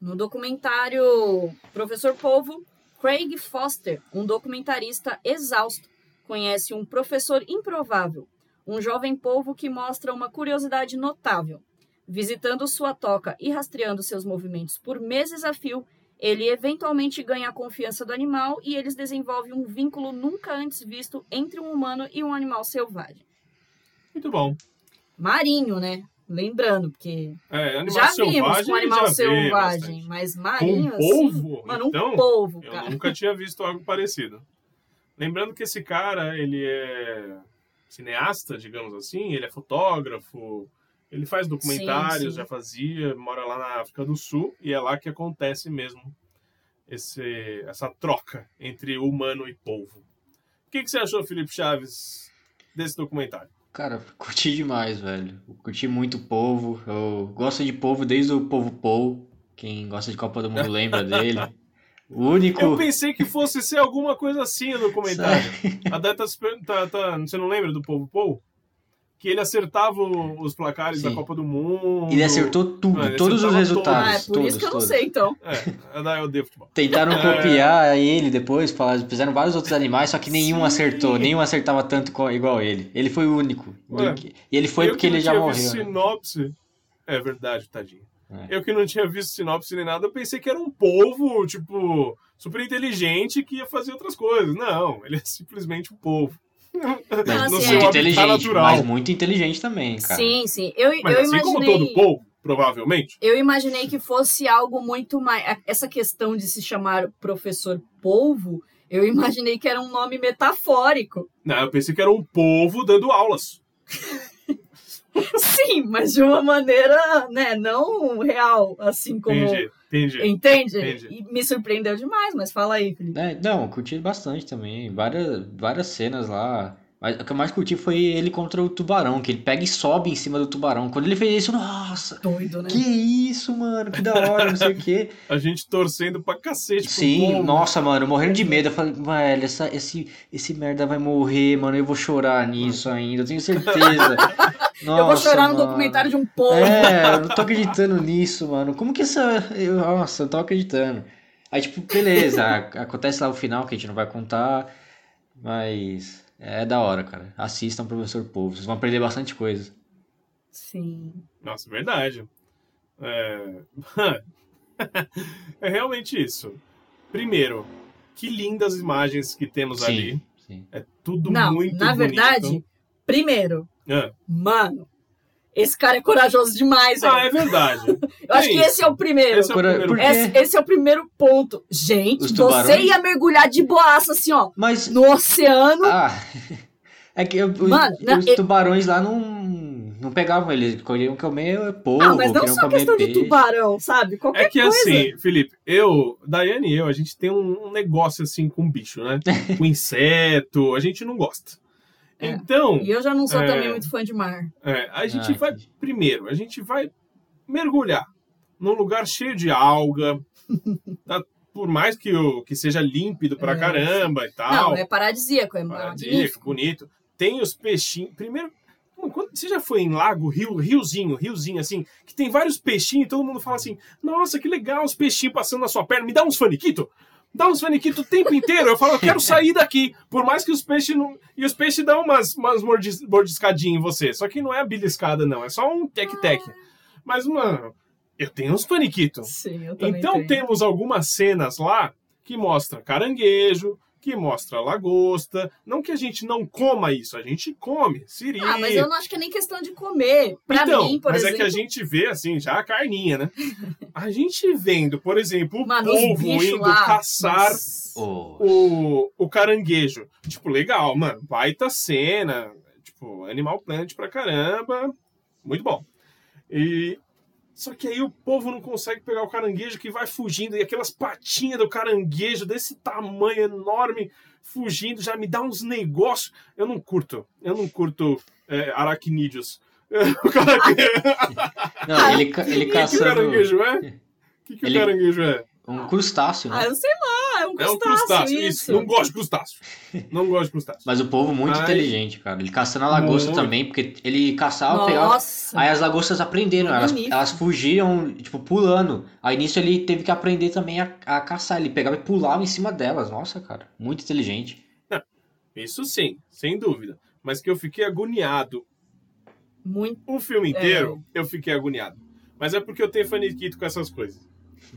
No documentário Professor Polvo, Craig Foster, um documentarista exausto, conhece um professor improvável, um jovem polvo que mostra uma curiosidade notável. Visitando sua toca e rastreando seus movimentos por meses a fio, ele eventualmente ganha a confiança do animal e eles desenvolvem um vínculo nunca antes visto entre um humano e um animal selvagem. Muito bom. Marinho, né? Lembrando, porque É, já vimos um animal selvagem, mas Com marinho um assim, polvo? mano, então, um polvo, eu cara. nunca tinha visto algo parecido. Lembrando que esse cara, ele é cineasta, digamos assim, ele é fotógrafo, ele faz documentários, Sim, sim. já fazia, mora lá na África do Sul, e é lá que acontece mesmo esse, essa troca entre humano e polvo. O que, que você achou, Felipe Chaves, desse documentário? Cara, curti demais, velho. Curti muito o povo. Eu gosto de povo desde o povo Paul. Quem gosta de Copa do Mundo lembra dele. O único. Eu pensei que fosse ser alguma coisa assim o documentário. A Dé tá, se per- tá- tá- Você não lembra do Povo Paul? Que ele acertava os placares da Sim. Copa do Mundo. Ele acertou tudo, Ah, ele todos os resultados. Ah, é por todos, isso que eu não todos. sei, então. É, a Dé odeia futebol. Tentaram É. copiar ele depois, falaram, fizeram vários outros animais, só que nenhum Sim. acertou, nenhum acertava tanto igual ele. Ele foi o único. Ué, e ele foi Eu porque que não ele já tinha morreu. visto né? sinopse. É verdade, tadinho. É. Eu que não tinha visto sinopse nem nada, eu pensei que era um povo, tipo, super inteligente que ia fazer outras coisas. Não, ele é simplesmente um povo. Mas Não, no assim, seu é- inteligente, natural. mas muito inteligente também, cara. Sim, sim. Eu, Mas eu assim imaginei. como todo povo, provavelmente. Eu imaginei que fosse algo muito mais. Essa questão de se chamar professor polvo, eu imaginei que era um nome metafórico. Não, eu pensei que era um povo dando aulas. Sim, mas de uma maneira, né, não real, assim como. Entendi, entendi. Entende? Entendi. E me surpreendeu demais, mas fala aí, Felipe. É, não, curti bastante também. Várias, várias cenas lá. Mas o que eu mais curti foi ele contra o tubarão, que ele pega e sobe em cima do tubarão. Quando ele fez isso, nossa, Doido, né? que isso, mano, que da hora, não sei o quê. A gente torcendo pra cacete Sim, povo. nossa, mano, morrendo de medo. Eu falei, velho, essa, esse, esse merda vai morrer, mano. Eu vou chorar nisso ainda, eu tenho certeza. Nossa, eu vou chorar no mano. documentário de um povo. É, eu não tô acreditando nisso, mano. Como que essa. eu- nossa, eu não tô acreditando. Aí, tipo, beleza, acontece lá o final que a gente não vai contar, mas é da hora, cara. Assistam Professor Povo, vocês vão aprender bastante coisa. Sim. Nossa, verdade. É... é realmente isso. Primeiro, que lindas imagens que temos ali. Sim, sim. É tudo Não, muito na bonito. verdade, primeiro, Ah, mano, esse cara é corajoso demais, velho. Ah, é verdade. Eu acho é que isso. esse é o primeiro. Esse é o primeiro? Esse, esse é o primeiro ponto. Gente, Os você ia mergulhar de boaça, assim, ó, Mas. no oceano. Ah, é que eu- os, Mano, não, os tubarões lá não, não pegavam eles, queriam comer polvo, ah, mas não só questão de peixe. tubarão, sabe? Qualquer É que coisa. assim, Felipe, eu, Daiane e eu, a gente tem um, um negócio assim com bicho, né? com inseto, a gente não gosta. É. Então, E eu já não sou É. também muito fã de mar. é, a gente Ah, vai, entendi. primeiro, a gente vai mergulhar num lugar cheio de alga, tá? por mais que, o, que seja límpido pra É. caramba e tal. Não, é paradisíaco, é Paradisíaco, magnífico. bonito. Tem os peixinhos. Primeiro, quando você já foi em lago, rio, riozinho, riozinho assim, que tem vários peixinhos e todo mundo fala assim: Nossa, que legal os peixinhos passando na sua perna, me dá uns faniquito. Dá uns faniquito o tempo inteiro. Eu falo, eu quero sair daqui. Por mais que os peixes não. E os peixes dão umas, umas mordis, mordiscadinhas em você. Só que não é a beliscada, não. É só um tec-tec. Mas, mano, eu tenho uns faniquitos. Sim, eu também Então tenho. temos algumas cenas lá que mostra caranguejo, que mostra lagosta. Não que a gente não coma isso, a gente come, siri. Ah, mas eu não acho que é nem questão de comer. Pra então, mim, por mas exemplo. é que a gente vê assim, já a carninha, né? A gente vendo, por exemplo, o Mano, povo indo lá. caçar. Oh, o, o caranguejo. Tipo, legal, mano. Baita cena. Tipo, Animal Planet pra caramba. Muito bom. E. Só que aí o povo não consegue pegar o caranguejo que vai fugindo. E aquelas patinhas do caranguejo desse tamanho enorme fugindo já me dá uns negócios. Eu não curto. Eu não curto é, aracnídeos. O caranguejo. não, ele, ele O que, que o caçando caranguejo é? O que, que Ele- o caranguejo é? Um crustáceo, né? Ah, eu sei lá, é um É um crustáceo, crustáceo. isso. Não gosto de crustáceo. Não gosto de crustáceo. Mas o povo muito Ai. inteligente, cara. Ele caçando a lagosta Muito. também, porque ele caçava, pegava. Nossa. Aí as lagostas aprenderam, elas, elas fugiam, tipo, pulando. Aí nisso ele teve que aprender também a, a caçar. Ele pegava e pulava em cima delas. Nossa, cara, muito inteligente. Isso sim, sem dúvida. Mas que eu fiquei agoniado Muito. O filme inteiro, eu fiquei agoniado. Mas é porque eu tenho faniquito com essas coisas.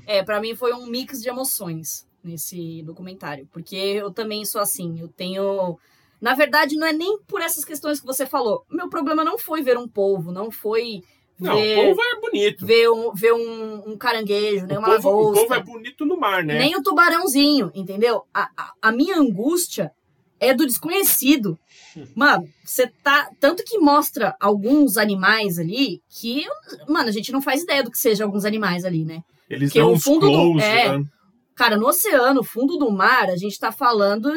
É, pra mim foi um mix de emoções nesse documentário. Porque eu também sou assim. Eu tenho. Na verdade, não é nem por essas questões que você falou. Meu problema não foi ver um polvo, não foi Não, ver, o povo é bonito. ver, um, ver um, um caranguejo, nem O uma povo, o lagosta. povo é bonito no mar, né? Nem o tubarãozinho, entendeu? A, a, a minha angústia é do desconhecido. Mano, você tá. Tanto que mostra alguns animais ali que. Mano, a gente não faz ideia do que sejam alguns animais ali, né? Eles Porque dão o fundo do- close, é. né? Cara, no oceano, fundo do mar, a gente tá falando.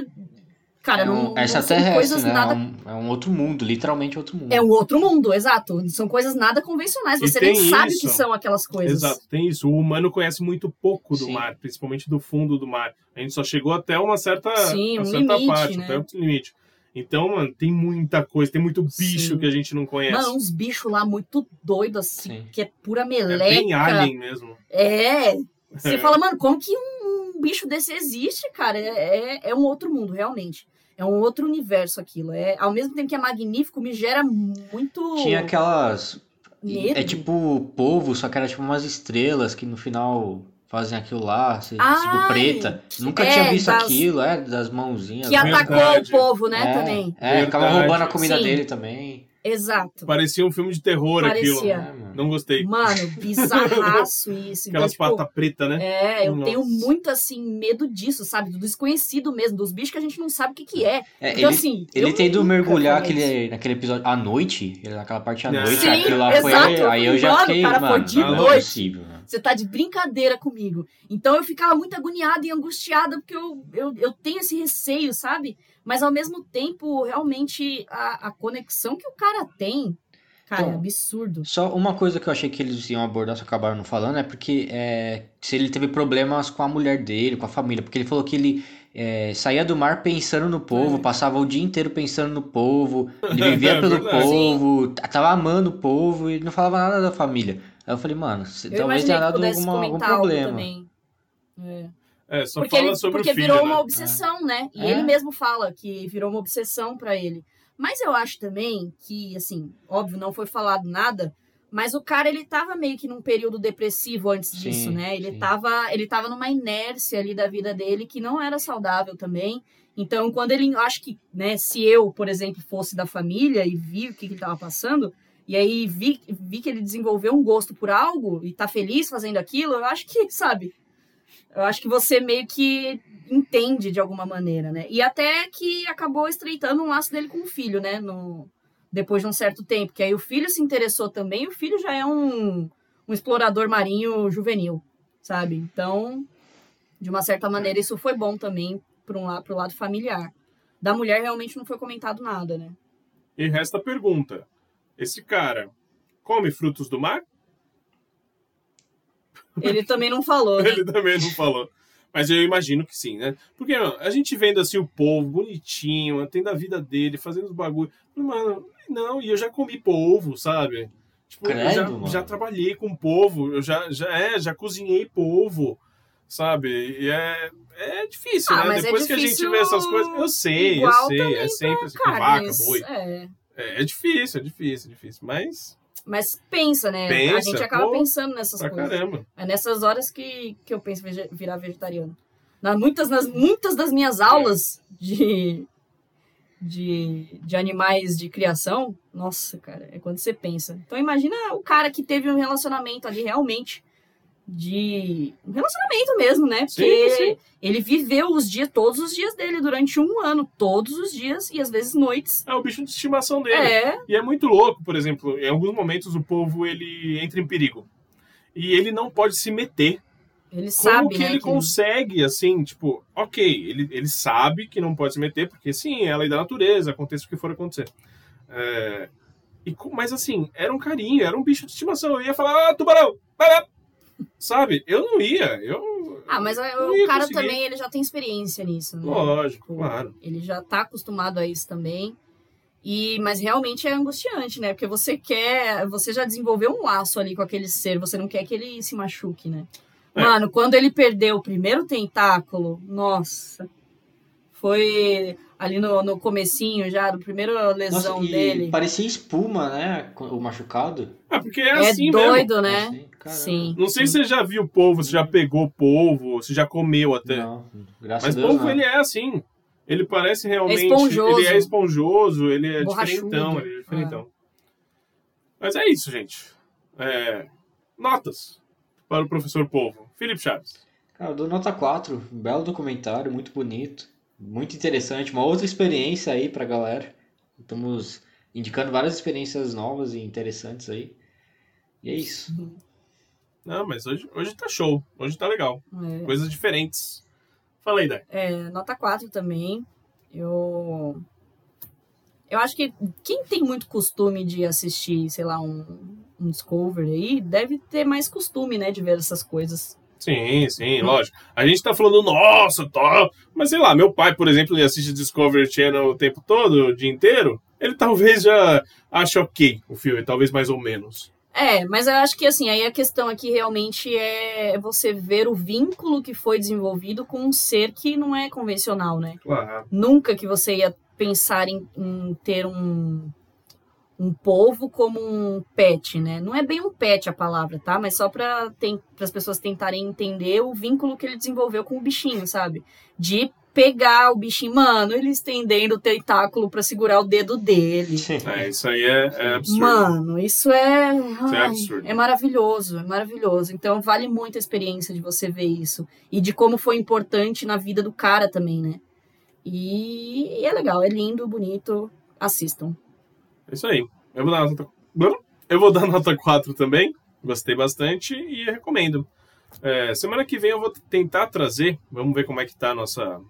Cara, é não, um, não são extraterrestre, coisas né? nada. É, um, é um outro mundo, literalmente outro mundo. É um outro mundo, exato. São coisas nada convencionais. Você nem tem sabe o isso. que são aquelas coisas. Exato, tem isso. O humano conhece muito pouco do Sim. mar, principalmente do fundo do mar. A gente só chegou até uma certa, Sim, uma um certa limite, parte, né? até o limite. Então, mano, tem muita coisa, tem muito bicho Sim. que a gente não conhece. Mano, uns bichos lá muito doidos, assim, Sim. que é pura é meleca. bem alien mesmo. É. Você fala, mano, como que um, bicho desse existe, cara? É, é, é um outro mundo, realmente. É um outro universo aquilo. É, ao mesmo tempo que é magnífico, me gera muito. Tinha aquelas. Medo. É tipo polvo, só que era tipo umas estrelas que no final fazem aquilo lá, se- Ai, tipo preta. Nunca é, tinha visto das- aquilo, é, das mãozinhas. Que atacou Verdade. o povo, né, é, também. É, ficava Verdade. roubando a comida Sim. dele também. Exato. Parecia um filme de terror Parecia. aquilo. É. Não gostei. Mano, bizarraço isso. Então, Aquelas tipo, patas pretas, né? É, eu Nossa. tenho muito, assim, medo disso, sabe? Do desconhecido mesmo, dos bichos que a gente não sabe o que que é. É, Então, ele, assim, ele eu tem ido nunca mergulhar aquele, naquele episódio à noite, ele- naquela parte à Sim, noite, aquilo lá foi. exato. Aí eu já Mano, fiquei, cara, mano, foi de não é noite. possível, mano. Você tá de brincadeira comigo. Então eu ficava muito agoniada e angustiada porque eu, eu, eu tenho esse receio, sabe? Mas ao mesmo tempo, realmente, a, a conexão que o cara tem, cara, é Então, absurdo. Só uma coisa que eu achei que eles iam abordar, só acabaram não falando, é porque é, se ele teve problemas com a mulher dele, com a família, porque ele falou que ele é, saía do mar pensando no povo, É. passava o dia inteiro pensando no povo, ele vivia É pelo povo, tava amando o povo e não falava nada da família. Aí eu falei, mano, Eu talvez tenha dado alguma, algum problema. também. É. É, só porque fala ele, sobre porque o filho, virou né? uma obsessão, né? E É. ele mesmo fala que virou uma obsessão pra ele. Mas eu acho também que, assim, óbvio, não foi falado nada, mas o cara, ele tava meio que num período depressivo antes Sim, disso, né? Ele sim. tava, ele tava numa inércia ali da vida dele que não era saudável também. Então, quando ele, eu acho que, né, se eu, por exemplo, fosse da família e vi o que, que ele tava passando, e aí vi, vi que ele desenvolveu um gosto por algo e tá feliz fazendo aquilo, eu acho que, sabe, eu acho que você meio que entende de alguma maneira, né? E até que acabou estreitando um laço dele com o filho, né? No, depois de um certo tempo. Que aí o filho se interessou também, o filho já é um, um explorador marinho juvenil, sabe? Então, de uma certa maneira, isso foi bom também para um pro lado familiar. Da mulher realmente não foi comentado nada, né? E resta a pergunta: esse cara come frutos do mar? Ele também não falou, né? Ele também não falou. Mas eu imagino que sim, né? Porque, mano, a gente vendo assim o povo bonitinho, tendo a vida dele, fazendo os bagulho. Mano, não, e eu já comi polvo, sabe? Tipo, eu Credo, já, já trabalhei com polvo, eu já, já, é, já cozinhei polvo, sabe? E é, é difícil, Ah, né? mas é Depois que a gente difícil vê essas coisas, eu sei, eu sei, é sempre assim, com vaca, boi. é. É, é difícil, é difícil, é difícil, mas Mas pensa, né? a Pensa, gente acaba pô, pensando nessas coisas. caramba. É nessas horas que, que eu penso virar vegetariano. Na, muitas, nas, muitas das minhas aulas de, de, de animais de criação, nossa, cara, é quando você pensa. Então imagina o cara que teve um relacionamento ali realmente de. Um relacionamento mesmo, né? Porque Sim, sim. ele viveu os dias, todos os dias dele durante um ano, todos os dias, e às vezes noites. É o bicho de estimação dele. É, E é muito louco, por exemplo, em alguns momentos o povo ele entra em perigo. E ele não pode se meter. ele Como sabe, que né? ele que- consegue, assim, tipo, ok, ele, ele sabe que não pode se meter, porque sim, é a lei da natureza, aconteça o que for acontecer. É, e, mas assim, era um carinho, era um bicho de estimação. Eu ia falar, ah, tubarão, vai lá. Sabe? Eu não ia. Eu, Ah, mas o cara conseguir. também ele já tem experiência nisso, né? Lógico, Tipo, claro. Ele já tá acostumado a isso também. E, mas realmente é angustiante, né? Porque você quer. Você já desenvolveu um laço ali com aquele ser, você não quer que ele se machuque, né? É. Mano, quando ele perdeu o primeiro tentáculo, nossa. Foi. Ali no, no comecinho já, do primeiro lesão Nossa, dele. parecia espuma, né? O machucado. Ah, porque é, É assim mesmo. doido, né? Assim, caramba. Sim. Não sei se você já viu polvo, se já pegou polvo, se já comeu até. Não, graças Mas a Deus polvo não. ele é assim. Ele parece realmente. esponjoso. Ele é esponjoso, ele é Borrachudo. diferentão. Ele é diferentão. Mas é isso, gente. É, Notas para o professor Polvo. Felipe Chaves. Cara, eu dou nota 4. Um belo documentário, muito bonito. Muito interessante. Uma outra experiência aí pra galera. Estamos indicando várias experiências novas e interessantes aí. E é isso. Não, mas hoje, hoje tá show. Hoje tá legal. É. Coisas diferentes. Fala aí, Dai. É, nota 4 também. Eu. Eu acho que quem tem muito costume de assistir, sei lá, um, um Discovery aí, deve ter mais costume, né, de ver essas coisas. Sim, sim, lógico. A gente tá falando, nossa, tá. Mas sei lá, meu pai, por exemplo, ele assiste Discovery Channel o tempo todo, o dia inteiro. Ele talvez já ache ok o filme, talvez mais ou menos. É, mas eu acho que assim, aí a questão aqui realmente é você ver o vínculo que foi desenvolvido com um ser que não é convencional, né? Claro. Nunca que você ia pensar em, em ter um, um povo como um pet, né? Não é bem um pet a palavra, tá? Mas só para as pessoas tentarem entender o vínculo que ele desenvolveu com o bichinho, sabe? De pegar o bichinho, mano, ele estendendo o tentáculo para segurar o dedo dele. É, isso aí é, é absurdo. Mano, isso é. Isso é ai, absurdo. é maravilhoso, é maravilhoso. Então vale muito a experiência de você ver isso. E de como foi importante na vida do cara também, né? E, e é legal, é lindo, bonito. Assistam. É isso aí. Eu vou dar nota, eu vou dar nota 4 também. Gostei bastante e recomendo. É, semana que vem eu vou tentar trazer, vamos ver como é que tá a nossa,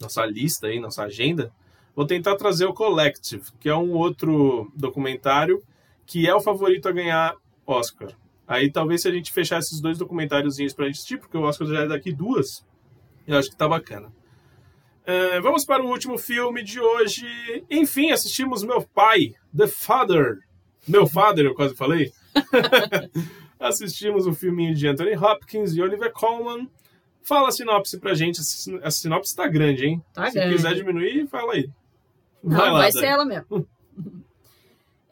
nossa lista aí, nossa agenda. Vou tentar trazer o Collective, que é um outro documentário que é o favorito a ganhar Oscar. Aí talvez se a gente fechar esses dois documentáriozinhos pra gente assistir, porque o Oscar já é daqui duas, eu acho que tá bacana. É, vamos para o último filme de hoje. Enfim, assistimos Meu Pai, The Father. Meu Father, eu quase falei. assistimos o filminho de Anthony Hopkins e Oliver Colman. Fala a sinopse pra gente. A sin- A sinopse tá grande, hein? Tá Se grande. quiser diminuir, fala aí. Não, lá, vai Dani. ser ela mesmo.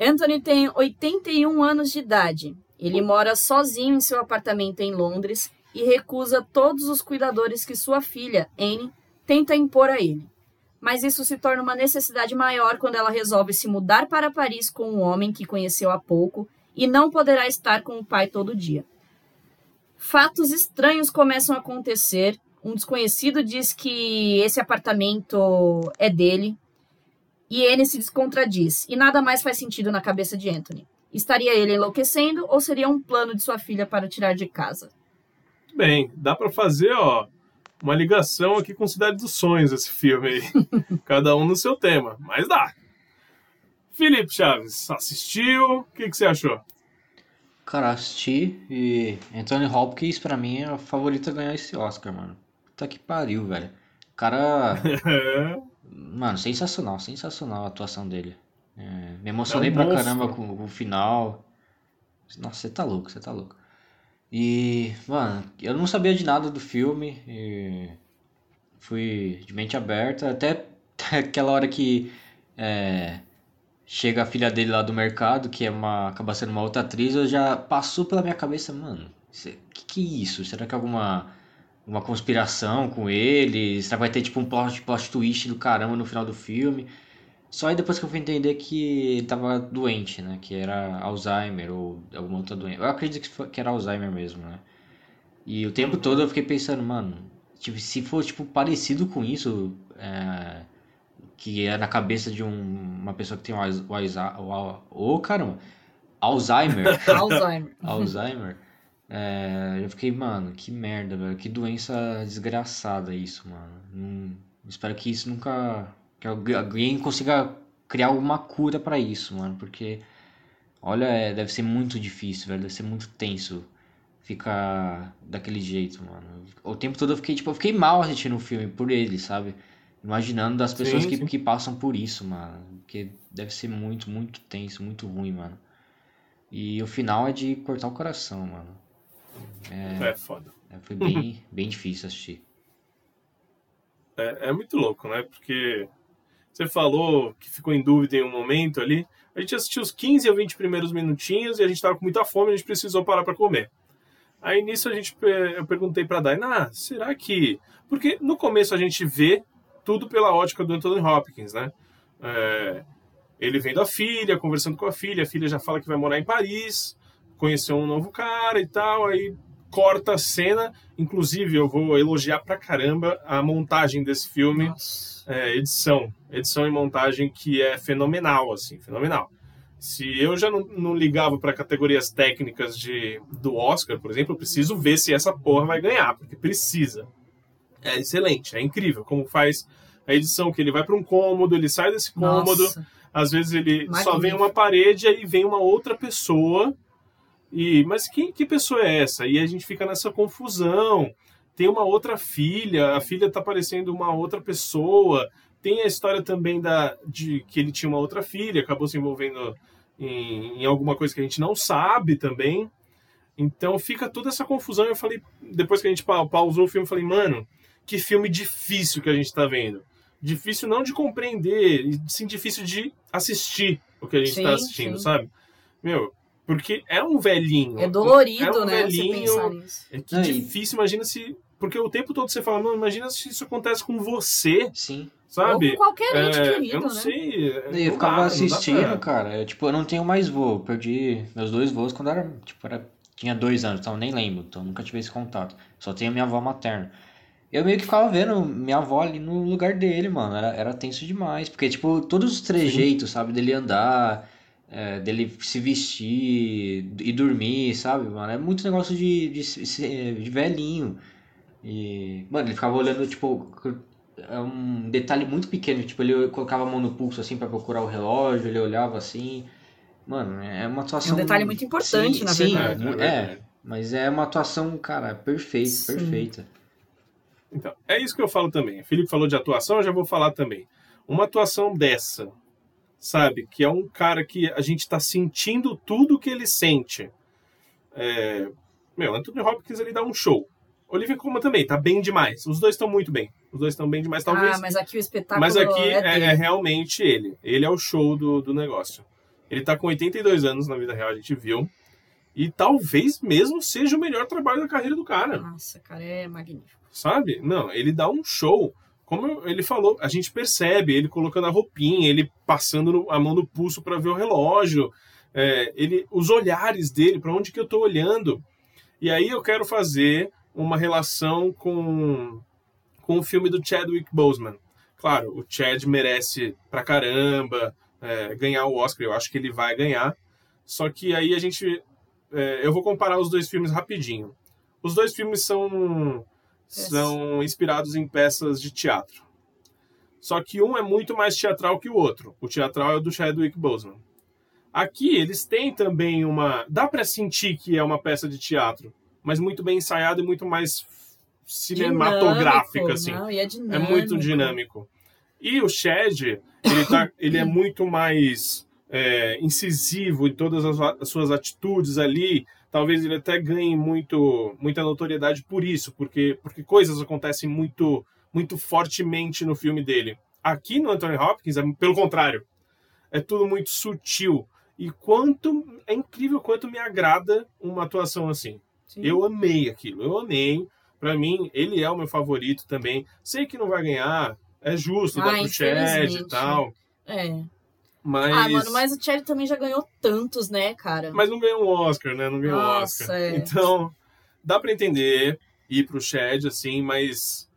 Anthony tem 81 anos de idade. Ele mora sozinho em seu apartamento em Londres e recusa todos os cuidadores que sua filha, Anne, tenta impor a ele. Mas isso se torna uma necessidade maior quando ela resolve se mudar para Paris com um homem que conheceu há pouco e não poderá estar com o pai todo dia. Fatos estranhos começam a acontecer. Um desconhecido diz que esse apartamento é dele, e Anne se descontradiz, e nada mais faz sentido na cabeça de Anthony. Estaria ele enlouquecendo ou seria um plano de sua filha para tirar de casa? Bem, dá pra fazer, ó, uma ligação aqui com Cidade dos Sonhos, esse filme aí. Cada um no seu tema, mas dá. Felipe Chaves, assistiu? O que, que você achou? Cara, assisti e Anthony Hopkins pra mim é o favorito a ganhar esse Oscar, mano. Puta que pariu, velho. Cara, mano, sensacional, sensacional a atuação dele. É, me emocionei É um pra monstro. caramba com, com o final. Nossa, você tá louco, você tá louco. E, mano, eu não sabia de nada do filme. e fui de mente aberta. Até aquela hora que é, chega a filha dele lá do mercado, que é uma, acaba sendo uma outra atriz, eu já passou pela minha cabeça, mano, o que, que é isso? Será que é alguma uma conspiração com ele? Será que vai ter tipo um plot, plot twist do caramba no final do filme? Só aí depois que eu fui entender que ele tava doente, né? Que era Alzheimer ou alguma outra doença. Eu acredito que, foi- que era Alzheimer mesmo, né? E o tempo todo eu fiquei pensando, mano, tipo, se for tipo parecido com isso, é, que é na cabeça de um- uma pessoa que tem o Alz- o caramba, Alzheimer. Alzheimer. Alzheimer. É, eu fiquei, mano, que merda, velho. Que doença desgraçada isso, mano. Não- espero que isso nunca. Que algu- alguém consiga criar alguma cura pra isso, mano. Porque, olha, é, deve ser muito difícil, velho. Deve ser muito tenso ficar daquele jeito, mano. O tempo todo eu fiquei, tipo, eu fiquei mal assistindo o filme por ele, sabe? Imaginando das pessoas Sim, que, sim. que passam por isso, mano. Porque deve ser muito, muito tenso, muito ruim, mano. E o final é de cortar o coração, mano. é foda. É, foi bem, bem difícil assistir. É, é muito louco, né? Porque você falou que ficou em dúvida em um momento ali. A gente assistiu os 15 ou 20 primeiros minutinhos e a gente estava com muita fome, a gente precisou parar para comer. Aí nisso a gente eu perguntei para Dainá, será que porque no começo a gente vê tudo pela ótica do Anthony Hopkins, né? É, ele vendo a filha, conversando com a filha, a filha já fala que vai morar em Paris, conheceu um novo cara e tal, aí corta a cena. Inclusive, eu vou elogiar pra caramba a montagem desse filme. É, edição. Edição e montagem que é fenomenal, assim, fenomenal. Se eu já não, não ligava para categorias técnicas de, do Oscar, por exemplo, eu preciso ver se essa porra vai ganhar, porque precisa. É excelente, é incrível como faz a edição, que ele vai para um cômodo, ele sai desse cômodo, Nossa. às vezes ele Magnífico. só vem uma parede, aí vem uma outra pessoa e, mas que, que pessoa é essa? E a gente fica nessa confusão. Tem uma outra filha, a filha está parecendo uma outra pessoa. Tem a história também da, de que ele tinha uma outra filha, acabou se envolvendo em, em alguma coisa que a gente não sabe também. Então fica toda essa confusão. Eu falei, depois que a gente pausou o filme, eu falei, mano, que filme difícil que a gente está vendo. Difícil não de compreender, sim difícil de assistir o que a gente está assistindo, sim. sabe? Meu, porque é um velhinho. É dolorido, é um né? Velhinho, é que difícil, imagina se. Porque o tempo todo você fala, não, imagina se isso acontece com você. Sim. Sabe? Ou com qualquer ente é, querido, Eu não né? sei. É, eu ficava dá, assistindo, pra... cara. Eu, tipo, eu não tenho mais voo. Perdi meus dois voos quando era. Tipo, era, tinha dois anos, então nem lembro. Então nunca tive esse contato. Só tenho a minha avó materna. Eu meio que ficava vendo minha avó ali no lugar dele, mano. Era, era tenso demais. Porque, tipo, todos os trejeitos, Sim. sabe, dele andar é, dele se vestir e dormir, sabe, mano? É muito negócio de, de, de velhinho. E, mano, ele ficava olhando, tipo, é um detalhe muito pequeno. Tipo, ele colocava a mão no pulso, assim, para procurar o relógio, ele olhava assim. Mano, é uma atuação... É um detalhe muito importante, sim, na sim, verdade. É, é, mas é uma atuação, cara, perfeita, sim. perfeita. Então, é isso que eu falo também. O Felipe falou de atuação, eu já vou falar também. Uma atuação dessa, sabe? Que é um cara que a gente está sentindo tudo que ele sente. É... Meu, Anthony Hopkins ele dá um show. Olivia Colman também, tá bem demais. Os dois estão muito bem. Os dois estão bem demais, talvez. Ah, mas aqui o espetáculo Mas aqui é, é, é, realmente ele. Ele é o show do, do negócio. Ele tá com 82 anos na vida real, a gente viu. E talvez mesmo seja o melhor trabalho da carreira do cara. Nossa, cara, é magnífico. Sabe? Não, ele dá um show como ele falou, a gente percebe ele colocando a roupinha, ele passando a mão no pulso para ver o relógio, é, ele, os olhares dele, para onde que eu estou olhando. E aí eu quero fazer uma relação com, com o filme do Chadwick Boseman. Claro, o Chad merece pra caramba é, ganhar o Oscar, eu acho que ele vai ganhar. Só que aí a gente. É, eu vou comparar os dois filmes rapidinho. Os dois filmes são são inspirados em peças de teatro. Só que um é muito mais teatral que o outro. O teatral é o do Chadwick Boseman. Aqui eles têm também uma. Dá para sentir que é uma peça de teatro, mas muito bem ensaiada e muito mais cinematográfica, assim. Não, é, é, muito dinâmico. E o Chad, ele, tá, ele é muito mais é, incisivo em todas as, as suas atitudes ali talvez ele até ganhe muito, muita notoriedade por isso, porque, porque coisas acontecem muito, muito fortemente no filme dele. Aqui no Anthony Hopkins, é pelo contrário, é tudo muito sutil. E quanto é incrível quanto me agrada uma atuação assim. Sim. Eu amei aquilo, eu amei. Para mim, ele é o meu favorito também. Sei que não vai ganhar, é justo, ah, dá pro Chad e tal. É. Mas... Ah, mano, mas o Cherry também já ganhou tantos, né, cara? Mas não ganhou um Oscar, né? Não ganhou um Oscar. É. Então, dá para entender ir pro Chad, assim, mas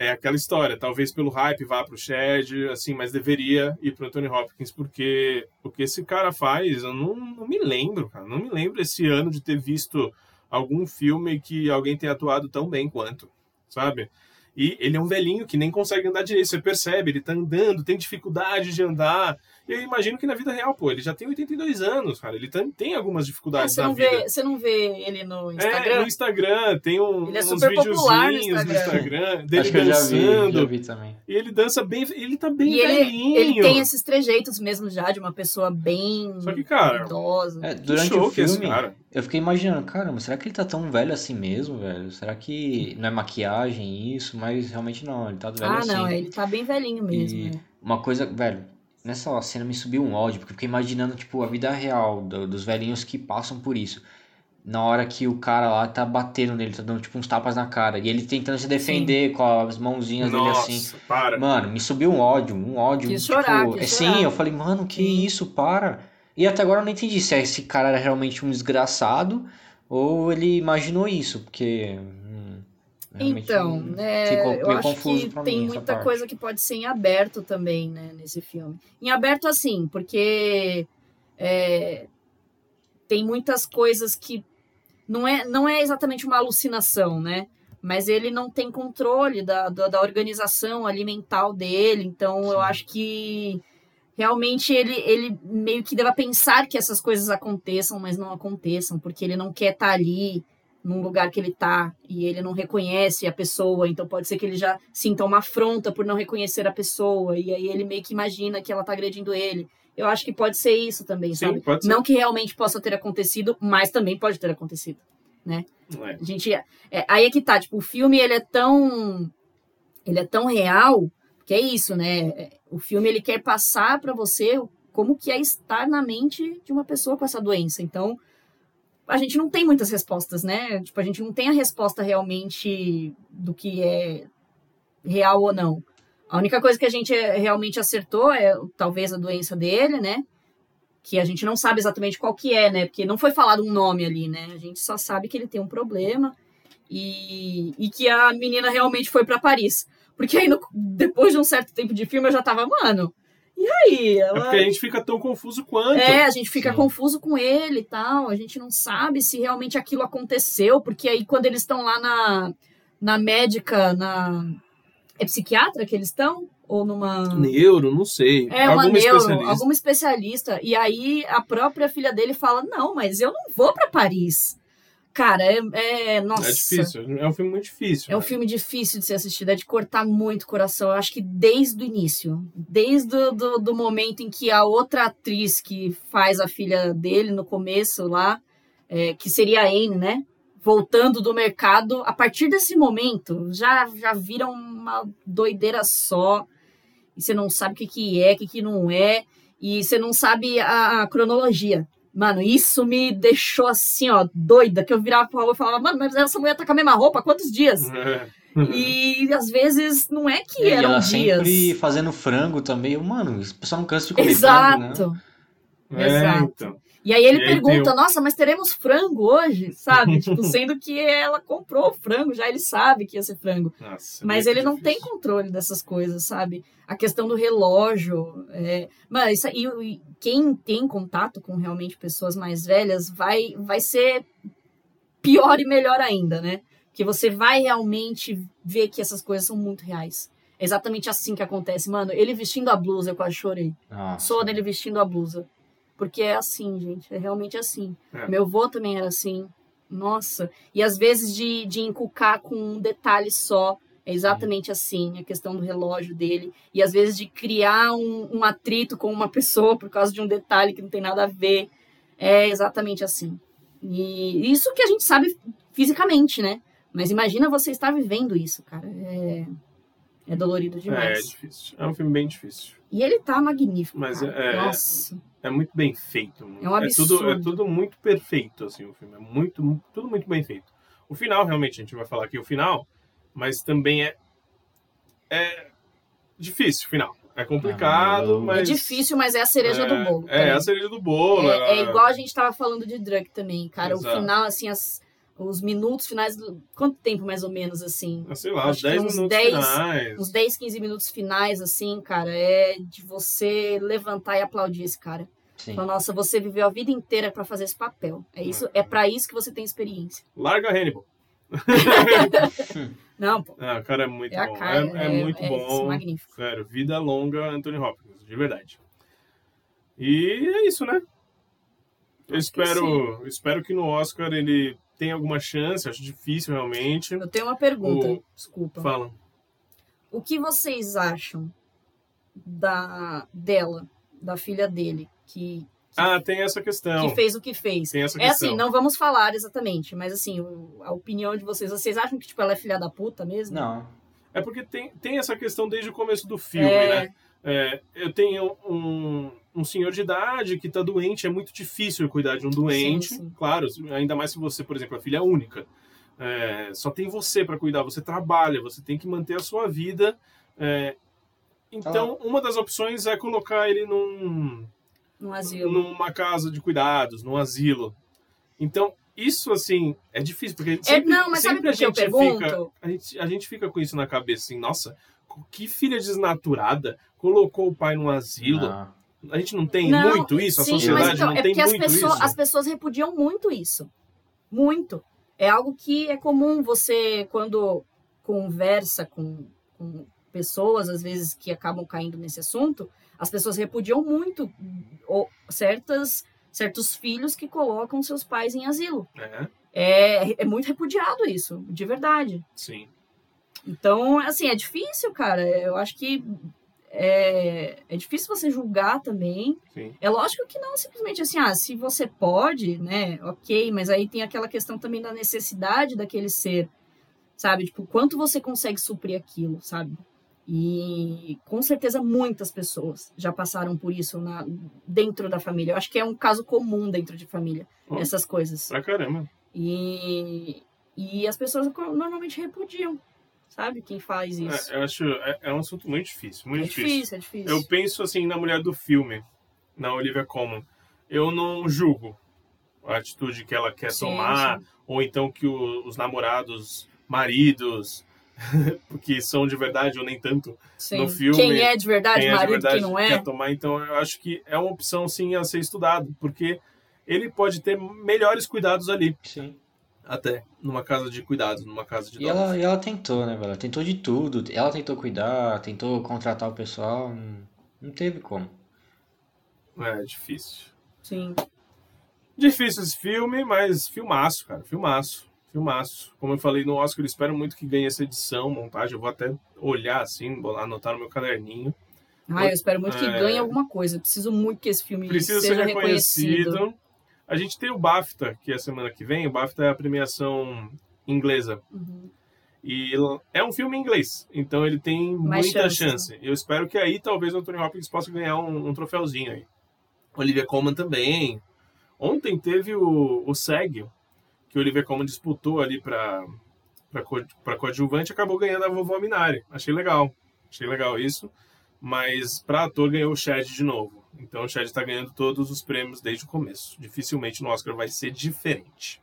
é aquela história. Talvez pelo hype vá pro Chad, assim, mas deveria ir pro Anthony Hopkins, porque o que esse cara faz, eu não, não me lembro, cara. Não me lembro esse ano de ter visto algum filme que alguém tenha atuado tão bem quanto, sabe? E ele é um velhinho que nem consegue andar direito, você percebe, ele tá andando, tem dificuldade de andar. E eu imagino que na vida real, pô, ele já tem 82 anos, cara. Ele tem, tem algumas dificuldades é, na vida. Vê, você não vê ele no Instagram? É, no Instagram, tem um, ele é uns videozinhos no Instagram, no Instagram dele Acho dançando. Que eu já vi, já vi também. E ele dança bem, ele tá bem e velhinho. Ele, ele tem esses trejeitos mesmo já de uma pessoa bem Só que, cara, idosa. É, durante o filme, eu fiquei imaginando, caramba, será que ele tá tão velho assim mesmo, velho? Será que não é maquiagem isso? Mas realmente não, ele tá velho ah, assim. não, ele tá bem velhinho mesmo. E né? uma coisa, velho, nessa cena me subiu um ódio, porque eu fiquei imaginando, tipo, a vida real do- dos velhinhos que passam por isso. Na hora que o cara lá tá batendo nele, tá dando, tipo, uns tapas na cara. E ele tentando se defender com as mãozinhas dele Nossa, assim. para. Mano, me subiu um ódio, um ódio. Quis tipo, chorar, é, Sim, chorar. eu falei, mano, que Sim. isso, para. E até agora eu não entendi se esse cara era realmente um desgraçado ou ele imaginou isso, porque. Realmente Então, né, ficou eu acho que tem mim muita coisa que pode ser em aberto também, né, nesse filme. Em aberto, assim, porque é, tem muitas coisas que não é, não é exatamente uma alucinação, né? Mas ele não tem controle da, da, da organização alimentar dele, então eu Sim. acho que realmente ele, ele meio que deva pensar que essas coisas aconteçam, mas não aconteçam, porque ele não quer estar ali num lugar que ele tá e ele não reconhece a pessoa, então pode ser que ele já sinta uma afronta por não reconhecer a pessoa e aí ele meio que imagina que ela tá agredindo ele. Eu acho que pode ser isso também, Sim, sabe? pode ser. Não que realmente possa ter acontecido, mas também pode ter acontecido. É. A gente é, aí é que tá, tipo, o filme ele é tão ele é tão real, que é isso, né? É, O filme ele quer passar pra você como que é estar na mente de uma pessoa com essa doença. Então, a gente não tem muitas respostas, né? Tipo, a gente não tem a resposta realmente do que é real ou não. A única coisa que a gente é, realmente acertou é talvez a doença dele, né? Que a gente não sabe exatamente qual que é, né? Porque não foi falado um nome ali, né? A gente só sabe que ele tem um problema e, e que a menina realmente foi para Paris. Porque aí, no- depois de um certo tempo de filme, eu já tava, mano, e aí? É Ela... porque a gente fica tão confuso quanto. É, a gente fica Sim. confuso com ele e tal. A gente não sabe se realmente aquilo aconteceu, porque aí quando eles estão lá na, na médica, na. É psiquiatra que eles estão? Ou numa. Neuro, não sei. É, uma Alguma neuro, especialista. alguma especialista. E aí a própria filha dele fala: Não, mas eu não vou pra Paris. Cara, é. é nossa. É difícil, é um filme muito difícil. É um né? filme difícil de ser assistido, é de cortar muito o coração. Eu acho que desde o início, desde o do, do momento em que a outra atriz que faz a filha dele no começo lá, é, que seria a Anne, né? Voltando do mercado, a partir desse momento já, já vira uma doideira só. E você não sabe o que, que é, o que, que não é, e você não sabe a, a cronologia. Mano, isso me deixou assim, ó, doida, que eu virava pra rua e falava, mano, mas essa mulher tá com a mesma roupa há quantos dias? É. E às vezes não é que E eram ela dias. sempre fazendo frango também. Eu, Mano, esse pessoal não cansa de comer frango, né? Exato. É, Exato. então. E aí ele E aí pergunta, o- nossa, mas teremos frango hoje? Sabe? tipo, sendo que ela comprou o frango, já ele sabe que ia ser frango. Nossa, Mas ele não tem controle dessas coisas, sabe? A questão do relógio. É... Mas isso aí, e quem tem contato com realmente pessoas mais velhas vai, vai ser pior e melhor ainda, né? Porque você vai realmente ver que essas coisas são muito reais. É exatamente assim que acontece. Mano, ele vestindo a blusa, eu quase chorei. Nossa. Sou dele vestindo a blusa. Porque é assim, gente. É realmente assim. É. Meu avô também era assim. Nossa. E às vezes de, de inculcar com um detalhe só. É exatamente assim, a questão do relógio dele. E às vezes de criar um, um atrito com uma pessoa por causa de um detalhe que não tem nada a ver. É exatamente assim. E isso que a gente sabe fisicamente, né? Mas imagina você estar vivendo isso, cara. É, é dolorido É, é demais. difícil. É um filme bem difícil. E ele tá magnífico. Mas cara. é- Nossa. É muito bem feito. É um tudo, é absurdo. tudo muito perfeito, assim, o filme. É muito, mu- tudo muito bem feito. O final, realmente, a gente vai falar aqui o final, mas também é. É difícil final. É complicado, Ah, mas. É difícil, mas é a cereja é, do bolo. É, também. a cereja do bolo. É, é igual a gente tava falando de drug também, cara. Exato. O final, assim, as, os minutos finais. do- Quanto tempo mais ou menos, assim? Ah, Sei lá, Acho os que 10 uns minutos 10 finais. Uns 10, 15 minutos finais, assim, cara, é de você levantar e aplaudir esse cara. Sim. Falar, nossa, você viveu a vida inteira pra fazer esse papel. É isso, é para isso que você tem experiência. Larga Hannibal. Não, pô. Ah, o cara é muito É bom. cara. é, é muito bom. magnífico. Sério, vida longa Anthony Hopkins, de verdade. E é isso, né? Eu Acho que espero, espero que no Oscar ele tenha alguma chance, acho difícil realmente. Eu tenho uma pergunta, O- desculpa. Fala. O que vocês acham da dela, da filha dele, que, Ah, tem essa questão. que fez o que fez? Tem essa É questão. assim, não vamos falar exatamente, mas assim, o- a opinião de vocês, vocês acham que tipo ela é filha da puta mesmo? Não. É porque tem, tem essa questão desde o começo do filme, É. né? É, eu tenho um, um senhor de idade que tá doente, é muito difícil cuidar de um doente. Sim, sim. Claro, ainda mais se você, por exemplo, é filha única. É, só tem você para cuidar, você trabalha, você tem que manter a sua vida. é, então, uma das opções é colocar ele num, No asilo. numa casa de cuidados, num asilo. Então, isso, assim, é difícil, porque É, sempre, não, mas sabe sempre por que eu a gente pergunto? fica... A gente, a gente fica com isso na cabeça, assim, nossa, que filha desnaturada colocou o pai num asilo. Ah, A gente não tem Não, muito isso? A sim, sociedade mas então, não é tem porque as muito pessoas, isso? as pessoas repudiam muito isso. Muito. É algo que é comum você, quando conversa com, com pessoas, às vezes, que acabam caindo nesse assunto, as pessoas repudiam muito ou, certas, certos filhos que colocam seus pais em asilo. É, É, é muito repudiado isso, de verdade. sim. Então, assim, é difícil, cara. Eu acho que é, é difícil você julgar também. Sim. É lógico que não simplesmente assim, ah, se você pode, né, ok, mas aí tem aquela questão também da necessidade daquele ser, sabe? Tipo, quanto você consegue suprir aquilo, sabe? E com certeza muitas pessoas já passaram por isso na, dentro da família. Eu acho que é um caso comum dentro de família, Ó. essas coisas. Pra caramba. E, e as pessoas normalmente repudiam, sabe? Quem faz isso. É, eu acho, é, é um assunto muito difícil, muito É difícil. difícil, é difícil. Eu penso assim na mulher do filme, na Olivia Colman. Eu não julgo a atitude que ela quer Sim, tomar, sim. ou então que o- os namorados, maridos, porque são de verdade ou nem tanto, Sim. no filme, quem é de verdade, quem é de marido, verdade quem não é. quer tomar. Então eu acho que é uma opção sim a ser estudado, porque ele pode ter melhores cuidados ali, sim. até numa casa de cuidados, numa casa de E ela, e ela tentou, né, velho? Ela tentou de tudo. Ela tentou cuidar, tentou contratar o pessoal. Não, não teve como. É difícil. Sim. Difícil esse filme, mas filmaço, cara. Filmaço. Filmaço. Como eu falei no Oscar, eu espero muito que ganhe essa edição, montagem. Eu vou até olhar assim, vou lá anotar no meu caderninho. Ah, eu espero muito que É. ganhe alguma coisa. Eu preciso muito que esse filme Precisa ser seja reconhecido. reconhecido. A gente tem o BAFTA, que é a semana que vem. O BAFTA é a premiação inglesa. Uhum. E é um filme em inglês, então ele tem Mais muita chances, chance. Eu espero que aí talvez o Anthony Hopkins possa ganhar um, um troféuzinho aí. Olivia Colman também. Ontem teve o, o SEG, que o Olivia Colman disputou ali para para coadjuvante, acabou ganhando a vovó Minari. Achei legal. Achei legal isso. Mas para ator ganhou o Chad de novo. Então o Chad está ganhando todos os prêmios desde o começo. Dificilmente no Oscar vai ser diferente.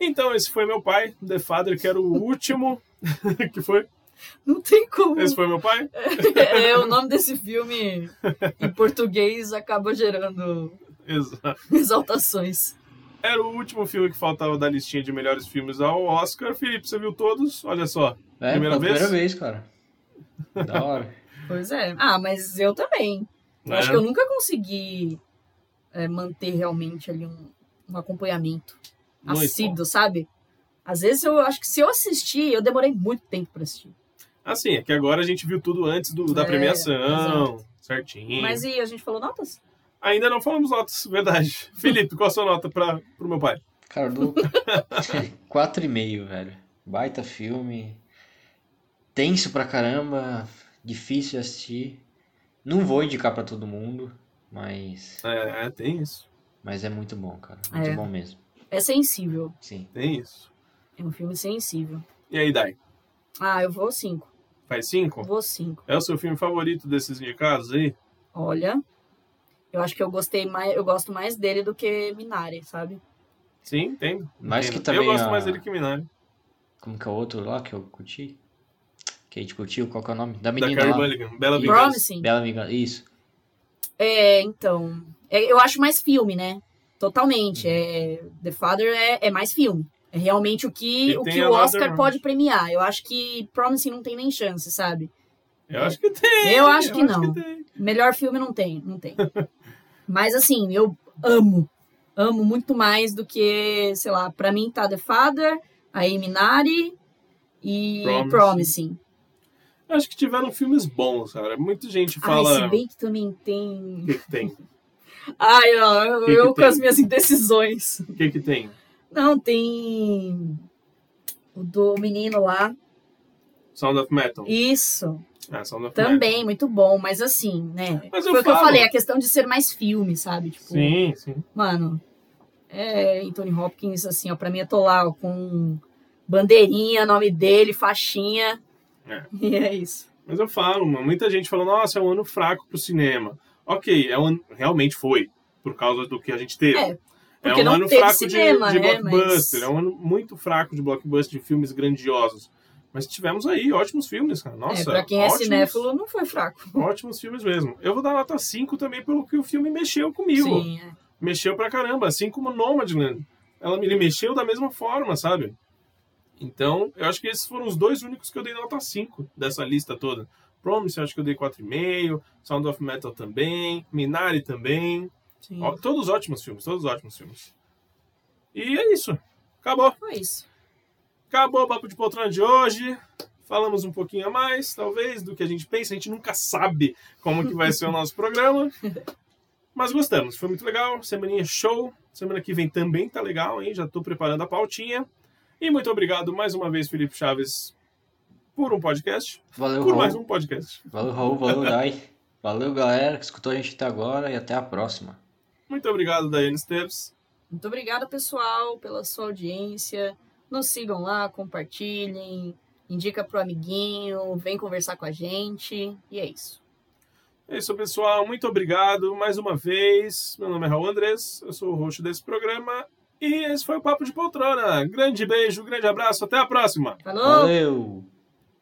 Então, esse foi meu pai, The Father, que era o último. que foi? Não tem como. Esse foi meu pai? é, o nome desse filme em português acaba gerando Exato. exaltações. Era o último filme que faltava da listinha de melhores filmes ao Oscar. Felipe, você viu todos? Olha só. É, Primeira vez? primeira vez, cara. Da hora. Pois é. Ah, mas eu também. Eu Né? acho que eu nunca consegui é, manter realmente ali um, um acompanhamento Muito assíduo, sabe? Às vezes eu acho que se eu assistir, eu demorei muito tempo pra assistir. Assim, é que agora a gente viu tudo antes do- da É, premiação. Certinho. Mas e a gente falou notas? Ainda não falamos notas, verdade. Felipe, qual a sua nota para pro meu pai? Cara, do 4,5, velho. Baita filme. Tenso pra caramba. Difícil de assistir. Não vou indicar pra todo mundo, mas É, tem isso. mas é muito bom, cara. Muito É. bom mesmo. É sensível. Sim. Tem isso. É um filme sensível. E aí, Dai? Ah, eu vou cinco. Faz cinco? Vou cinco. É o seu filme favorito desses indicados aí? Olha, eu acho que eu gostei mais, eu gosto mais dele do que Minari, sabe? Sim, entendo. Mas que também Eu gosto a- mais dele que Minari. Como que é o outro lá que eu curti? Que a gente curtiu? Qual que é o nome? Da Da menina Carrie lá. Mulligan. Bela Vingança. Promising. Bela Vingança. Isso. É, então. é, eu acho mais filme, né? Totalmente. É, The Father é, é mais filme. É realmente o que, E o, que o Oscar pode premiar. Eu acho que Promising não tem nem chance, sabe? Eu acho que tem. Eu acho que não. tem. Melhor filme não tem, não tem. Mas assim, eu amo. Amo muito mais do que, sei lá, pra mim tá The Father, aí Minari e Promising. Promising. Acho que tiveram filmes bons, cara. Muita gente Ai, fala. se bem que também tem. O que, que tem? Ai, ó, eu, Que que eu com tem? as minhas indecisões. O que, que tem? Não, tem o do menino lá. Sound of Metal. Isso. É, Também, muito bom, mas assim, né? Mas Foi o que eu falei, a questão de ser mais filme, sabe? Tipo, Sim, sim. mano, é Anthony Hopkins, assim, ó, pra mim lá ó, com bandeirinha, nome dele, faixinha. É. E é isso. Mas eu falo, mano, muita gente falou, nossa, é um ano fraco pro cinema. Ok, é um ano, realmente foi, por causa do que a gente teve. É, É um ano fraco cinema, de, de né, blockbuster, mas- é um ano muito fraco de blockbuster, de filmes grandiosos. Mas tivemos aí ótimos filmes, cara. Nossa, é, pra quem é ótimos, cinéfilo, não foi fraco. Ótimos filmes mesmo. Eu vou dar nota 5 também pelo que o filme mexeu comigo. Sim, é. Mexeu pra caramba, assim como Nomadland. Ela me mexeu da mesma forma, sabe? Então, eu acho que esses foram os dois únicos que eu dei nota 5 dessa lista toda. Promise, eu acho que eu dei 4,5. Sound of Metal também. Minari também. Sim. Ó, todos ótimos filmes, todos ótimos filmes. E é isso. Acabou. Foi isso. Acabou o Papo de Poltrona de hoje. Falamos um pouquinho a mais, talvez, do que a gente pensa. A gente nunca sabe como que vai ser o nosso programa. Mas gostamos, foi muito legal. Semaninha show. Semana que vem também tá legal, hein? Já tô preparando a pautinha. E muito obrigado mais uma vez, Felipe Chaves, por um podcast. Valeu, Por mais Raul. um podcast. Valeu, Raul. Valeu, Dai. Valeu, galera, que escutou a gente até agora e até a próxima. Muito obrigado, Daiane Esteves. Muito obrigada, pessoal, pela sua audiência. Nos sigam lá, compartilhem, indica pro amiguinho, vem conversar com a gente. E é isso. É isso, pessoal. Muito obrigado mais uma vez. Meu nome é Raul Andrés, eu sou o host desse programa. E esse foi o Papo de Poltrona. Grande beijo, grande abraço, até a próxima! Falou! Valeu!